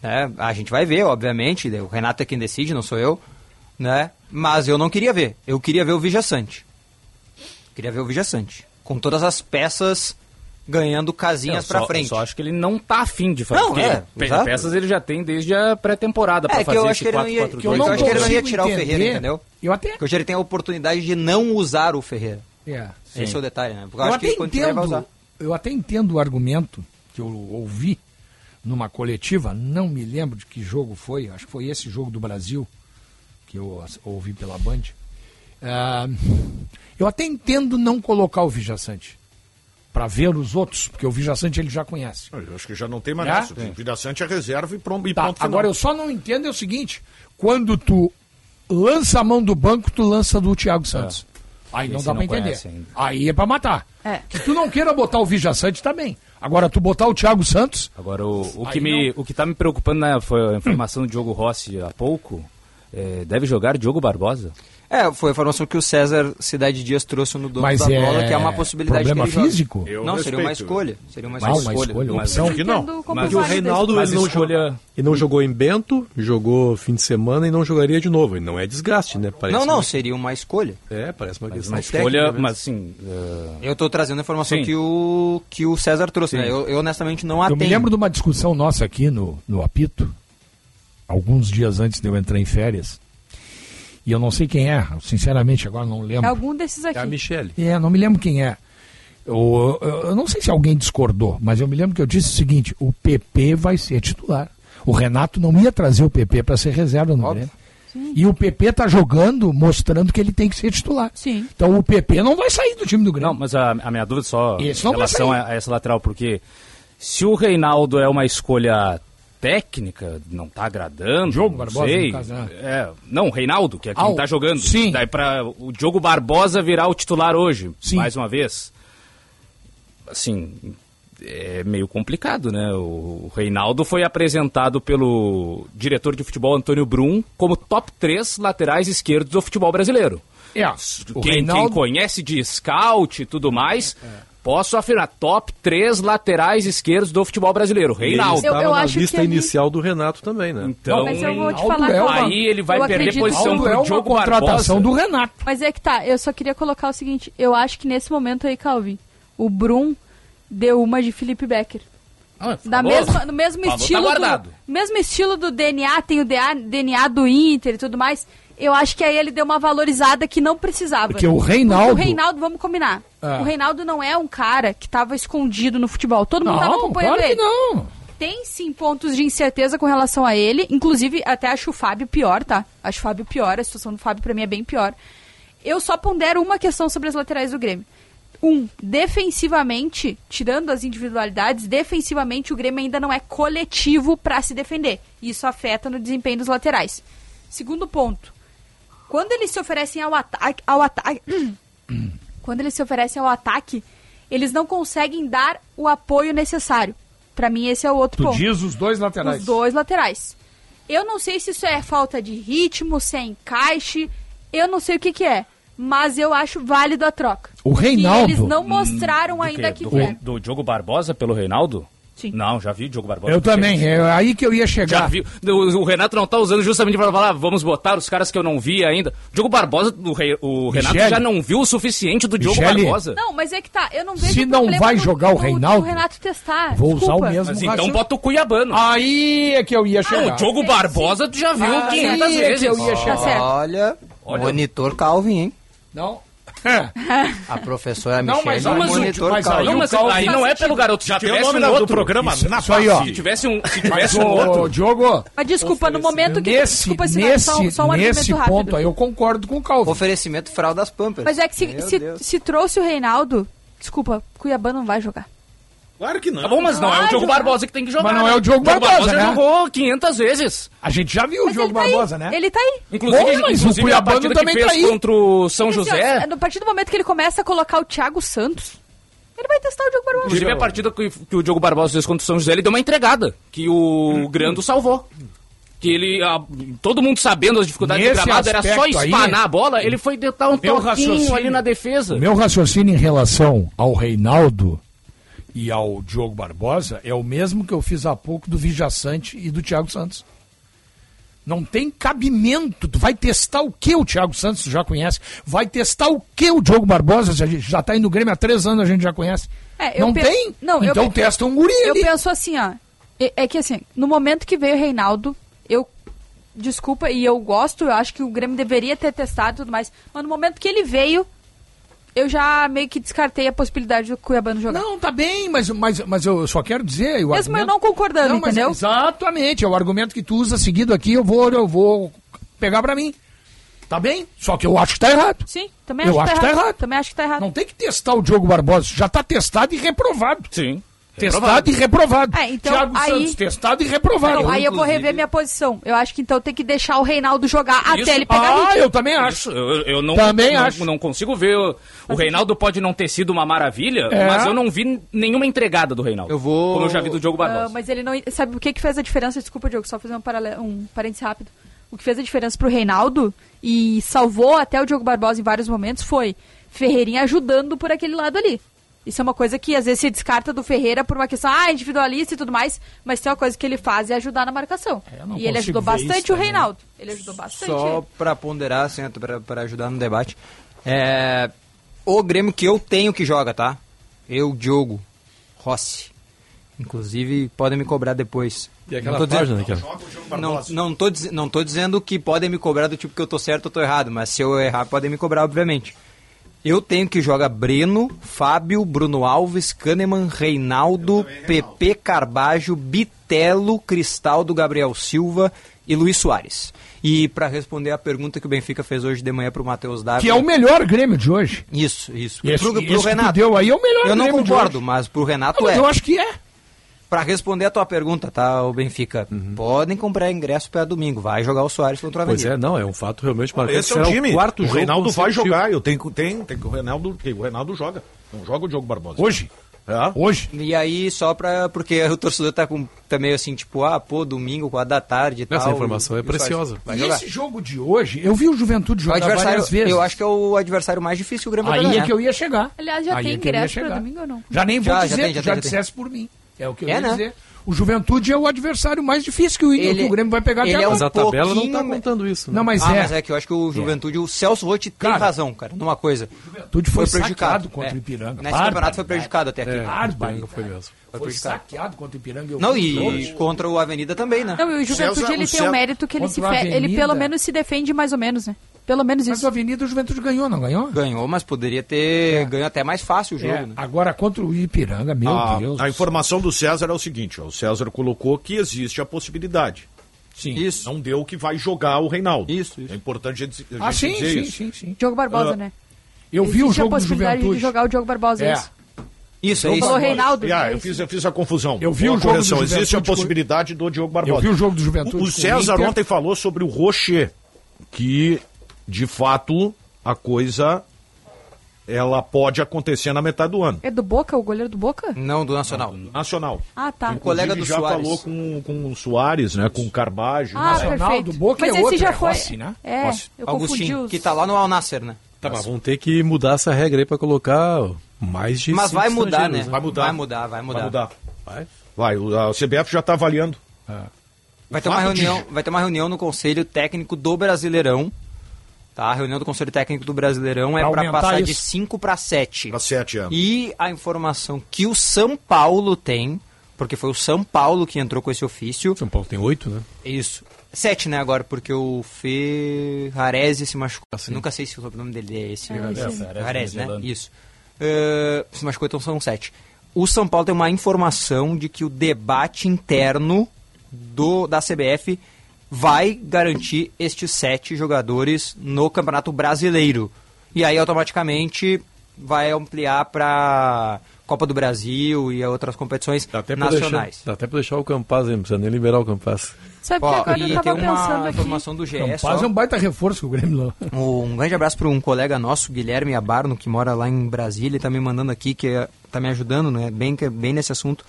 Né? A gente vai ver, obviamente. O Renato é quem decide, não sou eu. Né? Mas eu não queria ver. Eu queria ver o Vijaçante. Queria ver o Vijaçante. Com todas as peças ganhando casinhas só- frente. Eu só acho que ele não tá afim de fazer. Não, é, exato. peças ele já tem desde a pré-temporada pra É que fazer eu acho que ele não ia, 4-4-2. que eu acho que ele não ia tirar o. Ferreira, entendeu? Eu até. Porque hoje ele tem a oportunidade de não usar o Ferreira. É. Esse é o detalhe, né? Porque eu, Eu acho até, que quando tiver vai usar. entendo, eu até entendo o argumento que eu ouvi numa coletiva, não me lembro de que jogo foi, acho que foi esse jogo do Brasil que eu ouvi pela Band. Ah, eu até entendo não colocar o Vijaçante Pra ver os outros, porque o Vijaçante ele já conhece. Eu acho que já não tem mais Já? nessa. O Vida Sante é reserva e pronto. E Tá, final. agora eu só não entendo é o seguinte: quando tu lança a mão do banco, tu lança do Thiago Santos. Aí não Esse dá não pra entender. Aí é pra matar. É. Que tu não queira botar o Vijaçante também. Agora, tu botar o Thiago Santos. Agora, o, o, que me, o que tá me preocupando né, foi a informação do Diogo Rossi há pouco. É, deve jogar Diogo Barbosa? É, foi a informação que o César Cidade Dias trouxe no dono Mas da é bola, que é uma possibilidade problema que ele jogue. físico? Eu não, seria uma respeito. escolha. Seria uma Ah, escolha. uma escolha, uma mas- opção. que não. Mas o Reinaldo Mas ele não, escolha- jogou, ele não jogou em Bento, jogou fim de semana e não jogaria de novo. E não é desgaste, né? Parece Não, não, uma- seria uma escolha. É, parece uma Mas questão uma técnica, escolha, né? mas assim... é, Eu tô trazendo a informação Sim. que o, que o César trouxe, Sim. né? Eu, eu honestamente não a Eu me lembro de uma discussão nossa aqui no, no Apito, alguns dias antes de eu entrar em férias. E eu não sei quem é, sinceramente, agora não É lembro. algum desses aqui. É a Michele. É, não me lembro quem é. Eu, eu- eu não sei se alguém discordou, mas eu me lembro que eu disse o seguinte: o PP vai ser titular. O Renato não ia trazer o PP para ser reserva no Grêmio. E o PP tá jogando, mostrando que ele tem que ser titular. Sim. Então o PP não vai sair do time do Grêmio. Não, mas a, a minha dúvida só Esse em relação a, a essa lateral, porque se o Reinaldo é uma escolha técnica, não tá agradando, Diogo Barbosa, sei. no caso, né? É, não, Reinaldo, que é quem o- tá jogando. sim. Daí para o Diogo Barbosa virar o titular hoje, Sim. mais uma vez. Assim, é meio complicado, né? O Reinaldo foi apresentado pelo diretor de futebol Antônio Brum como top 3 laterais esquerdos do futebol brasileiro. É, Quem, Reinaldo- quem conhece de scout e tudo mais, posso afirmar, top 3 laterais esquerdos do futebol brasileiro. Ele Reinaldo. estava Eu- eu na acho lista que ali- inicial do Renato também, né? Então, Mas eu vou te falar é calma. aí ele vai Eu perder acredito- posição Aldo é pro uma Diogo contratação Barbosa. do Renato. Mas é que tá, eu só queria colocar o seguinte, eu acho que nesse momento aí, Calvin, o Brum deu uma de Felipe Becker. Ah, Da mesma, no mesmo tá estilo do, guardado. mesmo estilo do DNA, tem o DNA do Inter e tudo mais. Eu acho que aí ele deu uma valorizada que não precisava. Porque o Reinaldo- Porque o Reinaldo, vamos combinar. Ah. O Reinaldo não é um cara que tava escondido no futebol. Todo mundo tava Não, acompanhando claro que ele. não. Tem sim pontos de incerteza com relação a ele. Inclusive, até acho o Fábio pior, tá? Acho o Fábio pior. A situação do Fábio pra mim é bem pior. Eu só pondero uma questão sobre as laterais do Grêmio. Um, defensivamente, tirando as individualidades, defensivamente o Grêmio ainda não é coletivo pra se defender. Isso afeta no desempenho dos laterais. Segundo ponto, quando eles se oferecem ao ataque, ao ataque, quando eles se oferecem ao ataque, eles não conseguem dar o apoio necessário. Pra mim esse é o outro Tu ponto. diz os dois laterais. Os dois laterais. Eu não sei se isso é falta de ritmo, se é encaixe, eu não sei o que que é, mas eu acho válido a troca. O Reinaldo- eles não mostraram Do ainda quê? que do, quer. do Diogo Barbosa pelo Reinaldo? Sim. Não, já vi o Diogo Barbosa. Eu também, é aí que eu ia Já chegar. vi. O, o Renato não tá usando justamente para falar, vamos botar os caras que eu não vi ainda. Diogo Barbosa, o, Rei- o Renato Michele. já não viu o suficiente do Diogo Michele. Barbosa. Não, mas é que tá, eu não vejo Se não vai jogar o do- Reinaldo, do Renato testar. vou usar Desculpa. o mesmo Mas então bota o Cuiabano. Aí é que eu ia Ah, chegar. o Diogo Barbosa tu já viu Aí 500 é que vezes. eu ia Tá chegar. certo. Olha, Olha. monitor Calvin, hein? Não. A professora Não, Michelle mas é um aí- mas o- monitor mas aí Não, mas aí não é pelo garoto. Já tem o tivesse nome um do outro programa, Isso, na isso aí, ó. Se tivesse um, se Mas, tivesse um outro. Diogo, Mas desculpa, no momento que... nesse, desculpa, se nesse, só, só um nesse argumento rápido. ponto aí eu concordo com o Calvin. Oferecimento fraldas Pampers. Mas é que se, se, se trouxe o Reinaldo, desculpa, Cuiabá não vai jogar. Claro que não. Tá bom, mas não é o Diogo jogar. Barbosa que tem que jogar. Mas não é né? o Diogo Barbosa, né? jogou 500 vezes. A gente já viu o Mas Diogo ele tá aí, Barbosa, né? Ele tá aí. Inclusive, Bom, mas o inclusive a Cuiabano também fez tá aí. contra o São Porque, assim, José. ó, a partir do momento que ele começa a colocar o Thiago Santos, ele vai testar o Diogo Barbosa. Inclusive, a partida que, que o Diogo Barbosa fez contra o São José, ele deu uma entregada, que o Grando salvou. Que ele, ah, todo mundo sabendo as dificuldades Nesse do gramado, era só aspecto aí, espanar a bola, ele foi dar um toquinho raciocínio- ali na defesa. O meu raciocínio em relação ao Reinaldo e ao Diogo Barbosa é o mesmo que eu fiz há pouco do Vijaçante e do Thiago Santos. Não tem cabimento. Tu vai testar o que o Thiago Santos já conhece? Vai testar o que o Diogo Barbosa? Já tá indo no Grêmio há três anos, a gente já conhece. É, eu não pe- tem? Não, eu então pe- testa um guri Eu ali. penso assim, ó. É, é que assim, no momento que veio o Reinaldo, eu. Desculpa, e eu gosto, eu acho que o Grêmio deveria ter testado e tudo mais. Mas no momento que ele veio, eu já meio que descartei a possibilidade do Cuiabano jogar. Não, tá bem, mas, mas, mas eu só quero dizer... o Mesmo eu argumento- não concordando, Não, mas entendeu? Exatamente, é o argumento que tu usa seguido aqui, eu vou, eu vou pegar pra mim. Tá bem? Só que eu acho que tá errado. Sim, também Eu acho, acho que que tá tá errado. errado. Também acho que tá errado. Não tem que testar o Diogo Barbosa. Já tá testado e reprovado. Sim. Testado e reprovado. É, então, Thiago aí- Santos, testado e reprovado. Não, aí eu vou rever minha posição. Eu acho que então tem que deixar o Reinaldo jogar Isso. até ele pegar Ah, ritmo. eu também acho. Eu, eu não, Também não, acho. não consigo ver. O, o Reinaldo pode não ter sido uma maravilha, É. mas eu não vi nenhuma entregada do Reinaldo. Eu vou- Como eu já vi do Diogo Barbosa. mas ele não. Sabe o que, que fez a diferença? Desculpa, Diogo, só fazer um, paralelo, um parênteses rápido. O que fez a diferença pro Reinaldo e salvou até o Diogo Barbosa em vários momentos foi Ferreirinha ajudando por aquele lado ali. Isso é uma coisa que às vezes se descarta do Ferreira por uma questão ah, individualista e tudo mais, mas tem uma coisa que ele faz é ajudar na marcação. não e ele ajudou bastante o. Reinaldo. Ele ajudou bastante. Só pra ponderar, assim, pra, pra ajudar no debate. É, o Grêmio que eu tenho que joga, tá? Eu, Diogo, Rossi. Inclusive, podem me cobrar depois. E aquela Não tô página, dizendo- Niquel? Não, não, tô, não tô dizendo que podem me cobrar do tipo que eu tô certo ou tô errado, mas se eu errar, podem me cobrar, obviamente. Eu tenho que joga Breno, Fábio, Bruno Alves, Kahneman, Reinaldo, PP Carbajo, Bitelo, Cristaldo, Gabriel Silva e Luiz Soares. E para responder a pergunta que o Benfica fez hoje de manhã pro Matheus Dávila. Que é o melhor Grêmio de hoje. Isso, isso. Esse- pro, pro Renato. deu aí é o melhor Eu não Grêmio de concordo, hoje. mas pro Renato Não, mas é. eu acho que é. Pra responder a tua pergunta, tá, o Benfica, podem comprar ingresso para domingo. Vai jogar o Soares contra o Pois Avenida. é, não, é um fato realmente marcante. Esse é o Será time. quarto o jogo Reinaldo vai jogar. Eu tenho, tem, tem que o Reinaldo, o Reinaldo joga. Não joga o Diogo Barbosa. Hoje? É. Hoje? E aí, só pra. Porque o torcedor tá, com, tá meio assim, tipo, ah, pô, domingo, 4 da tarde e tal. Essa informação é e o preciosa. E jogar. esse jogo de hoje, eu vi o Juventude O jogar adversário, várias vezes. eu acho que é o adversário mais difícil que o Grêmio Aí é que eu ia chegar. Aliás, já Aí tem é ingresso pra domingo ou não? Já nem vou Já, já dizer, tem, já tu já tem, já tem. dissesse por mim. É o que eu É, ia né? dizer. O Juventude é o adversário mais difícil que o, Ele- que o Grêmio vai pegar ele até é um Mas a tabela não tá pouquinho- contando isso. né? Não, mas ah, é. mas é que eu acho que o Juventude, o Celso Rotti tem Cara, razão, cara, numa coisa. Juventude foi, prejudicado saqueado contra é. o Ipiranga. Nesse campeonato foi prejudicado até aqui. É, Ipiranga foi mesmo. Foi Foi prejudicado. saqueado contra o Ipiranga. eu Não, e contra o Avenida também, né? Não, e o Juventude César- ele o tem César- um mérito que ele, o fe... ele pelo menos se defende mais ou menos, né? Pelo menos Mas isso. o Avenida o Juventude ganhou, não ganhou? Ganhou, mas poderia ter ganho até mais fácil o jogo, É, né? Agora contra o Ipiranga, meu a, Deus. a informação do César é o seguinte: ó, o César colocou que existe a possibilidade. Sim. Isso. Não deu que vai jogar o Reinaldo. Isso, isso. É importante a gente, a gente Ah, sim, dizer sim, isso. sim, sim. Diogo Barbosa, Ah, né? Eu vi o Existe jogo a do possibilidade Juventude. de jogar o Diogo Barbosa, é É. isso? Isso, é Falou isso. Reinaldo. Ah, é eu fiz, eu fiz a confusão. Eu vi Uma o jogo do correção. Existe a possibilidade do Diogo Barbosa. Eu vi o jogo do Juventude O, o César ontem falou sobre o Rocher, que de fato a coisa ela pode acontecer na metade do ano. É do Boca, o goleiro do Boca? Não, do Nacional. Nacional. Ah, tá. Um colega do já Soares. falou com, com o Soares, né? Com o Carbajo. Ah, Nacional perfeito. do Boca Mas é esse outro, já é foi. Rossi, né? É, Rossi. eu confundi Agostinho, os... que tá lá no Al Nasser, né? Tá, mas vão ter que mudar essa regra aí pra colocar mais de Mas vai mudar, né? estrangeiros, Vai mudar. Vai mudar, vai mudar. Vai mudar. Vai? Vai, o- a CBF já está avaliando. Vai ter, uma Fato de- reunião, vai ter uma reunião no Conselho Técnico do Brasileirão. Tá? A reunião do Conselho Técnico do Brasileirão é Pra para aumentar passar de isso. 5 para 7. Para sete anos. E a informação que o São Paulo tem, porque foi o São Paulo que entrou com esse ofício. São Paulo tem oito, né? Isso. Sete, né, agora, porque o Ferrarese se machucou. Ah, sim. Nunca sei se o sobrenome dele é esse. É, Ferrarese. Ferrarese, né? venezuelano. Isso. Eh, se machucou, então são sete. O São Paulo tem uma informação de que o debate interno do, da CBF vai garantir estes sete jogadores no Campeonato Brasileiro. E aí, automaticamente, vai ampliar para Copa do Brasil e outras competições Dá até pra deixar, nacionais. dá até pra deixar o Campaz? Não precisa nem liberar o Campaz. Sabe que Ó, agora eu e tava tem uma aqui. informação do GE. Campaz só. é um baita reforço que o Grêmio lá. Um grande abraço para um colega nosso, Guilherme Abarno, que mora lá em Brasília e tá me mandando aqui, que é, tá me ajudando, né? Bem, que- bem nesse assunto.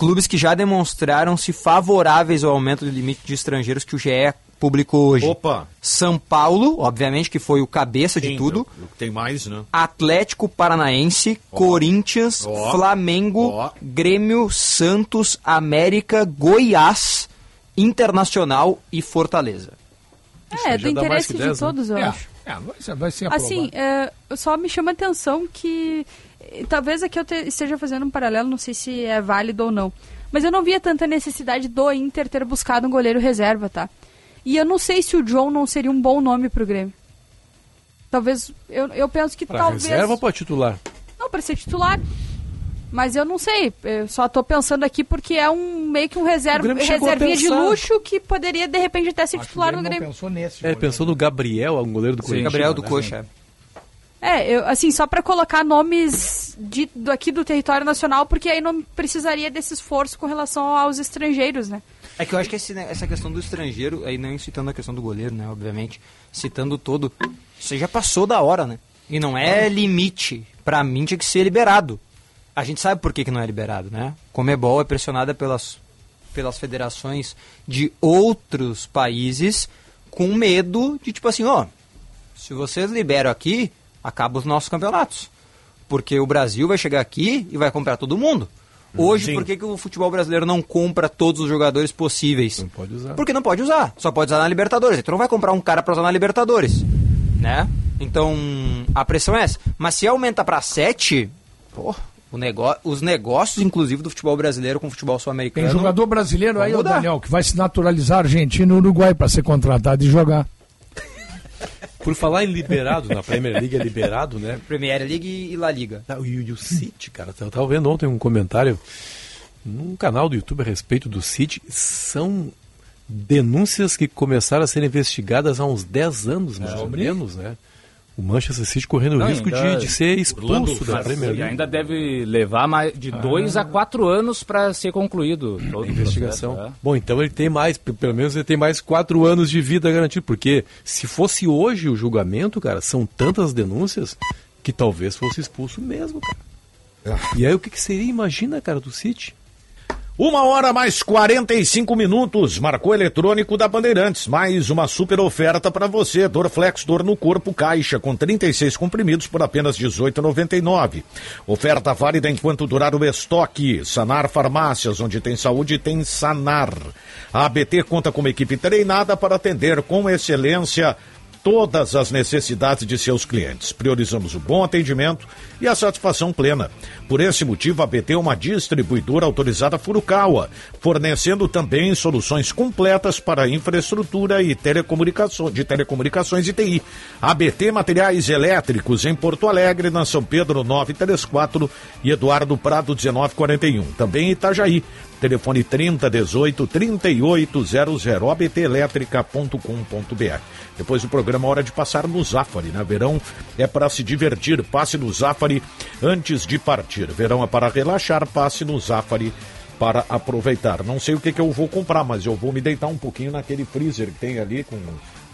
Clubes que já demonstraram-se favoráveis ao aumento do limite de estrangeiros que o GE publicou hoje. Opa! São Paulo, obviamente, que foi o cabeça de Tem, tudo. Tem mais, né? Atlético Paranaense, Corinthians, Ó. Flamengo, Ó. Grêmio, Santos, América, Goiás, Internacional e Fortaleza. É, do interesse de 10, né? todos, eu É, acho. é, vai ser, vai ser aprovado. Assim, é, só me chama a atenção que talvez aqui eu te- esteja fazendo um paralelo, não sei se é válido ou não. Mas eu não via tanta necessidade do Inter ter buscado um goleiro reserva, tá? E eu não sei se o John não seria um bom nome pro Grêmio. Talvez, eu, eu penso que Pra talvez... reserva ou pra titular? Não, pra ser titular. Mas eu não sei, eu só tô pensando aqui porque é um meio que um reserva, reservinha de luxo que poderia de repente até ser titular no Grêmio. pensou nesse. É, pensou no Gabriel, um goleiro do Corinthians. Gabriel do né? Coxa. É, eu, assim, só pra colocar nomes de, do, aqui do território nacional, porque aí não precisaria desse esforço com relação aos estrangeiros, né? É que eu acho que esse, né, essa questão do estrangeiro, aí nem citando a questão do goleiro, né, obviamente, citando todo, isso aí já passou da hora, né? E não é limite. Pra mim tinha que ser liberado. A gente sabe por que, que não é liberado, né? Comebol é pressionada pelas, pelas federações de outros países com medo de, tipo assim, ó, se vocês liberam aqui, acaba os nossos campeonatos. Porque o Brasil vai chegar aqui e vai comprar todo mundo. Hoje, Sim. por que, que o futebol brasileiro não compra todos os jogadores possíveis? Não pode usar. Porque não pode usar. Só pode usar na Libertadores. Então não vai comprar um cara pra usar na Libertadores. Né? Então, a pressão é essa. Mas se aumenta pra 7, pô, o negó os negócios, inclusive, do futebol brasileiro com o futebol sul-americano. Tem jogador brasileiro aí, mudar. Daniel, que vai se naturalizar Argentina e Uruguai para ser contratado e jogar. Por falar em liberado, na Premier League é liberado, né? Premier League e La Liga. Ah, E o, City, cara, eu tava vendo ontem um comentário num canal do YouTube a respeito do City. São denúncias que começaram a ser investigadas há uns 10 anos, mais ou menos, né? O Manchester City correndo o risco de, de ser expulso da Premier E League. ainda deve levar mais de dois a quatro anos para ser concluído todo a investigação. processo, é. Bom, então ele tem mais, pelo menos ele tem mais quatro anos de vida garantido, porque se fosse hoje o julgamento, cara, são tantas denúncias que talvez fosse expulso mesmo, cara. E aí o que, que seria, imagina, cara, do City? Uma hora mais 45 minutos, marcou eletrônico da Bandeirantes. Mais uma super oferta para você. Dorflex, dor no corpo, caixa, com 36 comprimidos por apenas R$ 18,99. Oferta válida enquanto durar o estoque. Sanar Farmácias, onde tem saúde, tem Sanar. A ABT conta com uma equipe treinada para atender com excelência todas as necessidades de seus clientes. Priorizamos o bom atendimento e a satisfação plena. Por esse motivo, a BT é uma distribuidora autorizada Furukawa, fornecendo também soluções completas para infraestrutura e telecomunicações, de telecomunicações e TI. ABT Materiais Elétricos em Porto Alegre, na São Pedro 934 e Eduardo Prado 1941. Também em Itajaí. Telefone 3018 3800 abtelétrica.com.br. Depois do programa Hora de Passar no Zafari, né? Verão é para se divertir, passe no Zafari antes de partir. Verão é para relaxar, passe no Zafari para aproveitar. Não sei o que, que eu vou comprar, mas eu vou me deitar um pouquinho naquele freezer que tem ali com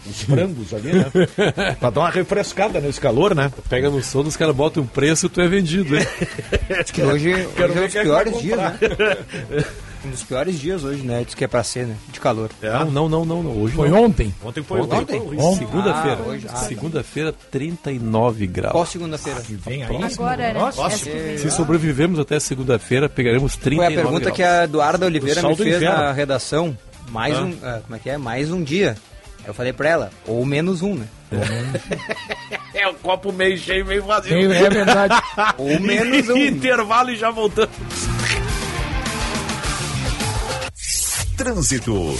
os frangos ali, né? pra dar uma refrescada nesse calor, né? Pega no sono, os caras botam um preço e tu é vendido, hein? Que hoje, hoje é um dos é piores dias, né? Um dos piores dias hoje, né? Diz que é pra ser, né? De calor. Não, não, não, não, não. Hoje Foi não. ontem. Ontem foi Ontem, ontem. ontem. Segunda-feira. Ah, ah, Segunda-feira, 39 graus. Qual segunda-feira? Vem aí. Agora, né? Vem. Se sobrevivemos até segunda-feira, pegaremos 39 Foi a pergunta graus. que a Eduarda Oliveira me do fez na redação. Mais Ah. um. ah, como é que é? Mais um dia. Eu falei pra ela, ou menos um, né? É o copo meio cheio, meio vazio. É, é verdade. Ou menos um. Intervalo e já voltamos. Trânsito.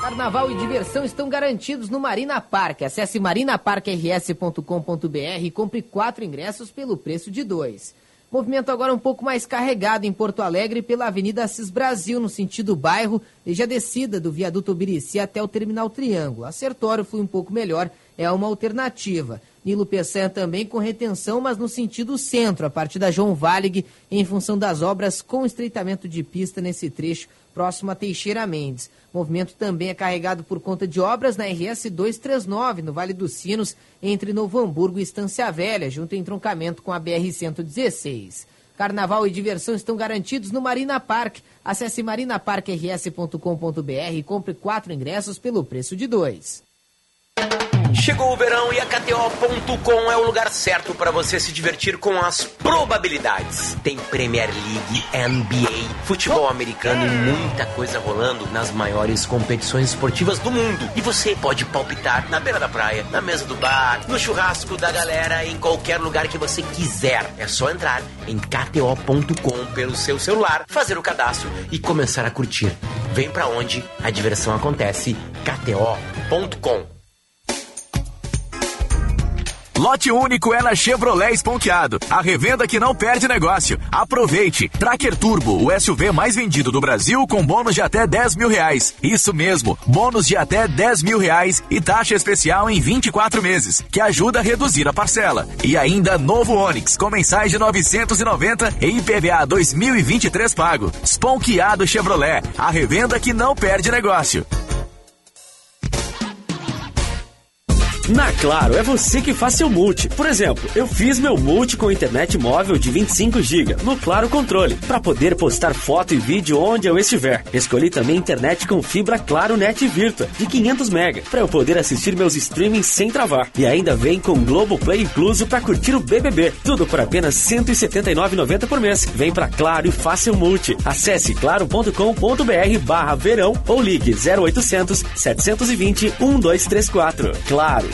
Carnaval e diversão estão garantidos no Marina Park. Acesse marinaparkrs.com.br e compre quatro ingressos pelo preço de dois. Movimento agora um pouco mais carregado em Porto Alegre pela Avenida Assis Brasil, no sentido bairro, desde a descida do viaduto Obirici até o Terminal Triângulo. A Sertório flui um pouco melhor, é uma alternativa. Nilo Peçanha também com retenção, mas no sentido centro, a partir da João Valig, em função das obras com estreitamento de pista nesse trecho próximo a Teixeira Mendes. Movimento também é carregado por conta de obras na RS 239, no Vale dos Sinos, entre Novo Hamburgo e Estância Velha, junto em entroncamento com a BR 116. Carnaval e diversão estão garantidos no Marina Park. Acesse marinaparkrs.com.br e compre quatro ingressos pelo preço de dois. Chegou o verão e a KTO.com é o lugar certo para você se divertir com as probabilidades. Tem Premier League, NBA, futebol americano e muita coisa rolando nas maiores competições esportivas do mundo. E você pode palpitar na beira da praia, na mesa do bar, no churrasco da galera, em qualquer lugar que você quiser. É só entrar em KTO.com pelo seu celular, fazer o cadastro e começar a curtir. Vem pra onde a diversão acontece. KTO.com Lote único é na Chevrolet Esponqueado. A revenda que não perde negócio. Aproveite. Tracker Turbo, o SUV mais vendido do Brasil com bônus de até 10 mil reais. Isso mesmo, bônus de até 10 mil reais e taxa especial em 24 meses, que ajuda a reduzir a parcela. E ainda novo Onix, com mensais de 990 e IPVA 2023 pago. Esponqueado Chevrolet, a revenda que não perde negócio. Na Claro, é você que faz seu multi. Por exemplo, eu fiz meu multi com internet móvel de 25 GB no Claro Controle, para poder postar foto e vídeo onde eu estiver. Escolhi também internet com fibra Claro Net Virtua de 500 MB, para eu poder assistir meus streamings sem travar. E ainda vem com Globoplay incluso para curtir o BBB. Tudo por apenas R$ 179,90 por mês. Vem pra Claro e faça o multi. Acesse claro.com.br barra verão ou ligue 0800 720 1234. Claro,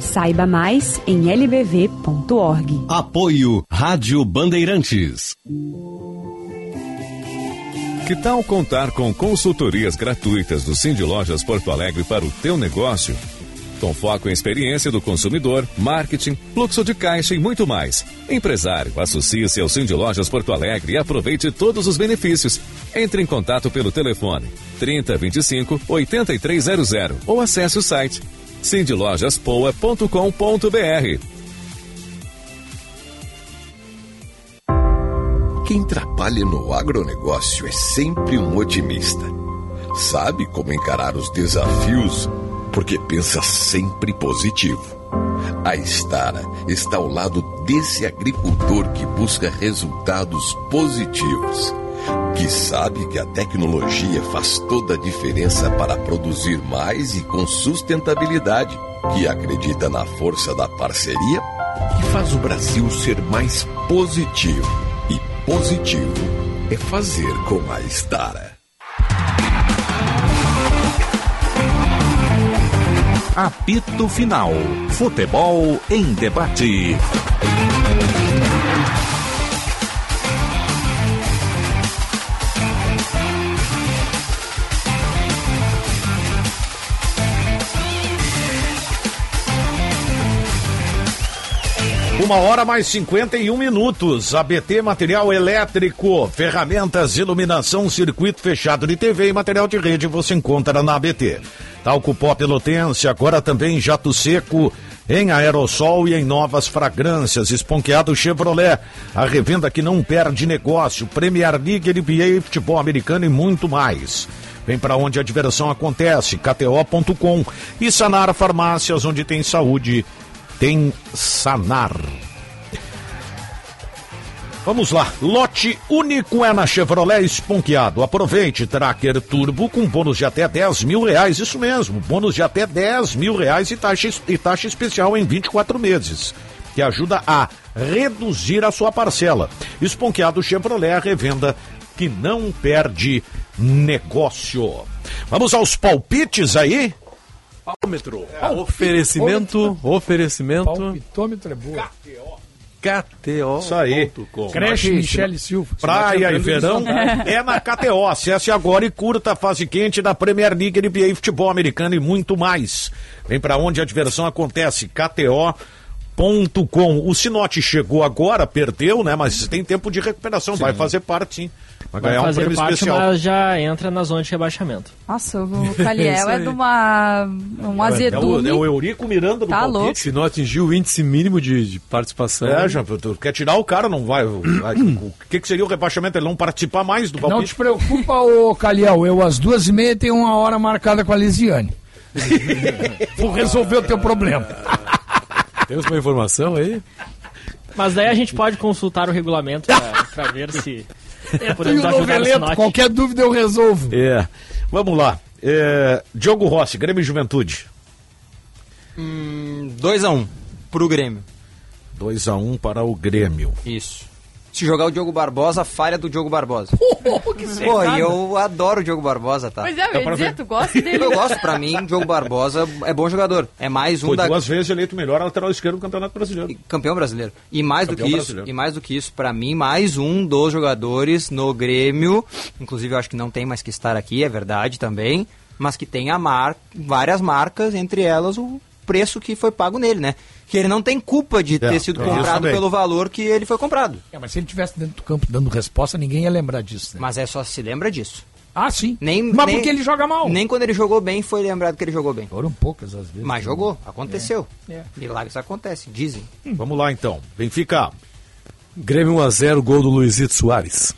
Saiba mais em lbv.org. Apoio Rádio Bandeirantes. Que tal contar com consultorias gratuitas do Cindy Lojas Porto Alegre para o teu negócio? Com foco em experiência do consumidor, marketing, fluxo de caixa e muito mais. Empresário, associe-se ao Cindy Lojas Porto Alegre e aproveite todos os benefícios. Entre em contato pelo telefone 3025 8300 ou acesse o site cindylojaspoa.com.br. Quem trabalha no agronegócio é sempre um otimista. Sabe como encarar os desafios porque pensa sempre positivo. A Estara está ao lado desse agricultor que busca resultados positivos, que sabe que a tecnologia faz toda a diferença para produzir mais e com sustentabilidade, que acredita na força da parceria, que faz o Brasil ser mais positivo. E positivo é fazer com a Estara. Apito Final. Futebol em debate. Uma hora mais 51 minutos. ABT Material Elétrico, ferramentas, iluminação, circuito fechado de TV e material de rede você encontra na ABT. Talco Pó Pelotense, agora também jato seco em aerossol e em novas fragrâncias. Esponqueado Chevrolet, a revenda que não perde negócio. Premier League, NBA, futebol americano e muito mais. Vem para onde a diversão acontece, kto.com e Sanar Farmácias, onde tem saúde tem Sanar. Vamos lá, lote único é na Chevrolet Esponqueado. Aproveite, Tracker Turbo com bônus de até 10 mil reais, isso mesmo, bônus de até 10 mil reais e taxa, e taxa especial em 24 meses, que ajuda a reduzir a sua parcela. Esponqueado Chevrolet, a revenda que não perde negócio. Vamos aos palpites aí? Palpitômetro. Oferecimento, oferecimento. Palpitômetro é boa. KTO. Isso aí. Creche Michele Silva. Praia e verão é na KTO. Acesse agora e curta a fase quente da Premier League, NBA, futebol americano e muito mais. Vem para onde a diversão acontece. KTO.com. O Sinote chegou agora, perdeu, né? Mas tem tempo de recuperação. Vai fazer parte, sim. Vai, Vai ganhar um fazer prêmio parte, especial. mas já entra na zona de rebaixamento. Nossa, o Caliel é de uma, um azedume. É o Eurico Miranda do Tá palpite. louco. Se não atingiu o índice mínimo de, de participação. É, já, tu quer tirar o cara, não vai. vai- o que, que seria o rebaixamento? Ele não participar mais do Não palpite? te preocupa, ô Caliel. Eu, às duas e meia, tenho uma hora marcada com a Lisiane. Vou resolver o teu problema. Temos uma informação aí? Mas daí a gente pode consultar o regulamento pra ver se É podemos tudo no ajudar o relento. Sinote. Qualquer dúvida eu resolvo. É. Vamos lá. É, Diogo Rossi, Grêmio e Juventude. 2x1 pro Grêmio. 2x1 para o Grêmio. Isso. Se jogar o Diogo Barbosa, falha do Diogo Barbosa. Pô, e eu adoro o Diogo Barbosa, tá? Pois é, eu ia dizer, tu gosta dele. Eu gosto, pra mim, o Diogo Barbosa é bom jogador. É mais um Foi da... duas vezes eleito o melhor lateral esquerdo do Campeonato Brasileiro. campeão brasileiro. E mais Campeão do que isso, brasileiro. e mais do que isso, para mim, mais um dos jogadores no Grêmio, inclusive eu acho que não tem mais que estar aqui, é verdade também, mas que tem a mar... várias marcas, entre elas o preço que foi pago nele, né? Que ele não tem culpa de É, ter sido é comprado pelo valor que ele foi comprado. É, mas se ele tivesse dentro do campo dando resposta, ninguém ia lembrar disso. Né? Mas é só se lembra disso. Ah, sim. Nem, Mas nem- porque ele joga mal. Nem quando ele jogou bem foi lembrado que ele jogou bem. Foram poucas às vezes. Mas jogou, aconteceu. É. Milagres acontecem, dizem. Vamos lá então. Benfica. Grêmio 1x0, gol do Luizito Soares.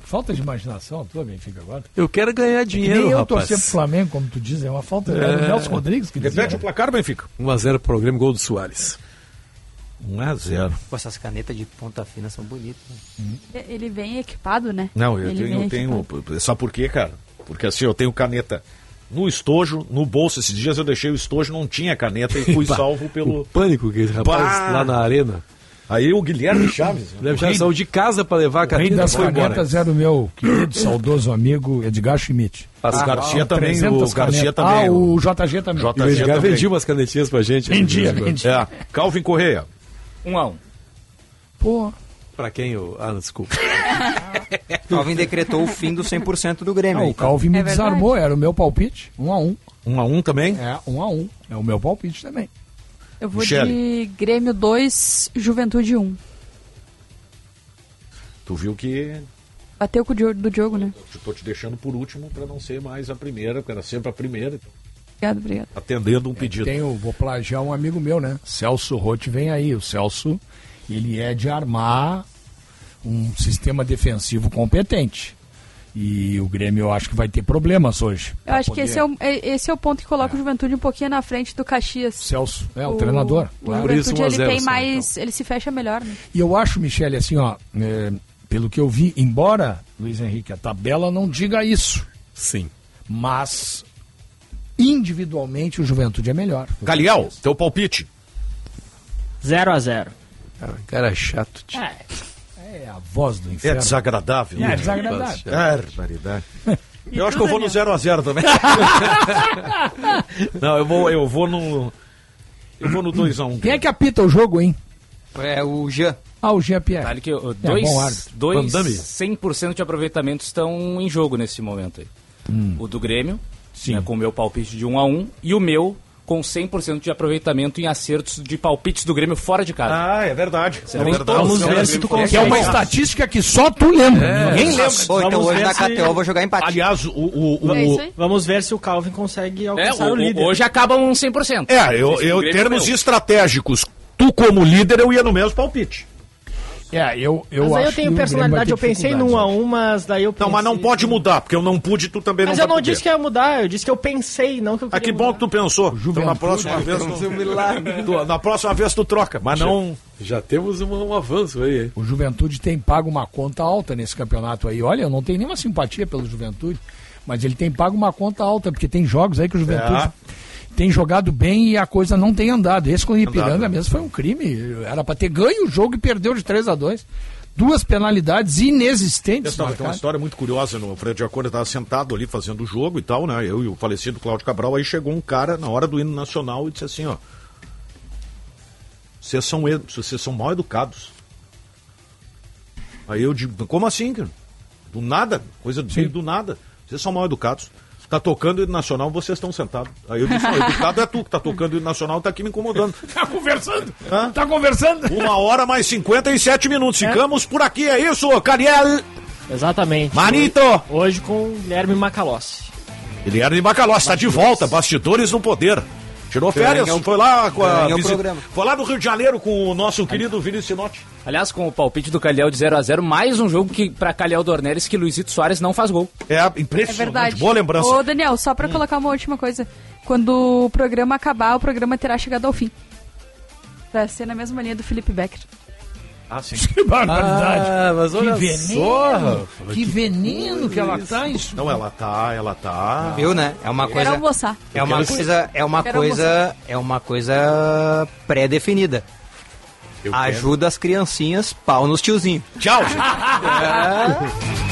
Falta de imaginação, tua Benfica agora. Eu quero ganhar dinheiro, Nem eu rapaz. torcer pro Flamengo, como tu diz, é uma falta. É, É. o Nelson Rodrigues que dizia. Repete o placar, Benfica. 1x0 pro Grêmio, gol do Soares. 1x0. Pô, essas canetas de ponta fina são bonitas. Né? Ele vem equipado, né? Não, eu Ele tenho, eu tenho. Sabe por quê, cara? Porque assim, eu tenho caneta no estojo, no bolso. Esses dias eu deixei o estojo, não tinha caneta e fui salvo pelo. O pânico que esse rapaz Bah! lá na arena. Aí o Guilherme Chaves. Deve já saiu de casa pra levar a O rei caneta das foi embora. canetas era o meu querido, saudoso amigo Edgar Schmidt. Ah, o Garcia também, 300 o Garcia também, Ah, o- o JG também. E o JG Edgar também. vendia umas canetinhas pra gente. Vendia, em quando. vendia. É. Calvin Correia. Um a um. Pô, Pra quem? o Ah, desculpa. Calvin decretou o fim do 100% do Grêmio. ah, aí, o? Calvin me É desarmou, era o meu palpite. Um a um. Um a um também? É, um a um. É o meu palpite também. Eu vou Michele. de Grêmio 2, Juventude 1. Tu viu que Bateu com o Diogo- do Diogo, né? eu tô te deixando por último pra não ser mais a primeira, porque era sempre a primeira. Obrigado, obrigado. Atendendo um pedido. Tenho, vou plagiar um amigo meu, né? Celso Rotti vem aí. O Celso, ele é de armar um sistema defensivo competente. E o Grêmio eu acho que vai ter problemas hoje. Eu acho que poder- esse é, o, é- esse é o ponto que coloca o Juventude um pouquinho na frente do Caxias. Celso, é o, treinador. O claro. Juventude, ele 1 a 0 tem só, mais... Ele se fecha melhor, né? E eu acho, Michele, assim, ó, é, pelo que eu vi, embora, Luiz Henrique, a tabela não diga isso, Sim. mas individualmente o Juventude é melhor. Galiel, teu palpite. 0 a 0 Ah, cara chato. tio. É, É a voz do É inferno. desagradável. É desagradável. Barbaridade. Eu acho que eu vou no 0x0 também. Não, eu vou, eu vou no. Eu vou no 2x1. Quem é que apita o jogo, hein? É o Jean. Ah, o Jean Pierre. Vale que uh, É, dois, bom árbitro. dois Van Damme. 100% de aproveitamento estão em jogo nesse momento aí. O do Grêmio, Sim. né, com o meu palpite de 1 a 1 e o meu com 100% de aproveitamento em acertos de palpites do Grêmio fora de casa. Ah, é verdade. É Vamos verdade. vamos ver se tu não, Que é uma consegue. estatística que só tu lembra. Ninguém lembra. Pô, então Vamos hoje na se- KTO eu vou jogar empate. Aliás, o. o, o- É aí. Vamos ver se o Calvin consegue É, alcançar o- o líder. hoje acaba um 100%. É, eu, eu termos é meu. estratégicos, tu como líder, eu ia no mesmo palpite. É, eu, eu Mas aí acho eu tenho personalidade, eu pensei num dificuldades 1 a 1 mas daí eu pensei... Não, mas não pode mudar, porque eu não pude, tu também Mas não eu não poder. disse que ia mudar, eu disse que eu pensei, não que eu Ah, queria que bom que tu pensou. Então, na Juventude, próxima vez tu, tu- na próxima vez tu troca, mas não Já temos um, um avanço aí. O Juventude tem pago uma conta alta nesse campeonato aí. Olha, eu não tenho nenhuma simpatia pelo Juventude, mas ele tem pago uma conta alta, porque tem jogos aí que o Juventude É. tem jogado bem e a coisa não tem andado. Esse com o Ipiranga Andado. mesmo foi um crime. Era para ter ganho o jogo e perdeu de 3 a 2 Duas penalidades inexistentes. Tem uma história muito curiosa. No Fred de Acordo estava sentado ali fazendo o jogo e tal, né? Eu e o falecido Cláudio Cabral. Aí chegou um cara na hora do hino nacional e disse assim: ó. Vocês são, vocês são mal educados. Aí eu digo: como assim, cara? Do nada, coisa do, do nada. Vocês são mal educados. Tá tocando o hino nacional, vocês estão sentados. Aí eu disse: não, educado é tu que tá tocando o hino nacional e tá aqui me incomodando. Tá conversando? Hã? Tá conversando? Uma hora mais 57 minutos. Ficamos por aqui, é isso, Cariel? Exatamente. Manito! Hoje com o Guilherme Macalossi. Guilherme Bacalhau está de volta, bastidores no poder. Tirou férias, Ganhou- foi lá com a. Foi lá do Rio de Janeiro com o nosso querido Vinícius Sinotti. Aliás, com o palpite do Calhau de 0 a 0 mais um jogo que para Calhau Dornelles que Luizito Soares não faz gol. É É impressionante. verdade. Boa lembrança. Ô, Daniel, só pra colocar uma última coisa. Quando o programa acabar, o programa terá chegado ao fim. Pra ser na mesma linha do Felipe Becker. Ah, sim. Que barbaridade. Ah, mas olha que veneno. só, que veneno que ela tá isso. Não, ela tá, ela tá. Viu, né? É uma Quero coisa. almoçar. É uma Quero- coisa. É uma Quero coisa. É uma coisa pré-definida. Ajuda as criancinhas, pau nos tiozinhos. Tchau, gente.